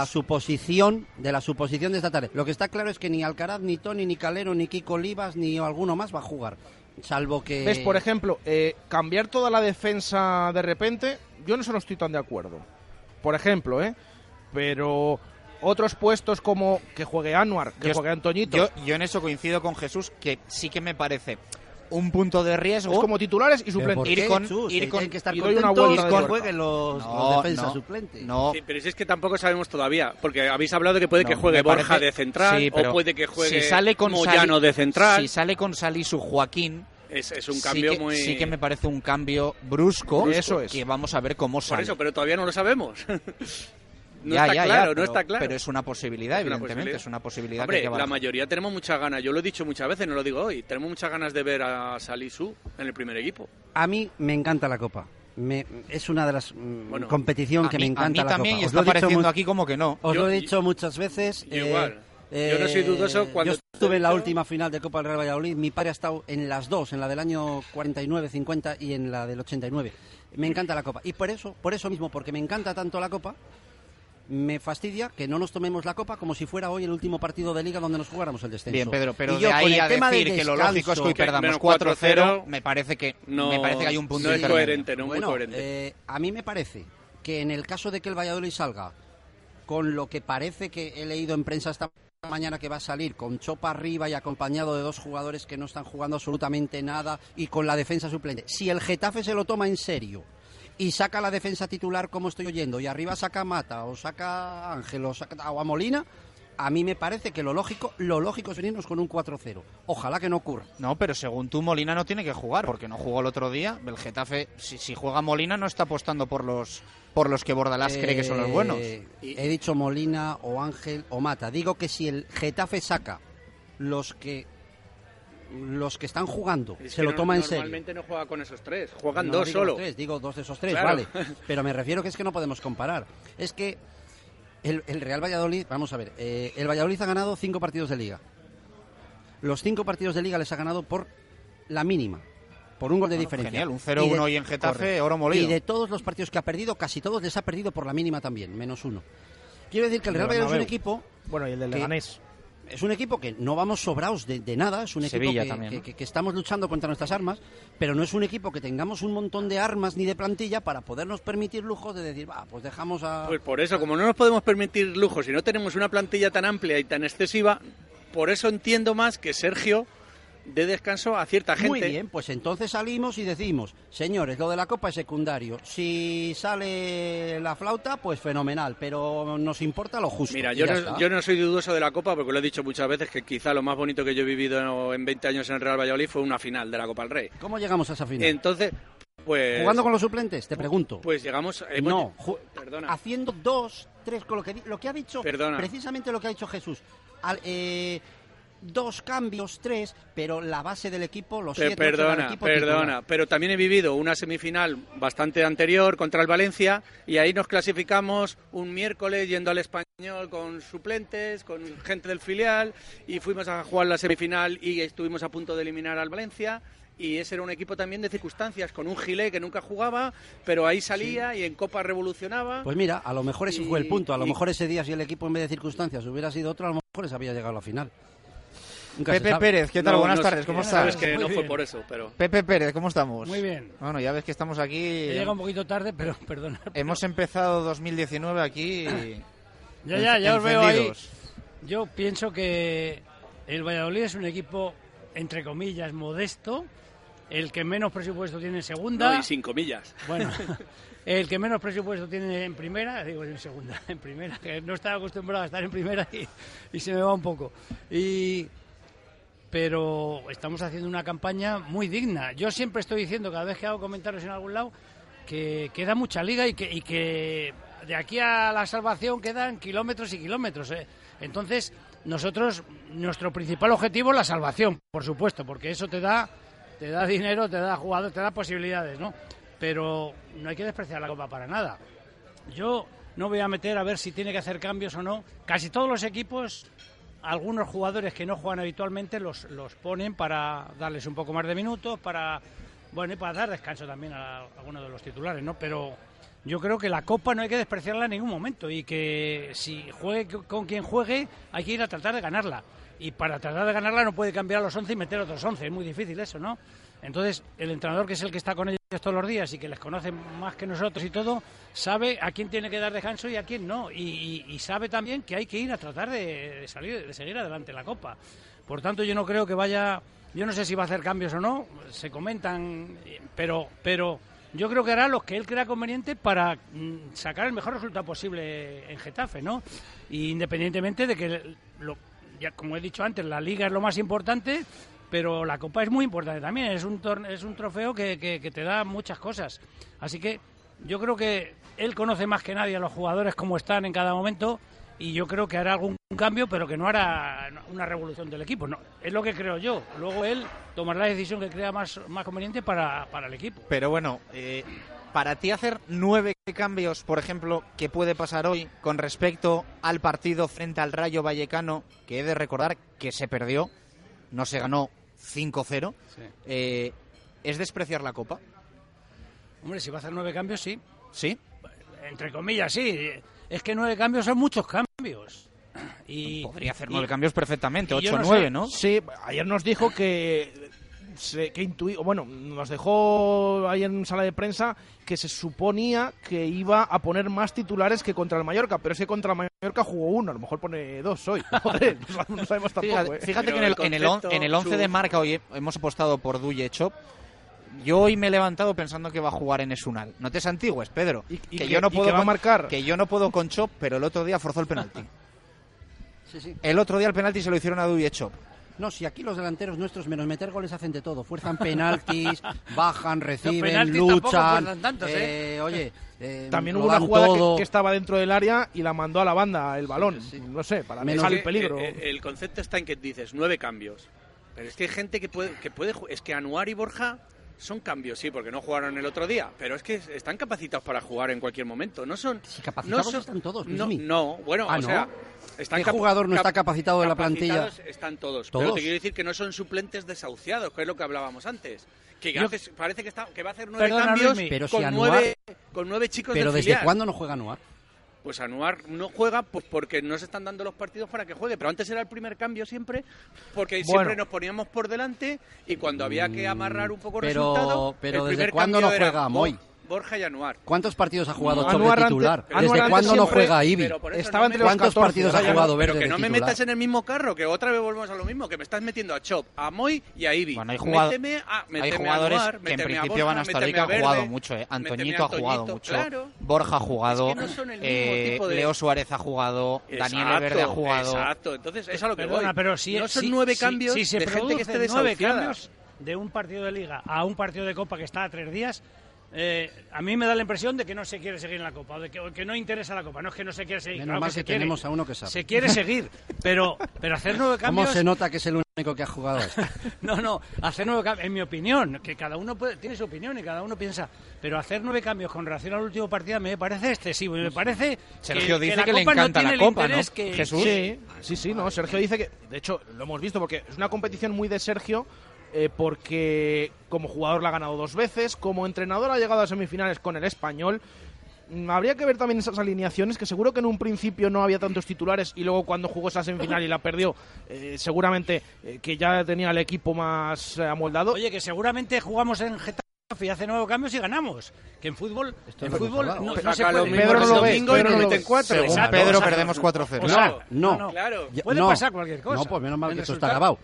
[SPEAKER 9] que
[SPEAKER 21] suposición de la suposición de esta tarde. Lo que está claro es que ni Alcaraz, ni Tony, ni Calero, ni Kiko Olivas, ni alguno más va a jugar. Salvo que...
[SPEAKER 9] ¿Ves? Por ejemplo, eh, cambiar toda la defensa de repente, yo en eso no estoy tan de acuerdo. Por ejemplo, ¿eh? Pero otros puestos como que juegue Anuar, que
[SPEAKER 8] Yo-
[SPEAKER 9] juegue Antoñito,
[SPEAKER 8] Yo, yo en eso coincido con Jesús, que sí que me parece un punto de riesgo.
[SPEAKER 9] es como titulares y
[SPEAKER 21] ¿Pero
[SPEAKER 9] suplentes.
[SPEAKER 21] por
[SPEAKER 8] ir con-
[SPEAKER 21] Chus?
[SPEAKER 8] ir
[SPEAKER 21] Hay
[SPEAKER 8] con-
[SPEAKER 21] que estar
[SPEAKER 9] y doy una vuelta
[SPEAKER 21] que
[SPEAKER 9] tuerca.
[SPEAKER 21] jueguen los,
[SPEAKER 8] No,
[SPEAKER 21] los defensas
[SPEAKER 8] no,
[SPEAKER 21] suplentes.
[SPEAKER 8] No,
[SPEAKER 20] Sí, pero si es que tampoco sabemos todavía, porque habéis hablado de que puede que
[SPEAKER 8] No,
[SPEAKER 20] juegue
[SPEAKER 8] me
[SPEAKER 20] Borja
[SPEAKER 8] parece-
[SPEAKER 20] de central
[SPEAKER 8] Sí,
[SPEAKER 20] o
[SPEAKER 8] pero
[SPEAKER 20] puede que juegue
[SPEAKER 8] si sale con
[SPEAKER 20] Moyano
[SPEAKER 8] Sali-
[SPEAKER 20] de central.
[SPEAKER 8] Si sale con Salisu Joaquín,
[SPEAKER 20] es, es un
[SPEAKER 8] sí
[SPEAKER 20] cambio
[SPEAKER 8] que,
[SPEAKER 20] muy...
[SPEAKER 8] sí que me parece un cambio brusco.
[SPEAKER 9] Eso es.
[SPEAKER 8] Que vamos a ver cómo
[SPEAKER 20] Por
[SPEAKER 8] sale.
[SPEAKER 20] eso, pero todavía no lo sabemos. no
[SPEAKER 8] Ya,
[SPEAKER 20] está
[SPEAKER 8] ya, ya,
[SPEAKER 20] claro,
[SPEAKER 8] pero-
[SPEAKER 20] no está claro.
[SPEAKER 8] Pero es una posibilidad,
[SPEAKER 20] Es una
[SPEAKER 8] evidentemente.
[SPEAKER 20] posibilidad.
[SPEAKER 8] Es una posibilidad
[SPEAKER 20] Hombre,
[SPEAKER 8] que
[SPEAKER 20] la mayoría tenemos muchas ganas. Yo lo he dicho muchas veces, no lo digo hoy. Tenemos muchas ganas de ver a Salisu en el primer equipo.
[SPEAKER 21] A mí me encanta la Copa. Me- es una de las mm,
[SPEAKER 20] Bueno,
[SPEAKER 21] competición que
[SPEAKER 8] mí-
[SPEAKER 21] me encanta
[SPEAKER 8] a mí
[SPEAKER 21] la
[SPEAKER 8] también,
[SPEAKER 21] Copa.
[SPEAKER 8] y
[SPEAKER 21] Os
[SPEAKER 8] está
[SPEAKER 21] lo he dicho
[SPEAKER 8] pareciendo aquí como que no.
[SPEAKER 21] Os
[SPEAKER 20] Yo-
[SPEAKER 21] lo he dicho muchas veces.
[SPEAKER 20] Yo igual. Yo no soy
[SPEAKER 21] eh,
[SPEAKER 20] dudoso cuando-
[SPEAKER 21] Yo estuve en la última final de Copa del Real Valladolid. Mi padre ha estado en las dos, en la del año 49-50 y en la del 89. Me encanta la Copa. Y por eso, por eso mismo, porque me encanta tanto la Copa, me fastidia que no nos tomemos la Copa como si fuera hoy el último partido de Liga donde nos jugáramos el descenso.
[SPEAKER 8] Bien, Pedro, pero
[SPEAKER 21] Y yo
[SPEAKER 8] de
[SPEAKER 21] con
[SPEAKER 8] ahí
[SPEAKER 21] el
[SPEAKER 8] a decir que lo lógico es que hoy perdamos
[SPEAKER 20] menos
[SPEAKER 8] 4-0,
[SPEAKER 20] 4-0,
[SPEAKER 8] me parece que
[SPEAKER 20] no-
[SPEAKER 8] me parece que hay un punto
[SPEAKER 20] no es
[SPEAKER 8] intermedio.
[SPEAKER 20] coherente, no muy coherente.
[SPEAKER 21] eh, a mí me parece que en el caso de que el Valladolid salga con lo que parece que he leído en prensa esta mañana que va a salir con Chopa arriba y acompañado de dos jugadores que no están jugando absolutamente nada y con la defensa suplente. Si el Getafe se lo toma en serio y saca la defensa titular como estoy oyendo y arriba saca a Mata o saca a Ángel o, saca, o a Molina, a mí me parece que lo lógico, lo lógico es venirnos con un 4-0. Ojalá que no ocurra.
[SPEAKER 8] No, pero según tú, Molina no tiene que jugar, porque no jugó el otro día. El Getafe, si, si juega Molina, no está apostando por los por los que Bordalás cree que son los buenos.
[SPEAKER 21] Eh, He dicho Molina o Ángel o Mata. Digo que si el Getafe saca los que los que están jugando,
[SPEAKER 20] Es
[SPEAKER 21] se lo
[SPEAKER 20] no-
[SPEAKER 21] toma en serio.
[SPEAKER 20] Normalmente no juega con esos tres, juegan
[SPEAKER 21] No,
[SPEAKER 20] dos
[SPEAKER 21] digo
[SPEAKER 20] solo.
[SPEAKER 21] tres, digo dos de esos tres,
[SPEAKER 20] Claro.
[SPEAKER 21] vale. Pero me refiero que es que no podemos comparar. Es que el, el Real Valladolid, vamos a ver, eh, el Valladolid ha ganado cinco partidos de liga. Los cinco partidos de liga les ha ganado por la mínima, por un gol de
[SPEAKER 8] Bueno,
[SPEAKER 21] diferencia.
[SPEAKER 8] genial, un 0-1
[SPEAKER 21] de-
[SPEAKER 8] y en Getafe, oro molido.
[SPEAKER 21] Y de todos los partidos que ha perdido, casi todos les ha perdido por la mínima también, menos uno. Quiero decir que el Real Valladolid es un equipo
[SPEAKER 9] Bueno, y el del
[SPEAKER 21] que-
[SPEAKER 9] Leganés.
[SPEAKER 21] Es un equipo que no vamos sobrados de, de nada, es un equipo
[SPEAKER 8] Sevilla
[SPEAKER 21] que,
[SPEAKER 8] también,
[SPEAKER 21] que-
[SPEAKER 8] ¿no?
[SPEAKER 21] que- que estamos luchando contra nuestras armas, pero no es un equipo que tengamos un montón de armas ni de plantilla para podernos permitir lujos de decir, va, pues dejamos a...
[SPEAKER 20] Pues por eso, como no nos podemos permitir lujos y no tenemos una plantilla tan amplia y tan excesiva, por eso entiendo más que Sergio de descanso a cierta gente.
[SPEAKER 21] Muy bien, pues entonces salimos y decimos, señores, lo de la copa es secundario. Si sale la flauta, pues fenomenal, pero nos importa lo justo.
[SPEAKER 20] Mira, yo no, yo no soy dudoso de la Copa porque lo he dicho muchas veces que quizá lo más bonito que yo he vivido en 20 años en el Real Valladolid fue una final de la Copa del Rey.
[SPEAKER 21] ¿Cómo llegamos a esa final?
[SPEAKER 20] Entonces, pues...
[SPEAKER 21] ¿Jugando con los suplentes? Te pregunto.
[SPEAKER 20] Pues llegamos... eh,
[SPEAKER 21] no,
[SPEAKER 20] perdona.
[SPEAKER 21] haciendo dos, tres, con lo que, lo que ha dicho,
[SPEAKER 20] Perdona.
[SPEAKER 21] precisamente lo que ha dicho Jesús. Al- eh, dos cambios, tres, pero la base del equipo, los siete, ocho
[SPEAKER 20] perdona,
[SPEAKER 21] equipo
[SPEAKER 20] perdona,
[SPEAKER 21] titular.
[SPEAKER 20] pero también he vivido una semifinal bastante anterior contra el Valencia y ahí nos clasificamos un miércoles yendo al español con suplentes, con gente del filial y fuimos a jugar la semifinal y estuvimos a punto de eliminar al Valencia. Y ese era un equipo también de circunstancias, con un Gilé que nunca jugaba, pero ahí salía y en Copa revolucionaba.
[SPEAKER 21] Pues mira, a lo mejor ese
[SPEAKER 20] Y-
[SPEAKER 21] fue el punto. A lo
[SPEAKER 20] y-
[SPEAKER 21] mejor ese día, si el equipo en vez de circunstancias hubiera sido otro, a lo mejor se había llegado a la final.
[SPEAKER 8] Pepe
[SPEAKER 21] sabe.
[SPEAKER 8] Pérez, ¿qué tal?
[SPEAKER 20] No,
[SPEAKER 8] Buenas
[SPEAKER 20] no
[SPEAKER 8] tardes, ¿cómo
[SPEAKER 20] ya
[SPEAKER 8] estás?
[SPEAKER 20] sabes que
[SPEAKER 22] Muy
[SPEAKER 20] no fue por eso, pero...
[SPEAKER 8] Pepe Pérez, ¿cómo estamos?
[SPEAKER 22] Muy bien.
[SPEAKER 8] Bueno, ya ves que estamos aquí.
[SPEAKER 22] He llegado un poquito tarde, pero perdona.
[SPEAKER 8] Hemos empezado 2019 aquí.
[SPEAKER 22] Ya, ya, ya os veo ahí. Yo pienso que el Valladolid es un equipo, entre comillas, modesto, el que menos presupuesto tiene en segunda.
[SPEAKER 20] No, y sin comillas.
[SPEAKER 22] Bueno, el que menos presupuesto tiene en primera, digo en segunda, en primera, que no estaba acostumbrado a estar en primera y, y se me va un poco. Y, pero estamos haciendo una campaña muy digna. Yo siempre estoy diciendo, cada vez que hago comentarios en algún lado, que queda mucha liga y que, y que de aquí a la salvación quedan kilómetros y kilómetros. ¿eh? Entonces, nosotros, nuestro principal objetivo es la salvación, por supuesto, porque eso te da, te da dinero, te da jugadores, te da posibilidades, ¿no? Pero no hay que despreciar la Copa para nada. Yo no voy a meter a ver si tiene que hacer cambios o no. Casi todos los equipos, algunos jugadores que no juegan habitualmente los, los ponen para darles un poco más de minutos, para bueno y para dar descanso también a algunos de los titulares, ¿no? Pero yo creo que la Copa no hay que despreciarla en ningún momento y que si juegue con quien juegue hay que ir a tratar de ganarla. Y para tratar de ganarla no puede cambiar a los 11 y meter otros 11, es muy difícil eso, ¿no? Entonces, el entrenador que es el que está con ellos todos los días y que les conoce más que nosotros y todo, sabe a quién tiene que dar descanso y a quién no. Y, sabe también que hay que ir a tratar de, salir, de seguir adelante la Copa. Por tanto, yo no creo que vaya, yo no sé si va a hacer cambios o no, se comentan, pero, pero yo creo que hará lo que él crea conveniente para mm, sacar el mejor resultado posible en Getafe, ¿no? Y independientemente de que, lo- ya como he dicho antes, la Liga es lo más importante, pero la Copa es muy importante también, es un, torne- es un trofeo que, que- te da muchas cosas. Así que yo creo que él conoce más que nadie a los jugadores cómo están en cada momento y yo creo que hará algún cambio, pero que no hará una revolución del equipo. No, es lo que creo yo. Luego él tomará la decisión que crea más, más conveniente para, para el equipo.
[SPEAKER 8] Pero bueno, eh, para ti hacer nueve cambios, por ejemplo, que puede pasar hoy con respecto al partido frente al Rayo Vallecano, que he de recordar que se perdió, no se ganó 5-0, eh, ¿es despreciar la Copa?
[SPEAKER 22] Hombre, si va a hacer nueve cambios, sí.
[SPEAKER 8] ¿Sí?
[SPEAKER 22] Entre comillas, sí. Es que nueve cambios son muchos cambios. Y,
[SPEAKER 8] Podría hacer
[SPEAKER 22] y-
[SPEAKER 8] nueve cambios perfectamente, 8 o
[SPEAKER 22] no
[SPEAKER 8] 9,
[SPEAKER 22] sé-
[SPEAKER 8] ¿no?
[SPEAKER 9] Sí, ayer nos dijo que se, que intuí, o bueno, nos dejó ayer en sala de prensa que se suponía que iba a poner más titulares que contra el Mallorca, pero es que contra el Mallorca jugó uno, a lo mejor pone dos hoy. Joder, no sabemos, tampoco.
[SPEAKER 8] Fíjate,
[SPEAKER 9] ¿eh?
[SPEAKER 8] fíjate que en el, en, el on- en el 11 de marca hoy hemos apostado por Duye Chop. Yo hoy me he levantado pensando que va a jugar en Esunal. No te santigues, Pedro.
[SPEAKER 9] y
[SPEAKER 8] que,
[SPEAKER 9] que-
[SPEAKER 8] yo no
[SPEAKER 9] y
[SPEAKER 8] puedo
[SPEAKER 9] que va a marcar.
[SPEAKER 8] Que yo no puedo con Chop, pero el otro día forzó el penalti.
[SPEAKER 21] Sí, sí.
[SPEAKER 8] El otro día el penalti se lo hicieron a Duye Chop.
[SPEAKER 21] No, si aquí los delanteros nuestros, menos meter goles, hacen de todo. Fuerzan penaltis, bajan, reciben,
[SPEAKER 22] penaltis tampoco
[SPEAKER 21] luchan.
[SPEAKER 22] tantos, ¿eh?
[SPEAKER 21] eh, Oye, eh,
[SPEAKER 9] También hubo una jugada que, estaba dentro del área y la mandó a la banda el balón. No sé, para dejar el
[SPEAKER 20] que,
[SPEAKER 9] peligro.
[SPEAKER 20] eh, eh, el concepto está en que dices nueve cambios. Pero es que hay gente que puede, que puede. Es que Anuar y Borja son cambios, sí, porque no jugaron el otro día. Pero es que están capacitados para jugar en cualquier momento. No son.
[SPEAKER 21] capacitados
[SPEAKER 20] no son-
[SPEAKER 21] están todos,
[SPEAKER 20] No, bueno,
[SPEAKER 21] Ah,
[SPEAKER 20] o
[SPEAKER 21] ¿no?
[SPEAKER 20] sea. Están
[SPEAKER 21] ¿Qué jugador no está
[SPEAKER 20] cap-
[SPEAKER 21] capacitado en la plantilla?
[SPEAKER 20] Están todos, Pero te quiero decir que no son suplentes desahuciados, que es lo que hablábamos antes. Que
[SPEAKER 21] Yo-
[SPEAKER 20] parece que, está, que va a hacer nueve
[SPEAKER 21] Perdona,
[SPEAKER 20] cambios.
[SPEAKER 21] Pero si
[SPEAKER 20] con,
[SPEAKER 21] Anuar-
[SPEAKER 20] nueve, con nueve chicos
[SPEAKER 21] Pero ¿desde
[SPEAKER 20] filial.
[SPEAKER 21] cuándo no juega Anuar?
[SPEAKER 20] Pues Anuar no juega pues porque no se están dando los partidos para que juegue, pero antes era el primer cambio siempre, porque
[SPEAKER 21] Bueno.
[SPEAKER 20] siempre nos poníamos por delante y cuando había que amarrar un poco
[SPEAKER 21] Pero-
[SPEAKER 20] resultado,
[SPEAKER 21] pero
[SPEAKER 20] el
[SPEAKER 21] ¿desde
[SPEAKER 20] primer
[SPEAKER 21] cuándo
[SPEAKER 20] cambio
[SPEAKER 21] no juega Moy?
[SPEAKER 20] Borja y Anuar.
[SPEAKER 21] ¿Cuántos partidos ha jugado
[SPEAKER 20] No, antes-
[SPEAKER 21] titular? ¿Desde cuándo no
[SPEAKER 20] siempre-
[SPEAKER 21] juega Ibi?
[SPEAKER 9] Estaba
[SPEAKER 20] no
[SPEAKER 9] entre
[SPEAKER 21] ¿Cuántos
[SPEAKER 9] 14,
[SPEAKER 21] partidos ha jugado. Verde
[SPEAKER 20] Pero que no me metas en el mismo carro, que otra vez volvemos a lo mismo, que me estás metiendo a Chop, a Moy y a Ibi.
[SPEAKER 8] Bueno, hay, jugado-
[SPEAKER 20] Méteme a,
[SPEAKER 8] hay
[SPEAKER 20] a
[SPEAKER 8] jugadores
[SPEAKER 20] Anuar,
[SPEAKER 8] que en principio
[SPEAKER 20] Borja,
[SPEAKER 8] van hasta ahí que
[SPEAKER 20] méteme
[SPEAKER 8] han jugado mucho. ¿eh? Antoñito ha jugado mucho.
[SPEAKER 20] claro.
[SPEAKER 8] Borja ha jugado.
[SPEAKER 20] Es que no son el mismo
[SPEAKER 8] eh,
[SPEAKER 20] tipo de-
[SPEAKER 8] Leo Suárez ha jugado. Daniel Verde ha jugado.
[SPEAKER 20] Exacto, entonces es a lo que voy.
[SPEAKER 22] pero si,
[SPEAKER 20] no son nueve cambios
[SPEAKER 22] si se
[SPEAKER 20] de gente que esté desahuciada.
[SPEAKER 22] cambios de un partido de liga a un partido de copa que está a tres días, eh, a mí me da la impresión de que no se quiere seguir en la copa, o de que, o que no interesa la copa. No es que no se quiere seguir,
[SPEAKER 21] Menos
[SPEAKER 22] claro
[SPEAKER 21] mal
[SPEAKER 22] que
[SPEAKER 21] que
[SPEAKER 22] se quiere.
[SPEAKER 21] tenemos a uno que sabe.
[SPEAKER 22] Se quiere seguir, pero, pero hacer nueve
[SPEAKER 21] ¿Cómo
[SPEAKER 22] cambios...
[SPEAKER 21] se nota que es el único que ha jugado esto?
[SPEAKER 22] No, no, hacer nueve cambios, en mi opinión, que cada uno puede- tiene su opinión y cada uno piensa, pero hacer nueve cambios con relación al último partido me parece excesivo y me parece
[SPEAKER 8] Sergio
[SPEAKER 22] que,
[SPEAKER 8] dice
[SPEAKER 22] la
[SPEAKER 8] que le
[SPEAKER 22] no
[SPEAKER 8] encanta
[SPEAKER 22] tiene
[SPEAKER 8] la
[SPEAKER 22] el
[SPEAKER 8] Copa, ¿no?
[SPEAKER 22] que-
[SPEAKER 8] Jesús.
[SPEAKER 9] Sí, sí, sí, no. Sergio dice que, de hecho, lo hemos visto porque es una competición muy de Sergio. Eh, porque como jugador la ha ganado dos veces, como entrenador ha llegado a semifinales con el español. Mm, Habría que ver también esas alineaciones, que seguro que en un principio no había tantos titulares y luego cuando jugó esa semifinal y la perdió, eh, seguramente eh, que ya tenía el equipo más amoldado.
[SPEAKER 22] Oye, que seguramente jugamos en Getafe y hace nueve cambios y ganamos. Que en fútbol, en
[SPEAKER 21] es
[SPEAKER 22] fútbol no, no se puede.
[SPEAKER 9] Pedro lo ve,
[SPEAKER 20] domingo y
[SPEAKER 9] Pedro
[SPEAKER 20] nos
[SPEAKER 9] no lo
[SPEAKER 20] meten cuatro.
[SPEAKER 8] Según
[SPEAKER 22] Exacto,
[SPEAKER 8] Pedro
[SPEAKER 22] o sea,
[SPEAKER 8] perdemos 4-0.
[SPEAKER 22] o sea,
[SPEAKER 21] no,
[SPEAKER 22] no,
[SPEAKER 20] Claro.
[SPEAKER 22] Puede
[SPEAKER 21] no.
[SPEAKER 22] pasar cualquier cosa.
[SPEAKER 21] No, pues menos mal que esto está grabado.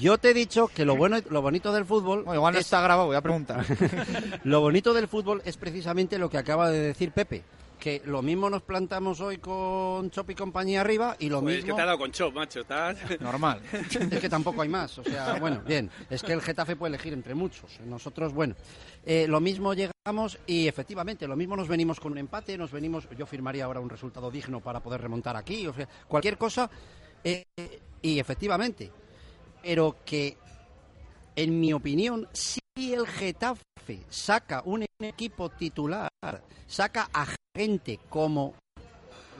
[SPEAKER 21] Yo te he dicho que lo bueno, lo bonito del fútbol,
[SPEAKER 8] Bueno, igual no
[SPEAKER 21] es-
[SPEAKER 8] está grabado, voy a preguntar.
[SPEAKER 21] lo bonito del fútbol es precisamente lo que acaba de decir Pepe, que lo mismo nos plantamos hoy con Chop y compañía arriba y lo
[SPEAKER 20] Pues es que
[SPEAKER 21] mismo
[SPEAKER 20] te ha dado con Chop, macho. Estás...
[SPEAKER 8] Normal.
[SPEAKER 21] es que tampoco hay más. O sea, bueno, bien, es que el Getafe puede elegir entre muchos. Nosotros, bueno, eh, lo mismo llegamos y efectivamente, lo mismo nos venimos con un empate, nos venimos, yo firmaría ahora un resultado digno para poder remontar aquí, o sea, cualquier cosa. eh, y efectivamente, pero que, en mi opinión, si el Getafe saca un equipo titular, saca a gente como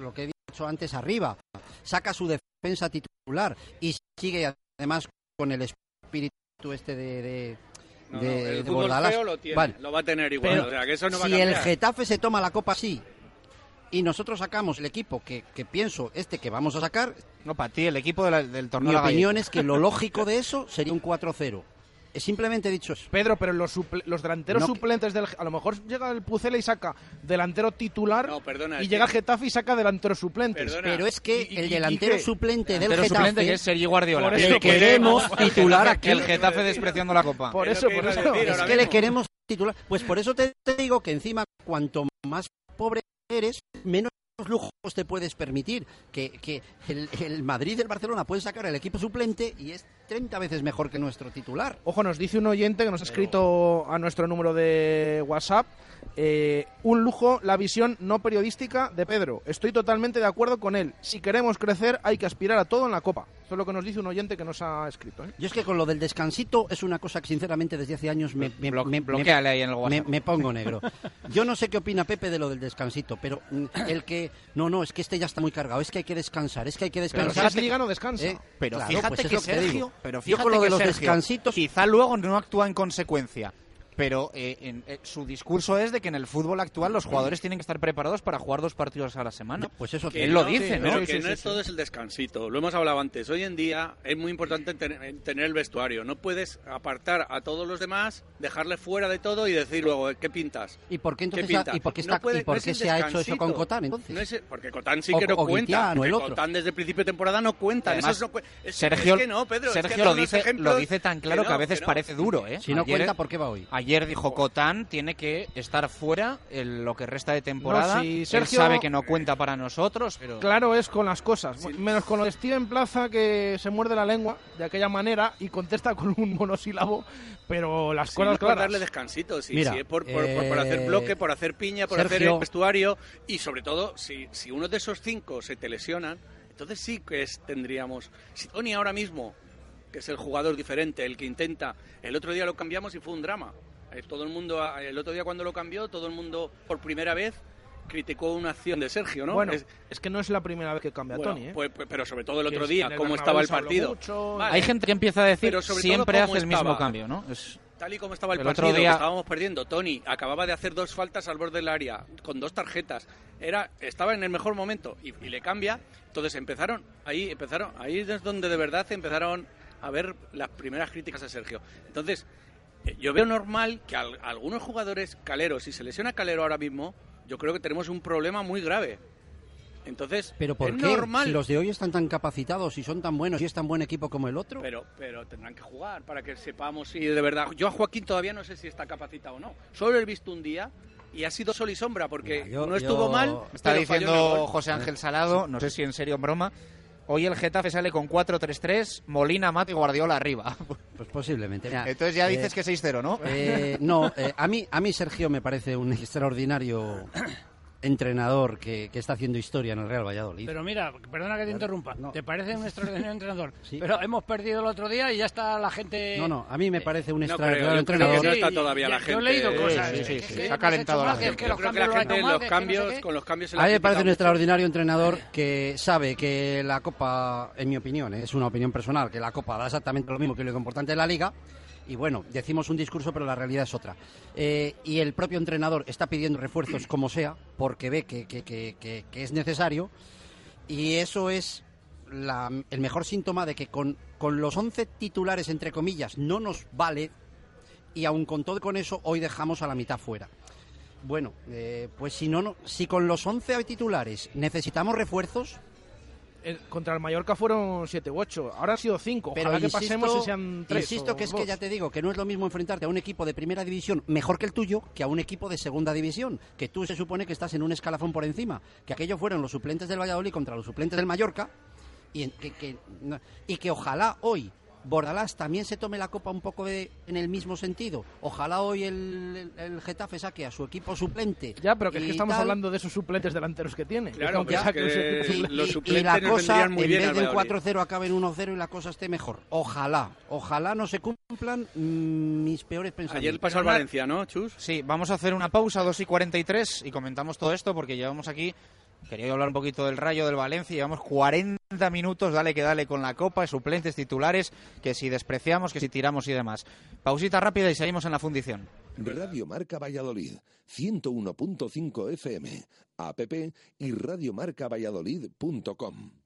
[SPEAKER 21] lo que he dicho antes arriba, saca su defensa titular y sigue además con el espíritu este de, de,
[SPEAKER 20] No,
[SPEAKER 21] de-
[SPEAKER 20] no, el
[SPEAKER 21] de
[SPEAKER 20] fútbol
[SPEAKER 21] Bordalás.
[SPEAKER 20] feo lo tiene,
[SPEAKER 21] Vale.
[SPEAKER 20] lo va a tener igual.
[SPEAKER 21] Pero
[SPEAKER 20] o sea, que eso no va a
[SPEAKER 21] si el. Getafe se toma la copa así y nosotros sacamos el equipo que, que pienso este que vamos a sacar,
[SPEAKER 8] No, para ti, el equipo de la- del torneo
[SPEAKER 21] mi
[SPEAKER 8] de la
[SPEAKER 21] opinión es que lo lógico de eso sería un 4-0. He simplemente dicho eso.
[SPEAKER 9] Pedro, pero los, suple- los delanteros
[SPEAKER 21] No,
[SPEAKER 9] suplentes del a lo mejor llega el Pucela y saca delantero titular
[SPEAKER 20] No, perdona,
[SPEAKER 9] y llega el
[SPEAKER 20] que-
[SPEAKER 9] Getafe y saca delanteros suplentes.
[SPEAKER 20] Perdona.
[SPEAKER 21] Pero es que
[SPEAKER 9] Y- y-
[SPEAKER 21] el
[SPEAKER 9] y
[SPEAKER 21] delantero suplente del
[SPEAKER 8] Delantero
[SPEAKER 21] Getafe
[SPEAKER 8] suplente que es Sergi Guardiola.
[SPEAKER 9] Por
[SPEAKER 21] le
[SPEAKER 9] eso,
[SPEAKER 21] queremos titular aquí.
[SPEAKER 8] El Getafe despreciando la copa.
[SPEAKER 9] Por
[SPEAKER 20] Es
[SPEAKER 9] eso, por eso.
[SPEAKER 21] Es que le queremos titular. Pues por eso te, te digo que encima, cuanto más pobre eres, menos lujos te puedes permitir. Que, que el, el Madrid y el Barcelona pueden sacar el equipo suplente y es 30 veces mejor que nuestro titular.
[SPEAKER 9] Ojo, nos dice un oyente que nos ha escrito a nuestro número de WhatsApp. eh, un lujo la visión no periodística de Pedro. Estoy totalmente de acuerdo con él. Si queremos crecer, hay que aspirar a todo en la Copa. Eso es lo que nos dice un oyente que nos ha escrito. ¿eh?
[SPEAKER 21] Yo es que con lo del descansito es una cosa que sinceramente desde hace años me, me,
[SPEAKER 8] Blo-
[SPEAKER 21] me-
[SPEAKER 8] ahí en el
[SPEAKER 21] me-
[SPEAKER 8] WhatsApp.
[SPEAKER 21] me pongo negro. Yo no sé qué opina Pepe de lo del descansito, pero mm, el que... No, no, es que este ya está muy cargado, es que hay que descansar, es que hay que
[SPEAKER 9] Pero
[SPEAKER 21] descansar.
[SPEAKER 9] si es liga no descansa.
[SPEAKER 21] Eh,
[SPEAKER 8] Pero
[SPEAKER 21] claro,
[SPEAKER 8] fíjate
[SPEAKER 21] pues es
[SPEAKER 8] que Sergio, pero
[SPEAKER 21] Yo
[SPEAKER 8] fíjate
[SPEAKER 21] con lo de
[SPEAKER 8] que
[SPEAKER 21] los
[SPEAKER 8] Sergio
[SPEAKER 21] descansitos...
[SPEAKER 8] quizá luego no actúa en consecuencia. Pero eh, en- eh, su discurso es de que en el fútbol actual los jugadores tienen que estar preparados para jugar dos partidos a la semana.
[SPEAKER 21] pues eso
[SPEAKER 20] Que
[SPEAKER 8] él lo
[SPEAKER 20] no,
[SPEAKER 8] dice,
[SPEAKER 20] sí,
[SPEAKER 8] ¿no?
[SPEAKER 20] Pero
[SPEAKER 9] Sí,
[SPEAKER 20] que
[SPEAKER 9] sí,
[SPEAKER 20] no
[SPEAKER 9] sí,
[SPEAKER 20] es
[SPEAKER 9] sí.
[SPEAKER 20] todo es el descansito. Lo hemos hablado antes. Hoy en día es muy importante ten- tener el vestuario. No puedes apartar a todos los demás, dejarle fuera de todo y decir luego, ¿qué pintas?
[SPEAKER 21] ¿Y por qué entonces y por qué,
[SPEAKER 20] No
[SPEAKER 21] está,
[SPEAKER 20] puede-
[SPEAKER 21] y por
[SPEAKER 20] no es
[SPEAKER 21] qué se ha hecho eso con Cotán entonces?
[SPEAKER 20] No es- porque Cotán sí
[SPEAKER 21] O-
[SPEAKER 20] que no
[SPEAKER 21] o
[SPEAKER 20] cuenta.
[SPEAKER 21] Guitián, el otro.
[SPEAKER 20] Cotán desde el principio de temporada no cuenta.
[SPEAKER 8] Además,
[SPEAKER 20] Eso no cue- es-
[SPEAKER 8] Sergio,
[SPEAKER 20] es que no, Pedro. es que
[SPEAKER 8] Sergio lo, dice, lo dice tan claro que,
[SPEAKER 20] no,
[SPEAKER 8] a veces
[SPEAKER 20] no.
[SPEAKER 8] parece duro. ¿eh?
[SPEAKER 21] Si no cuenta, ¿por qué va hoy?
[SPEAKER 8] Ayer dijo Cotán tiene que estar fuera en lo que resta de temporada.
[SPEAKER 9] No, si
[SPEAKER 8] Él sabe que no cuenta para nosotros, pero
[SPEAKER 9] Claro es con las cosas, menos con lo de Steven Plaza que se muerde la lengua de aquella manera y contesta con un monosílabo, pero las cosas
[SPEAKER 20] no
[SPEAKER 9] claras.
[SPEAKER 20] darle descansitos, si,
[SPEAKER 21] Mira,
[SPEAKER 20] es por, por- por- por hacer
[SPEAKER 21] eh,
[SPEAKER 20] bloque, por hacer piña, por hacer el vestuario y sobre todo, si, si uno de esos cinco se te lesionan, entonces sí que es, tendríamos... Si Tony ahora mismo, que es el jugador diferente, el que intenta, el otro día lo cambiamos y fue un drama. Eh, Todo el mundo, el otro día cuando lo cambió, todo el mundo por primera vez criticó una acción de Sergio, ¿no?
[SPEAKER 9] Bueno,
[SPEAKER 20] Es-
[SPEAKER 9] es, que no es la primera vez que cambia
[SPEAKER 20] bueno,
[SPEAKER 9] Tony, ¿eh?
[SPEAKER 20] pues- pues- pero sobre todo el otro día,
[SPEAKER 9] el
[SPEAKER 20] cómo estaba el partido.
[SPEAKER 9] mucho.
[SPEAKER 20] Vale.
[SPEAKER 8] hay gente que empieza a decir siempre hace el mismo cambio, ¿no? Es-
[SPEAKER 20] Tal y como estaba el,
[SPEAKER 8] El otro
[SPEAKER 20] partido,
[SPEAKER 8] día-
[SPEAKER 20] que estábamos perdiendo, Tony acababa de hacer dos faltas al borde del área con dos tarjetas. Era, estaba en el mejor momento y, y le cambia. Entonces empezaron ahí, empezaron ahí es donde de verdad empezaron a ver las primeras críticas a Sergio. Entonces yo veo normal que al- algunos jugadores Calero, si se lesiona Calero ahora mismo, yo creo que tenemos un problema muy grave. Entonces,
[SPEAKER 21] Pero ¿por
[SPEAKER 20] es
[SPEAKER 21] qué?
[SPEAKER 20] normal.
[SPEAKER 21] Si los de hoy están tan capacitados y son tan buenos y es tan buen equipo como el otro.
[SPEAKER 20] Pero, pero tendrán que jugar para que sepamos si de verdad. Yo a Joaquín todavía no sé si está capacitado o no. Solo lo he visto un día y ha sido sol y sombra porque
[SPEAKER 8] Yo-
[SPEAKER 20] no estuvo
[SPEAKER 8] yo-
[SPEAKER 20] mal.
[SPEAKER 8] Está diciendo. José Ángel Salado, no sé si en serio o en broma. Hoy el Getafe sale con 4-3-3, Molina, Mate y Guardiola arriba.
[SPEAKER 21] Pues posiblemente. Mira,
[SPEAKER 8] Entonces ya
[SPEAKER 21] eh,
[SPEAKER 8] dices que 6-0, ¿no?
[SPEAKER 21] eh, no, eh, a, mí, a mí Sergio me parece un extraordinario entrenador que, que está haciendo historia en el Real Valladolid.
[SPEAKER 22] Pero mira, perdona que te interrumpa. ¿Te parece un extraordinario entrenador? Pero hemos perdido el otro día y ya está la gente.
[SPEAKER 21] No, no, a mí me parece un
[SPEAKER 20] No
[SPEAKER 21] extraordinario
[SPEAKER 20] creo, yo creo
[SPEAKER 21] entrenador.
[SPEAKER 20] que no está todavía la
[SPEAKER 22] Yo
[SPEAKER 20] gente.
[SPEAKER 22] he leído cosas.
[SPEAKER 20] Sí, sí,
[SPEAKER 22] que-
[SPEAKER 20] sí, se ha calentado la gente.
[SPEAKER 22] que
[SPEAKER 20] Yo
[SPEAKER 22] los
[SPEAKER 20] creo que la gente, los cambios, con los cambios se
[SPEAKER 21] A mí me parece un extraordinario entrenador que sabe que la Copa, en mi opinión, eh, es una opinión personal, que la Copa da exactamente lo mismo que lo importante de la Liga. Y bueno, decimos un discurso, pero la realidad es otra. Eh, y el propio entrenador está pidiendo refuerzos como sea, porque ve que, que- que- que- es necesario. Y eso es la- el mejor síntoma de que con, con los 11 titulares, entre comillas, no nos vale. Y aun con todo con eso, hoy dejamos a la mitad fuera. Bueno, eh, pues si no, no, si con los 11 titulares necesitamos refuerzos,
[SPEAKER 9] El- contra el Mallorca fueron 7 u 8. Ahora han sido 5.
[SPEAKER 21] pero
[SPEAKER 9] Ojalá que
[SPEAKER 21] insisto,
[SPEAKER 9] pasemos y sean 3.
[SPEAKER 21] insisto que es que ya te digo que no es lo mismo enfrentarte a un equipo de primera división mejor que el tuyo que a un equipo de segunda división, que tú se supone que estás en un escalafón por encima, que aquellos fueron los suplentes del Valladolid contra los suplentes del Mallorca y que, que- y que ojalá hoy Bordalás también se tome la copa un poco de- en el mismo sentido. Ojalá hoy el, el- el Getafe saque a su equipo suplente.
[SPEAKER 9] Ya, pero que es que estamos
[SPEAKER 21] tal.
[SPEAKER 9] hablando de esos suplentes delanteros que tiene.
[SPEAKER 20] Claro, es
[SPEAKER 9] saque
[SPEAKER 20] que
[SPEAKER 9] equipo
[SPEAKER 20] los
[SPEAKER 9] suplente.
[SPEAKER 21] y
[SPEAKER 20] suplentes
[SPEAKER 21] la cosa, en
[SPEAKER 20] bien
[SPEAKER 21] vez del
[SPEAKER 20] Valladolid.
[SPEAKER 21] 4-0 acabe en 1-0 y la cosa esté mejor. Ojalá, ojalá no se cumplan mm, mis peores pensamientos.
[SPEAKER 20] Ayer pasó al Valencia, ¿no, Chus?
[SPEAKER 8] Sí, vamos a hacer una pausa, 2 y 43, y comentamos todo esto porque llevamos aquí. Quería hablar un poquito del Rayo del Valencia. Llevamos 40 minutos, dale que dale con la copa, suplentes, titulares, que si despreciamos, que si tiramos y demás. Pausita rápida y seguimos en la fundición.
[SPEAKER 3] Radio Marca Valladolid, 101.5 FM, app y radiomarcavalladolid.com.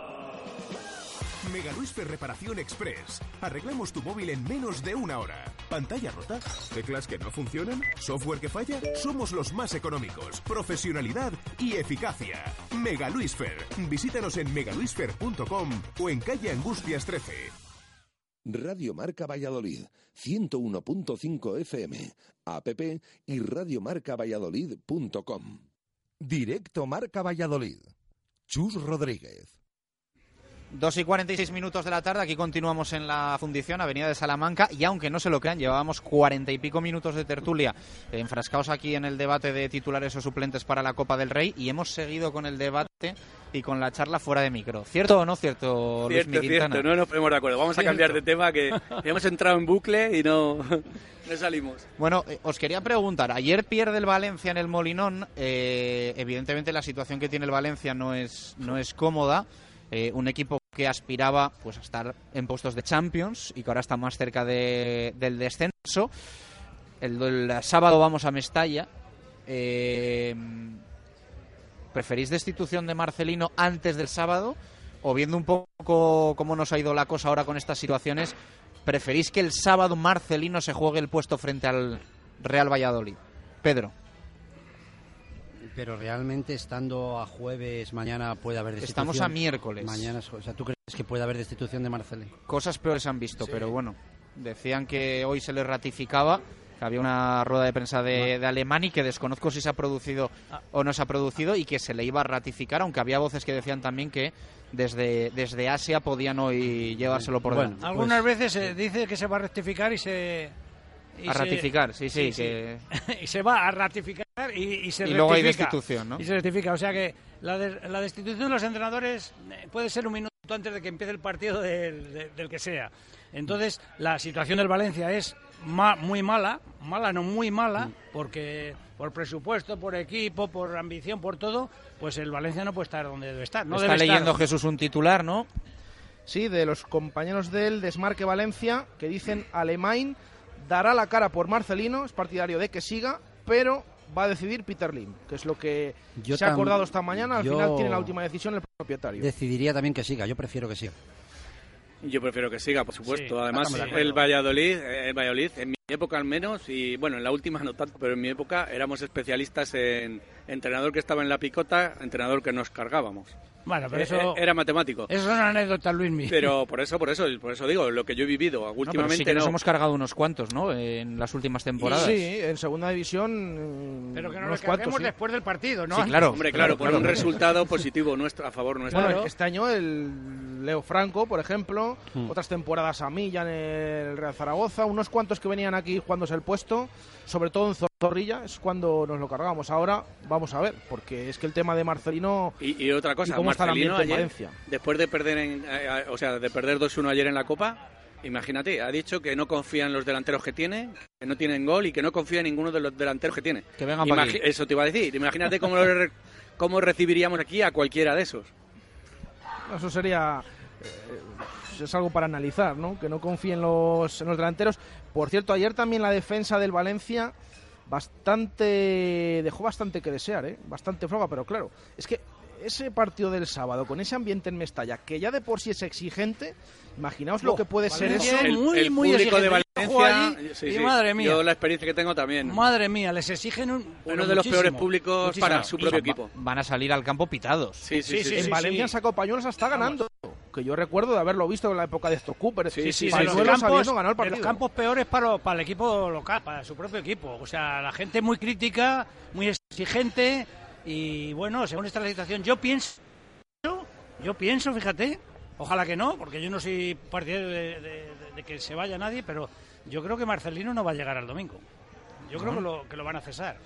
[SPEAKER 23] Megaluisfer Reparación Express. Arreglamos tu móvil en menos de una hora. ¿Pantalla rota? ¿Teclas que no funcionan? ¿Software que falla? Somos los más económicos. Profesionalidad y eficacia. Megaluisfer. Visítanos en megaluisfer.com o en calle Angustias 13.
[SPEAKER 3] Radio Marca Valladolid, 101.5 FM, app y radiomarcavalladolid.com.
[SPEAKER 6] Directo Marca Valladolid. Chus Rodríguez.
[SPEAKER 8] 2 y 46 minutos de la tarde, aquí continuamos en la fundición, Avenida de Salamanca, y aunque no se lo crean, llevábamos 40 y pico minutos de tertulia enfrascados aquí en el debate de titulares o suplentes para la Copa del Rey, y hemos seguido con el debate y con la charla fuera de micro. ¿Cierto o no cierto, Luis
[SPEAKER 20] Cierto, cierto, no nos ponemos de acuerdo. Vamos a cambiar de tema que hemos entrado en bucle y no, no salimos.
[SPEAKER 8] Bueno, eh, os quería preguntar, ayer pierde el Valencia en el Molinón, eh, evidentemente la situación que tiene el Valencia no es, no es cómoda, eh, un equipo que aspiraba pues a estar en puestos de Champions y que ahora está más cerca de- del descenso. el, el sábado vamos a Mestalla. Eh, ¿Preferís destitución de Marcelino antes del sábado? O viendo un poco cómo nos ha ido la cosa ahora con estas situaciones, ¿preferís que el sábado Marcelino se juegue el puesto frente al Real Valladolid? Pedro.
[SPEAKER 21] Pero realmente estando a jueves, mañana puede haber destitución.
[SPEAKER 8] Estamos a miércoles.
[SPEAKER 21] Mañana, o sea, ¿tú crees que puede haber destitución de Marcelino?
[SPEAKER 8] Cosas peores han visto, pero bueno. Decían que hoy se le ratificaba, que había una rueda de prensa de, de Alemania y que desconozco si se ha producido o no se ha producido y que se le iba a ratificar, aunque había voces que decían también que desde, desde Asia podían hoy llevárselo por delante.
[SPEAKER 22] Algunas veces se dice que se va a rectificar y se... y
[SPEAKER 8] A
[SPEAKER 22] se-
[SPEAKER 8] ratificar, sí, sí, que-
[SPEAKER 22] y se va a ratificar y, y se
[SPEAKER 8] Y luego hay destitución, ¿no?
[SPEAKER 22] Y se rectifica. O sea que la, de- la destitución de los entrenadores eh, puede ser un minuto antes de que empiece el partido del, de- del que sea. Entonces, la situación del Valencia es ma- muy mala, mala no muy mala, porque por presupuesto, por equipo, por ambición, por todo, pues el Valencia no puede estar donde debe estar. No
[SPEAKER 8] Está
[SPEAKER 22] debe estar.
[SPEAKER 8] leyendo Jesús un titular, ¿no?
[SPEAKER 9] Sí, de los compañeros del Desmarque Valencia, que dicen Alemán dará la cara por Marcelino, es partidario de que siga, pero va a decidir Peter Lim, que es lo que
[SPEAKER 21] Yo
[SPEAKER 9] se ha acordado esta mañana. Al final tiene la última decisión el propietario.
[SPEAKER 21] Decidiría también que siga, yo prefiero que siga.
[SPEAKER 20] Yo prefiero que siga, por supuesto.
[SPEAKER 21] Sí,
[SPEAKER 20] Además, el Valladolid, eh, el Valladolid, en mi época al menos, y bueno, en la última no tanto, pero en mi época éramos especialistas en entrenador que estaba en la picota, entrenador que nos cargábamos.
[SPEAKER 22] Bueno, pero
[SPEAKER 20] Eh,
[SPEAKER 22] eso...
[SPEAKER 20] eh, Era matemático.
[SPEAKER 22] Eso son anécdotas, Luismi.
[SPEAKER 20] Pero por eso, por eso, por eso digo, lo que yo he vivido
[SPEAKER 8] No, pero
[SPEAKER 20] últimamente
[SPEAKER 8] sí que nos
[SPEAKER 20] no.
[SPEAKER 8] hemos cargado unos cuantos, ¿no? En las últimas temporadas.
[SPEAKER 9] Sí, en segunda división. mm,
[SPEAKER 22] Pero que no
[SPEAKER 9] cuantos,
[SPEAKER 22] carguemos
[SPEAKER 9] sí.
[SPEAKER 22] después del partido, ¿no?
[SPEAKER 8] Sí, claro.
[SPEAKER 20] Hombre, claro, con un resultado positivo nuestro, a favor nuestro.
[SPEAKER 9] Bueno, este año el Leo Franco, por ejemplo,
[SPEAKER 20] Hmm.
[SPEAKER 9] otras temporadas a Milla en el Real Zaragoza, unos cuantos que venían aquí jugándose el puesto, sobre todo en Zorrilla, es cuando nos lo cargamos. Ahora vamos a ver, porque es que el tema de Marcelino
[SPEAKER 20] Y, y otra cosa,
[SPEAKER 9] ¿Y cómo está el
[SPEAKER 20] Marcelino
[SPEAKER 9] ambiente en
[SPEAKER 20] ayer,
[SPEAKER 9] Valencia?
[SPEAKER 20] después de perder, en, eh, eh, o sea, de perder 2-1 ayer en la Copa, imagínate, ha dicho que no confía en los delanteros que tiene, que no tienen gol y que no confía en ninguno de los delanteros que tiene.
[SPEAKER 8] Que vengan aquí.
[SPEAKER 20] Eso te iba a decir. Imagínate cómo, lo re- cómo recibiríamos aquí a cualquiera de esos.
[SPEAKER 9] Eso sería. eh, es algo para analizar, ¿no? Que no confíen los, en los delanteros. Por cierto, ayer también la defensa del Valencia bastante. dejó bastante que desear, ¿eh? Bastante floja, pero claro, es que ese partido del sábado, con ese ambiente en Mestalla, que ya de por sí es exigente, imaginaos lo
[SPEAKER 22] Oh,
[SPEAKER 9] que puede ser
[SPEAKER 22] Valencia
[SPEAKER 9] eso.
[SPEAKER 22] es muy,
[SPEAKER 20] el
[SPEAKER 22] muy
[SPEAKER 20] público de
[SPEAKER 22] exigente. Juego
[SPEAKER 20] Valencia,
[SPEAKER 22] allí
[SPEAKER 20] sí,
[SPEAKER 22] y
[SPEAKER 20] sí,
[SPEAKER 22] madre mía.
[SPEAKER 20] yo la experiencia que tengo también.
[SPEAKER 22] Madre mía, les exigen un,
[SPEAKER 20] Uno de los peores públicos
[SPEAKER 22] muchísimo.
[SPEAKER 20] para su
[SPEAKER 22] Y-
[SPEAKER 20] propio
[SPEAKER 8] Va-
[SPEAKER 20] equipo.
[SPEAKER 8] Van a salir al campo pitados.
[SPEAKER 20] Sí, sí, sí.
[SPEAKER 9] en
[SPEAKER 20] sí,
[SPEAKER 9] Valencia sacado pañuelos hasta ganando. Que yo recuerdo de haberlo visto en la época de Stock Cooper.
[SPEAKER 20] Sí, sí,
[SPEAKER 22] los campos,
[SPEAKER 9] ganado el partido.
[SPEAKER 22] los campos peores para, para el equipo local, para su propio equipo. O sea, la gente muy crítica, muy exigente y bueno, según esta la situación, yo pienso, yo pienso, fíjate, ojalá que no, porque yo no soy partidario de, de- de que se vaya nadie, pero yo creo que Marcelino no va a llegar al domingo. Yo creo que lo, que lo van a cesar.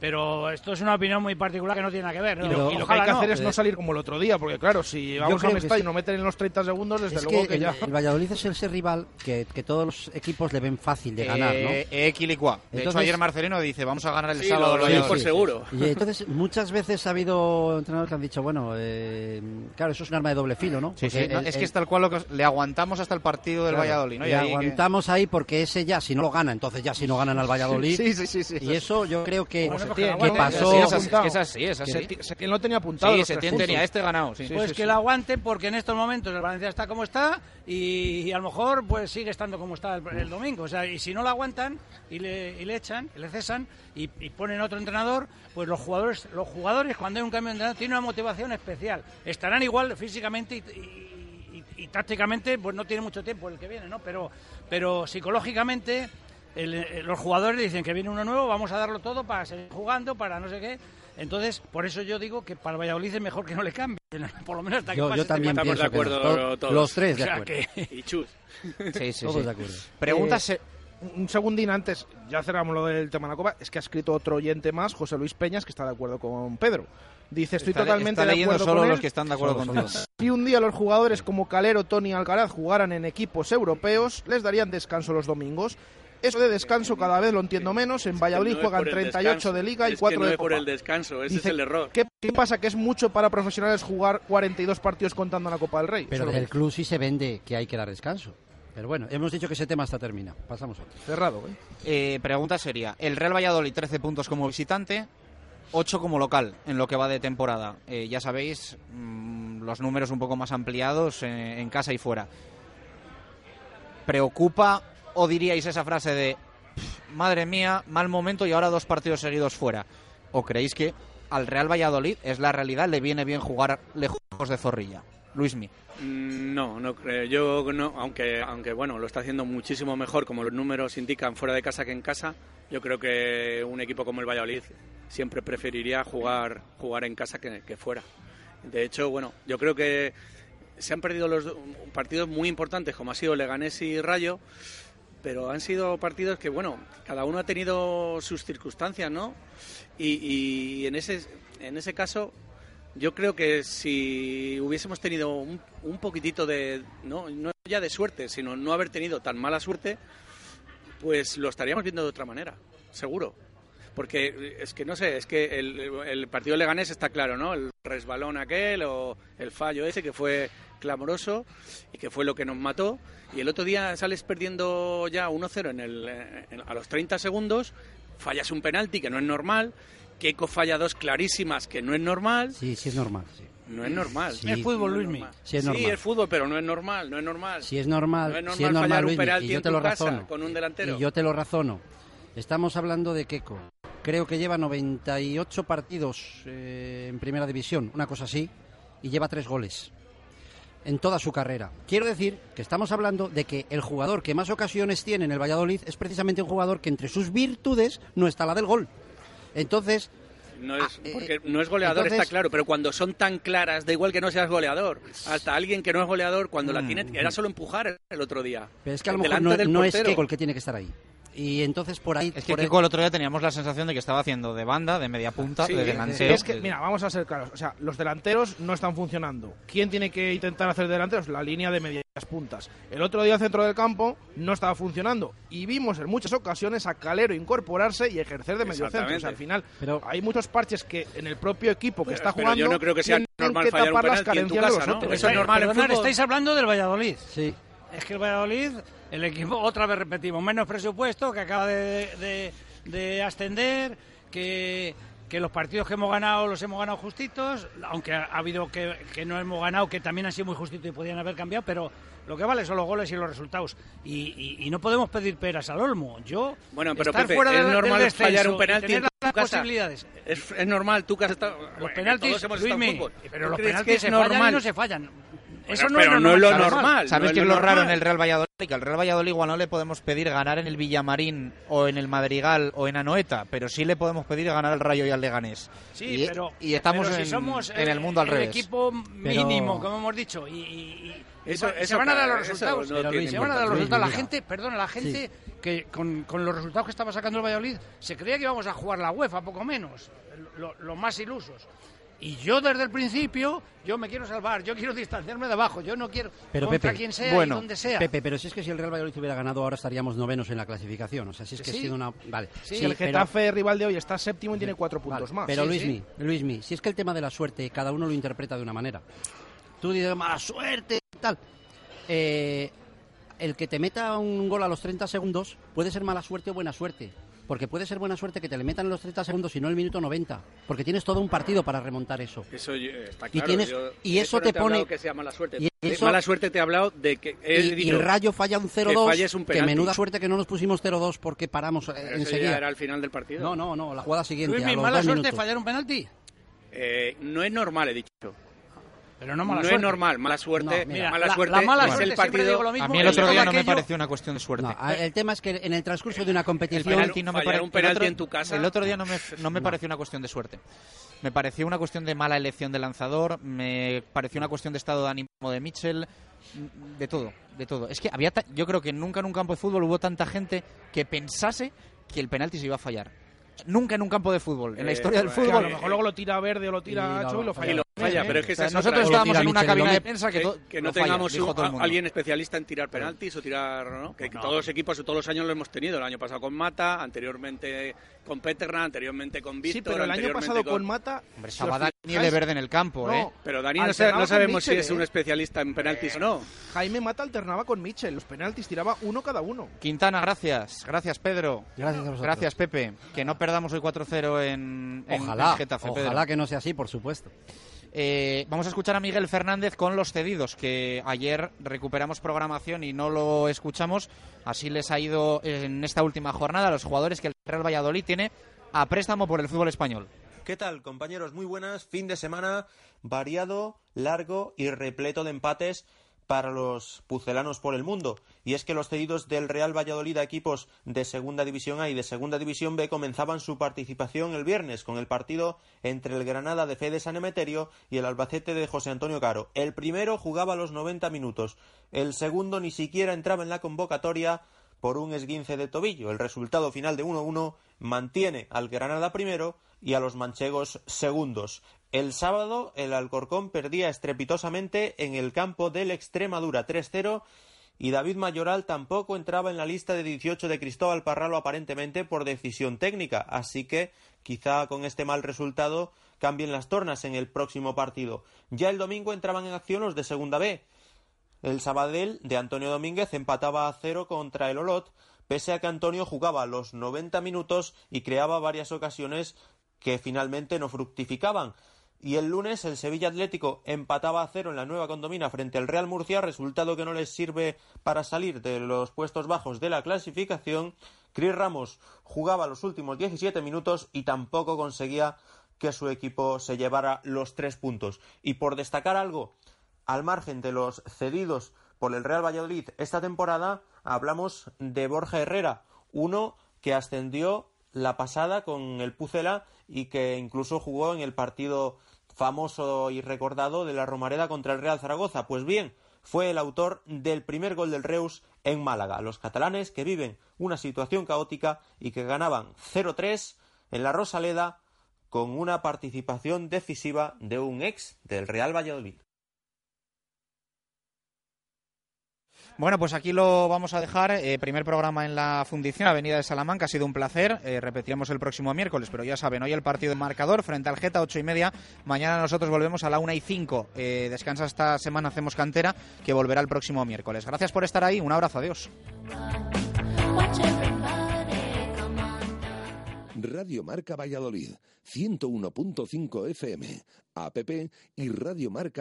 [SPEAKER 22] Pero esto es una opinión muy particular que no tiene nada que ver. ¿no?
[SPEAKER 9] Y lo, y lo que hay que
[SPEAKER 22] no.
[SPEAKER 9] hacer es no salir como el otro día, porque claro, si vamos a Mestalla y nos meten en los 30 segundos, desde
[SPEAKER 21] Es
[SPEAKER 9] luego
[SPEAKER 21] que,
[SPEAKER 9] ya...
[SPEAKER 21] el Valladolid es ese rival que, que todos los equipos le ven fácil de ganar, ¿no?
[SPEAKER 8] Eh, eh, equilicua. De hecho,
[SPEAKER 21] Entonces-
[SPEAKER 8] ayer Marcelino dice, vamos a ganar el
[SPEAKER 20] Sí,
[SPEAKER 8] sábado.
[SPEAKER 20] lo- lo por seguro.
[SPEAKER 21] Y entonces muchas veces ha habido entrenadores que han dicho, bueno, eh, claro, eso es un arma de doble filo, ¿no?
[SPEAKER 8] Sí, sí,
[SPEAKER 21] Porque
[SPEAKER 8] no,
[SPEAKER 21] el-
[SPEAKER 8] es que es tal cual lo que os- le aguantamos hasta el partido del
[SPEAKER 21] claro,
[SPEAKER 8] Valladolid, ¿no? Y
[SPEAKER 21] le
[SPEAKER 8] ahí que-
[SPEAKER 21] aguantamos ahí porque ese ya, si no lo gana, entonces ya si no ganan al Valladolid.
[SPEAKER 9] Sí, sí, sí.
[SPEAKER 21] Y eso yo creo que
[SPEAKER 9] Setién,
[SPEAKER 21] que
[SPEAKER 9] ¿no?
[SPEAKER 21] pasó...
[SPEAKER 9] Sí,
[SPEAKER 8] es así, es que es así, es así.
[SPEAKER 9] Seti- Setién lo tenía apuntado.
[SPEAKER 8] Sí, tenía este ganado, sí.
[SPEAKER 22] Pues
[SPEAKER 9] sí,
[SPEAKER 22] que
[SPEAKER 9] sí.
[SPEAKER 22] lo aguanten porque en estos momentos el Valencia está como está y, y a lo mejor pues sigue estando como está el, el domingo. O sea, y si no lo aguantan y le, y le echan, y le cesan y, y ponen otro entrenador, pues los jugadores, los jugadores cuando hay un cambio de entrenador tienen una motivación especial. Estarán igual físicamente y, y- y- y tácticamente, pues no tiene mucho tiempo el que viene, ¿no? Pero, pero psicológicamente el- eh, los jugadores dicen que viene uno nuevo, vamos a darlo todo para seguir jugando, para no sé qué. Entonces, por eso yo digo que para el Valladolid es mejor que no le cambien, por lo menos hasta que
[SPEAKER 21] Yo-
[SPEAKER 22] pase
[SPEAKER 21] yo
[SPEAKER 22] este
[SPEAKER 21] también.
[SPEAKER 20] Estamos de acuerdo todos.
[SPEAKER 21] Los tres de
[SPEAKER 22] O sea
[SPEAKER 21] acuerdo.
[SPEAKER 22] que-
[SPEAKER 20] Y chus.
[SPEAKER 8] Sí, sí,
[SPEAKER 21] Todos
[SPEAKER 8] sí.
[SPEAKER 21] de acuerdo.
[SPEAKER 8] Preguntas...
[SPEAKER 9] Eh, un segundín antes, ya cerramos lo del tema de la copa, es que ha escrito otro oyente más, José Luis Peñas, que está de acuerdo con Pedro. Dice, estoy
[SPEAKER 8] Está-
[SPEAKER 9] totalmente
[SPEAKER 8] está
[SPEAKER 9] de
[SPEAKER 8] leyendo
[SPEAKER 9] acuerdo
[SPEAKER 8] solo
[SPEAKER 9] con
[SPEAKER 8] los
[SPEAKER 9] él.
[SPEAKER 8] que están de acuerdo
[SPEAKER 21] solo.
[SPEAKER 9] Si un día los jugadores como Calero, Tony y Alcaraz jugaran en equipos europeos, les darían descanso los domingos. Eso de descanso cada vez lo entiendo menos. En Valladolid juegan
[SPEAKER 20] por el
[SPEAKER 9] 38
[SPEAKER 20] descanso,
[SPEAKER 9] de liga y
[SPEAKER 20] es que
[SPEAKER 9] 4
[SPEAKER 20] no
[SPEAKER 9] de
[SPEAKER 20] es por
[SPEAKER 9] copa.
[SPEAKER 20] el descanso, ese
[SPEAKER 9] Dice,
[SPEAKER 20] es el error.
[SPEAKER 9] ¿qué, qué pasa? Que es mucho para profesionales jugar 42 partidos contando la Copa del Rey.
[SPEAKER 21] Pero del club sí se vende que hay que dar descanso. Pero bueno, hemos dicho que ese tema está terminado. Pasamos a otro.
[SPEAKER 9] Cerrado, ¿eh?
[SPEAKER 8] Eh, pregunta seria. El Real Valladolid 13 puntos como visitante, 8 como local en lo que va de temporada. Eh, ya sabéis, mm, los números un poco más ampliados eh, en casa y fuera. ¿Preocupa o diríais esa frase de "Pff, madre mía, mal momento y ahora dos partidos seguidos fuera? ¿O creéis que al Real Valladolid es la realidad, le viene bien jugar lejos de Zorrilla? Luismi.
[SPEAKER 20] Mm, No, no creo. Yo no, aunque, aunque bueno, lo está haciendo muchísimo mejor, como los números indican, fuera de casa que en casa. Yo creo que un equipo como el Valladolid siempre preferiría jugar, jugar en casa que, que fuera. De hecho, bueno, yo creo que se han perdido los do- partidos muy importantes, como ha sido Leganés y Rayo, pero han sido partidos que, bueno, cada uno ha tenido sus circunstancias, ¿no? Y, y en, ese, en ese caso, yo creo que si hubiésemos tenido un, un poquitito de, no, no ya de suerte, sino no haber tenido tan mala suerte, pues lo estaríamos viendo de otra manera, seguro. Porque es que no sé, es que el, el partido leganés está claro, ¿no? El resbalón aquel o el fallo ese que fue clamoroso y que fue lo que nos mató. Y el otro día sales perdiendo ya 1-0 en el, en- a los 30 segundos, fallas un penalti que no es normal, Keiko falla dos clarísimas que no es normal.
[SPEAKER 21] Sí, sí es normal. Sí.
[SPEAKER 20] No es normal.
[SPEAKER 21] Sí. Es fútbol,
[SPEAKER 20] No
[SPEAKER 21] Luismi. Sí es normal.
[SPEAKER 20] es fútbol, pero no es normal, no es normal.
[SPEAKER 21] Si es normal,
[SPEAKER 20] No es normal
[SPEAKER 21] si es normal,
[SPEAKER 20] fallar un penalti
[SPEAKER 21] y yo
[SPEAKER 20] en
[SPEAKER 21] te
[SPEAKER 20] tu
[SPEAKER 21] lo
[SPEAKER 20] casa
[SPEAKER 21] razono.
[SPEAKER 20] con un delantero.
[SPEAKER 21] Y yo te lo razono. Estamos hablando de Keco. Creo que lleva 98 partidos eh, en primera división, una cosa así, y lleva tres goles en toda su carrera. Quiero decir que estamos hablando de que el jugador que más ocasiones tiene en el Valladolid es precisamente un jugador que entre sus virtudes no está la del gol. Entonces,
[SPEAKER 20] No es, porque no es goleador,
[SPEAKER 21] Ah, eh, entonces-
[SPEAKER 20] está claro, pero cuando son tan claras, da igual que no seas goleador. Hasta alguien que no es goleador, cuando la
[SPEAKER 21] Mm.
[SPEAKER 20] tiene, era solo empujar el otro día.
[SPEAKER 21] pero es que a lo mejor no, es. Keco el que tiene que estar ahí. Y entonces por ahí...
[SPEAKER 8] Es que
[SPEAKER 21] por
[SPEAKER 8] Kiko el otro día teníamos la sensación de que estaba haciendo de banda, de media punta,
[SPEAKER 9] Sí,
[SPEAKER 8] de delantero.
[SPEAKER 9] Es que, mira, vamos a ser claros. O sea, los delanteros no están funcionando. ¿Quién tiene que intentar hacer delanteros? La línea de medias puntas. El otro día centro del campo no estaba funcionando. Y vimos en muchas ocasiones a Calero incorporarse y ejercer de medio centro. O sea, al final hay muchos parches que en el propio equipo que
[SPEAKER 20] Pero-
[SPEAKER 9] está
[SPEAKER 20] pero
[SPEAKER 9] jugando
[SPEAKER 20] yo no creo que sea
[SPEAKER 9] tienen
[SPEAKER 20] normal
[SPEAKER 9] que
[SPEAKER 20] fallar un
[SPEAKER 9] tapar las
[SPEAKER 20] penalti en tu casa, ¿no? Eso es normal
[SPEAKER 22] Perdonad, estáis hablando del Valladolid.
[SPEAKER 21] Sí.
[SPEAKER 22] Es que el Valladolid, el equipo, otra vez repetimos, menos presupuesto, que acaba de, de- de ascender, que, que los partidos que hemos ganado los hemos ganado justitos, aunque ha, ha habido que, que no hemos ganado, que también han sido muy justitos y podían haber cambiado, pero lo que vale son los goles y los resultados. Y, y- y no podemos pedir peras al olmo. Yo,
[SPEAKER 20] Bueno, pero
[SPEAKER 22] estar
[SPEAKER 20] Pepe,
[SPEAKER 22] fuera
[SPEAKER 20] es
[SPEAKER 22] del- del
[SPEAKER 20] normal
[SPEAKER 22] descenso
[SPEAKER 20] fallar un penalti
[SPEAKER 22] tener
[SPEAKER 20] en tu
[SPEAKER 22] las
[SPEAKER 20] casa.
[SPEAKER 22] posibilidades.
[SPEAKER 20] Es, es normal, tú que has estado...
[SPEAKER 22] Los
[SPEAKER 20] bueno,
[SPEAKER 22] penaltis, Luismi, pero
[SPEAKER 20] ¿Tú
[SPEAKER 22] los penaltis
[SPEAKER 20] que es
[SPEAKER 22] se fallan y
[SPEAKER 20] normal?
[SPEAKER 22] no se fallan. Eso no
[SPEAKER 20] pero
[SPEAKER 22] es
[SPEAKER 20] no es lo
[SPEAKER 22] ¿sabes?
[SPEAKER 20] normal.
[SPEAKER 8] ¿Sabes
[SPEAKER 20] no
[SPEAKER 8] qué es
[SPEAKER 20] lo
[SPEAKER 8] lo raro en
[SPEAKER 20] normal.
[SPEAKER 8] el Real Valladolid? Que al Real Valladolid igual no le podemos pedir ganar en el Villamarín o en el Madrigal o en Anoeta, pero sí le podemos pedir ganar al Rayo y al Leganés.
[SPEAKER 22] Sí,
[SPEAKER 8] y,
[SPEAKER 22] pero,
[SPEAKER 8] y estamos
[SPEAKER 22] pero si
[SPEAKER 8] en,
[SPEAKER 22] somos
[SPEAKER 8] en el mundo al revés.
[SPEAKER 22] equipo
[SPEAKER 8] Pero-
[SPEAKER 22] mínimo, como hemos dicho, y, y- y-
[SPEAKER 20] Eso-
[SPEAKER 22] y se van a dar los resultados.
[SPEAKER 20] no
[SPEAKER 22] se van a dar los resultados. La gente, perdona, la gente que con, con los resultados que estaba sacando el Valladolid se creía que íbamos a jugar la UEFA, poco menos, lo- los más ilusos. Y yo desde el principio, yo me quiero salvar, yo quiero distanciarme de abajo, yo no quiero
[SPEAKER 21] Pero
[SPEAKER 22] contra
[SPEAKER 21] Pepe,
[SPEAKER 22] quien sea y donde sea.
[SPEAKER 21] Pepe, pero si es que si el Real Valladolid hubiera ganado ahora estaríamos novenos en la clasificación. O sea, si es que
[SPEAKER 9] Sí.
[SPEAKER 21] ha sido una... Vale.
[SPEAKER 9] Sí, el
[SPEAKER 21] pero-
[SPEAKER 9] Getafe, rival de hoy, está séptimo y tiene cuatro puntos más.
[SPEAKER 21] Pero
[SPEAKER 9] Sí,
[SPEAKER 21] Luismi,
[SPEAKER 9] sí.
[SPEAKER 21] Luismi, si es que el tema de la suerte cada uno lo interpreta de una manera. Tú dices mala suerte, tal. Eh, el que te meta un gol a los 30 segundos puede ser mala suerte o buena suerte. Porque puede ser buena suerte que te le metan los 30 segundos y no el minuto 90. Porque tienes todo un partido para remontar eso.
[SPEAKER 20] Eso yo- está
[SPEAKER 21] Y
[SPEAKER 20] claro.
[SPEAKER 21] tienes-
[SPEAKER 20] yo-
[SPEAKER 21] y eso
[SPEAKER 20] no
[SPEAKER 21] te
[SPEAKER 20] hablado
[SPEAKER 21] pone-
[SPEAKER 20] que sea mala suerte.
[SPEAKER 21] y eso-
[SPEAKER 20] mala suerte te he hablado de que...
[SPEAKER 21] Y, y
[SPEAKER 20] dicho
[SPEAKER 21] el Rayo falla un
[SPEAKER 20] que
[SPEAKER 21] 0-2.
[SPEAKER 20] falles un
[SPEAKER 21] Que
[SPEAKER 20] penalti.
[SPEAKER 21] menuda suerte que no nos pusimos 0-2 porque paramos eh,
[SPEAKER 20] eso
[SPEAKER 21] enseguida.
[SPEAKER 20] ya era al final del partido.
[SPEAKER 21] No, no, no, la jugada siguiente.
[SPEAKER 22] Luismi,
[SPEAKER 21] a los
[SPEAKER 22] mala
[SPEAKER 21] dos
[SPEAKER 22] suerte
[SPEAKER 21] minutos.
[SPEAKER 22] fallar un penalti.
[SPEAKER 20] Eh, no es normal, he dicho.
[SPEAKER 22] Pero no mala
[SPEAKER 20] no
[SPEAKER 22] suerte.
[SPEAKER 20] es normal, mala suerte.
[SPEAKER 22] No, mira,
[SPEAKER 20] mala
[SPEAKER 22] la-
[SPEAKER 20] suerte
[SPEAKER 22] la mala
[SPEAKER 20] es
[SPEAKER 22] suerte
[SPEAKER 20] el partido.
[SPEAKER 22] digo lo mismo.
[SPEAKER 8] A mí el otro día no me pareció una cuestión de suerte.
[SPEAKER 21] No, el tema es que en el transcurso de una
[SPEAKER 8] El
[SPEAKER 21] competición...
[SPEAKER 8] penalti no me pare-
[SPEAKER 20] un penalti
[SPEAKER 8] el otro,
[SPEAKER 20] en tu casa.
[SPEAKER 8] El otro día no me, no me pareció una cuestión de suerte. Me pareció una cuestión de mala elección de lanzador, me pareció una cuestión de estado de ánimo de Mitchell, de todo, de todo. Es que había ta- yo creo que nunca en un campo de fútbol hubo tanta gente que pensase que el penalti se iba a fallar. Nunca en un campo de fútbol, en la
[SPEAKER 20] Eh,
[SPEAKER 8] historia del
[SPEAKER 20] eh,
[SPEAKER 8] fútbol.
[SPEAKER 9] a lo mejor luego lo tira verde o lo tira
[SPEAKER 8] Y
[SPEAKER 9] ancho y lo
[SPEAKER 8] y
[SPEAKER 9] falla.
[SPEAKER 20] lo falla, pero es que
[SPEAKER 8] O sea,
[SPEAKER 20] esa es
[SPEAKER 8] nosotros
[SPEAKER 20] otra-
[SPEAKER 8] estábamos en una
[SPEAKER 21] Michel
[SPEAKER 8] cabina de prensa que,
[SPEAKER 20] que,
[SPEAKER 8] to-
[SPEAKER 20] que no
[SPEAKER 8] falla,
[SPEAKER 20] tengamos un-
[SPEAKER 8] mundo.
[SPEAKER 20] alguien especialista en tirar penaltis o tirar ¿no? que todos los equipos todos los años lo hemos tenido el año pasado con Mata anteriormente con Peterna anteriormente con Víctor
[SPEAKER 9] Sí, pero el año pasado con Mata.
[SPEAKER 8] Hombre,
[SPEAKER 9] si
[SPEAKER 8] Dani
[SPEAKER 9] fijáis,
[SPEAKER 8] de verde en el campo, ¿eh?
[SPEAKER 20] pero Dani no, sa-
[SPEAKER 9] alternaba
[SPEAKER 20] no
[SPEAKER 9] con
[SPEAKER 20] sabemos si
[SPEAKER 9] Mitchell,
[SPEAKER 20] es
[SPEAKER 9] ¿eh?
[SPEAKER 20] un especialista en penaltis o no
[SPEAKER 9] Jaime Mata alternaba con Mitchell. Los penaltis tiraba uno cada uno.
[SPEAKER 8] Quintana, gracias. Gracias, Pedro.
[SPEAKER 21] Gracias a vosotros.
[SPEAKER 8] Gracias, Pepe. Que no perdamos hoy 4-0 en, en-
[SPEAKER 21] Ojalá,
[SPEAKER 8] en Getafe, Pedro.
[SPEAKER 21] ojalá que no sea así, por supuesto.
[SPEAKER 8] Eh, vamos a escuchar a Miguel Fernández con los cedidos, que ayer recuperamos programación y no lo escuchamos. Así les ha ido en esta última jornada a los jugadores que el Real Valladolid tiene a préstamo por el fútbol español.
[SPEAKER 24] ¿Qué tal, compañeros? Muy buenas. Fin de semana variado, largo y repleto de empates para los pucelanos por el mundo. Y es que los cedidos del Real Valladolid a equipos de Segunda División A y de Segunda División B comenzaban su participación el viernes con el partido entre el Granada de Fede San Emeterio y el Albacete de José Antonio Caro. El primero jugaba los 90 minutos, el segundo ni siquiera entraba en la convocatoria por un esguince de tobillo. El resultado final de 1-1 mantiene al Granada primero y a los manchegos segundos. El sábado el Alcorcón perdía estrepitosamente en el campo del Extremadura 3-0 y David Mayoral tampoco entraba en la lista de 18 de Cristóbal Parralo aparentemente por decisión técnica, así que quizá con este mal resultado cambien las tornas en el próximo partido. Ya el domingo entraban en acción los de Segunda B. El Sabadell de Antonio Domínguez empataba a cero contra el Olot, pese a que Antonio jugaba los 90 minutos y creaba varias ocasiones que finalmente no fructificaban. Y el lunes el Sevilla Atlético empataba a cero en la nueva condomina frente al Real Murcia, resultado que no les sirve para salir de los puestos bajos de la clasificación. Chris Ramos jugaba los últimos 17 minutos y tampoco conseguía que su equipo se llevara los tres puntos. Y por destacar algo, al margen de los cedidos por el Real Valladolid esta temporada, hablamos de Borja Herrera, uno que ascendió la pasada con el Pucela y que incluso jugó en el partido famoso y recordado de la Romareda contra el Real Zaragoza. Pues bien, fue el autor del primer gol del Reus en Málaga. Los catalanes que viven una situación caótica y que ganaban 0-3 en la Rosaleda con una participación decisiva de un ex del Real Valladolid.
[SPEAKER 8] Bueno, pues aquí lo vamos a dejar. Eh, primer programa en la Fundición Avenida de Salamanca. Ha sido un placer. Eh, repetiremos el próximo miércoles, pero ya saben, hoy el partido de marcador frente al Geta, ocho y media. Mañana nosotros volvemos a la una y cinco. Eh, descansa esta semana, hacemos cantera, que volverá el próximo miércoles. Gracias por estar ahí. Un abrazo. Adiós.
[SPEAKER 3] Radio Marca Valladolid, 101.5 FM, app y Radio Marca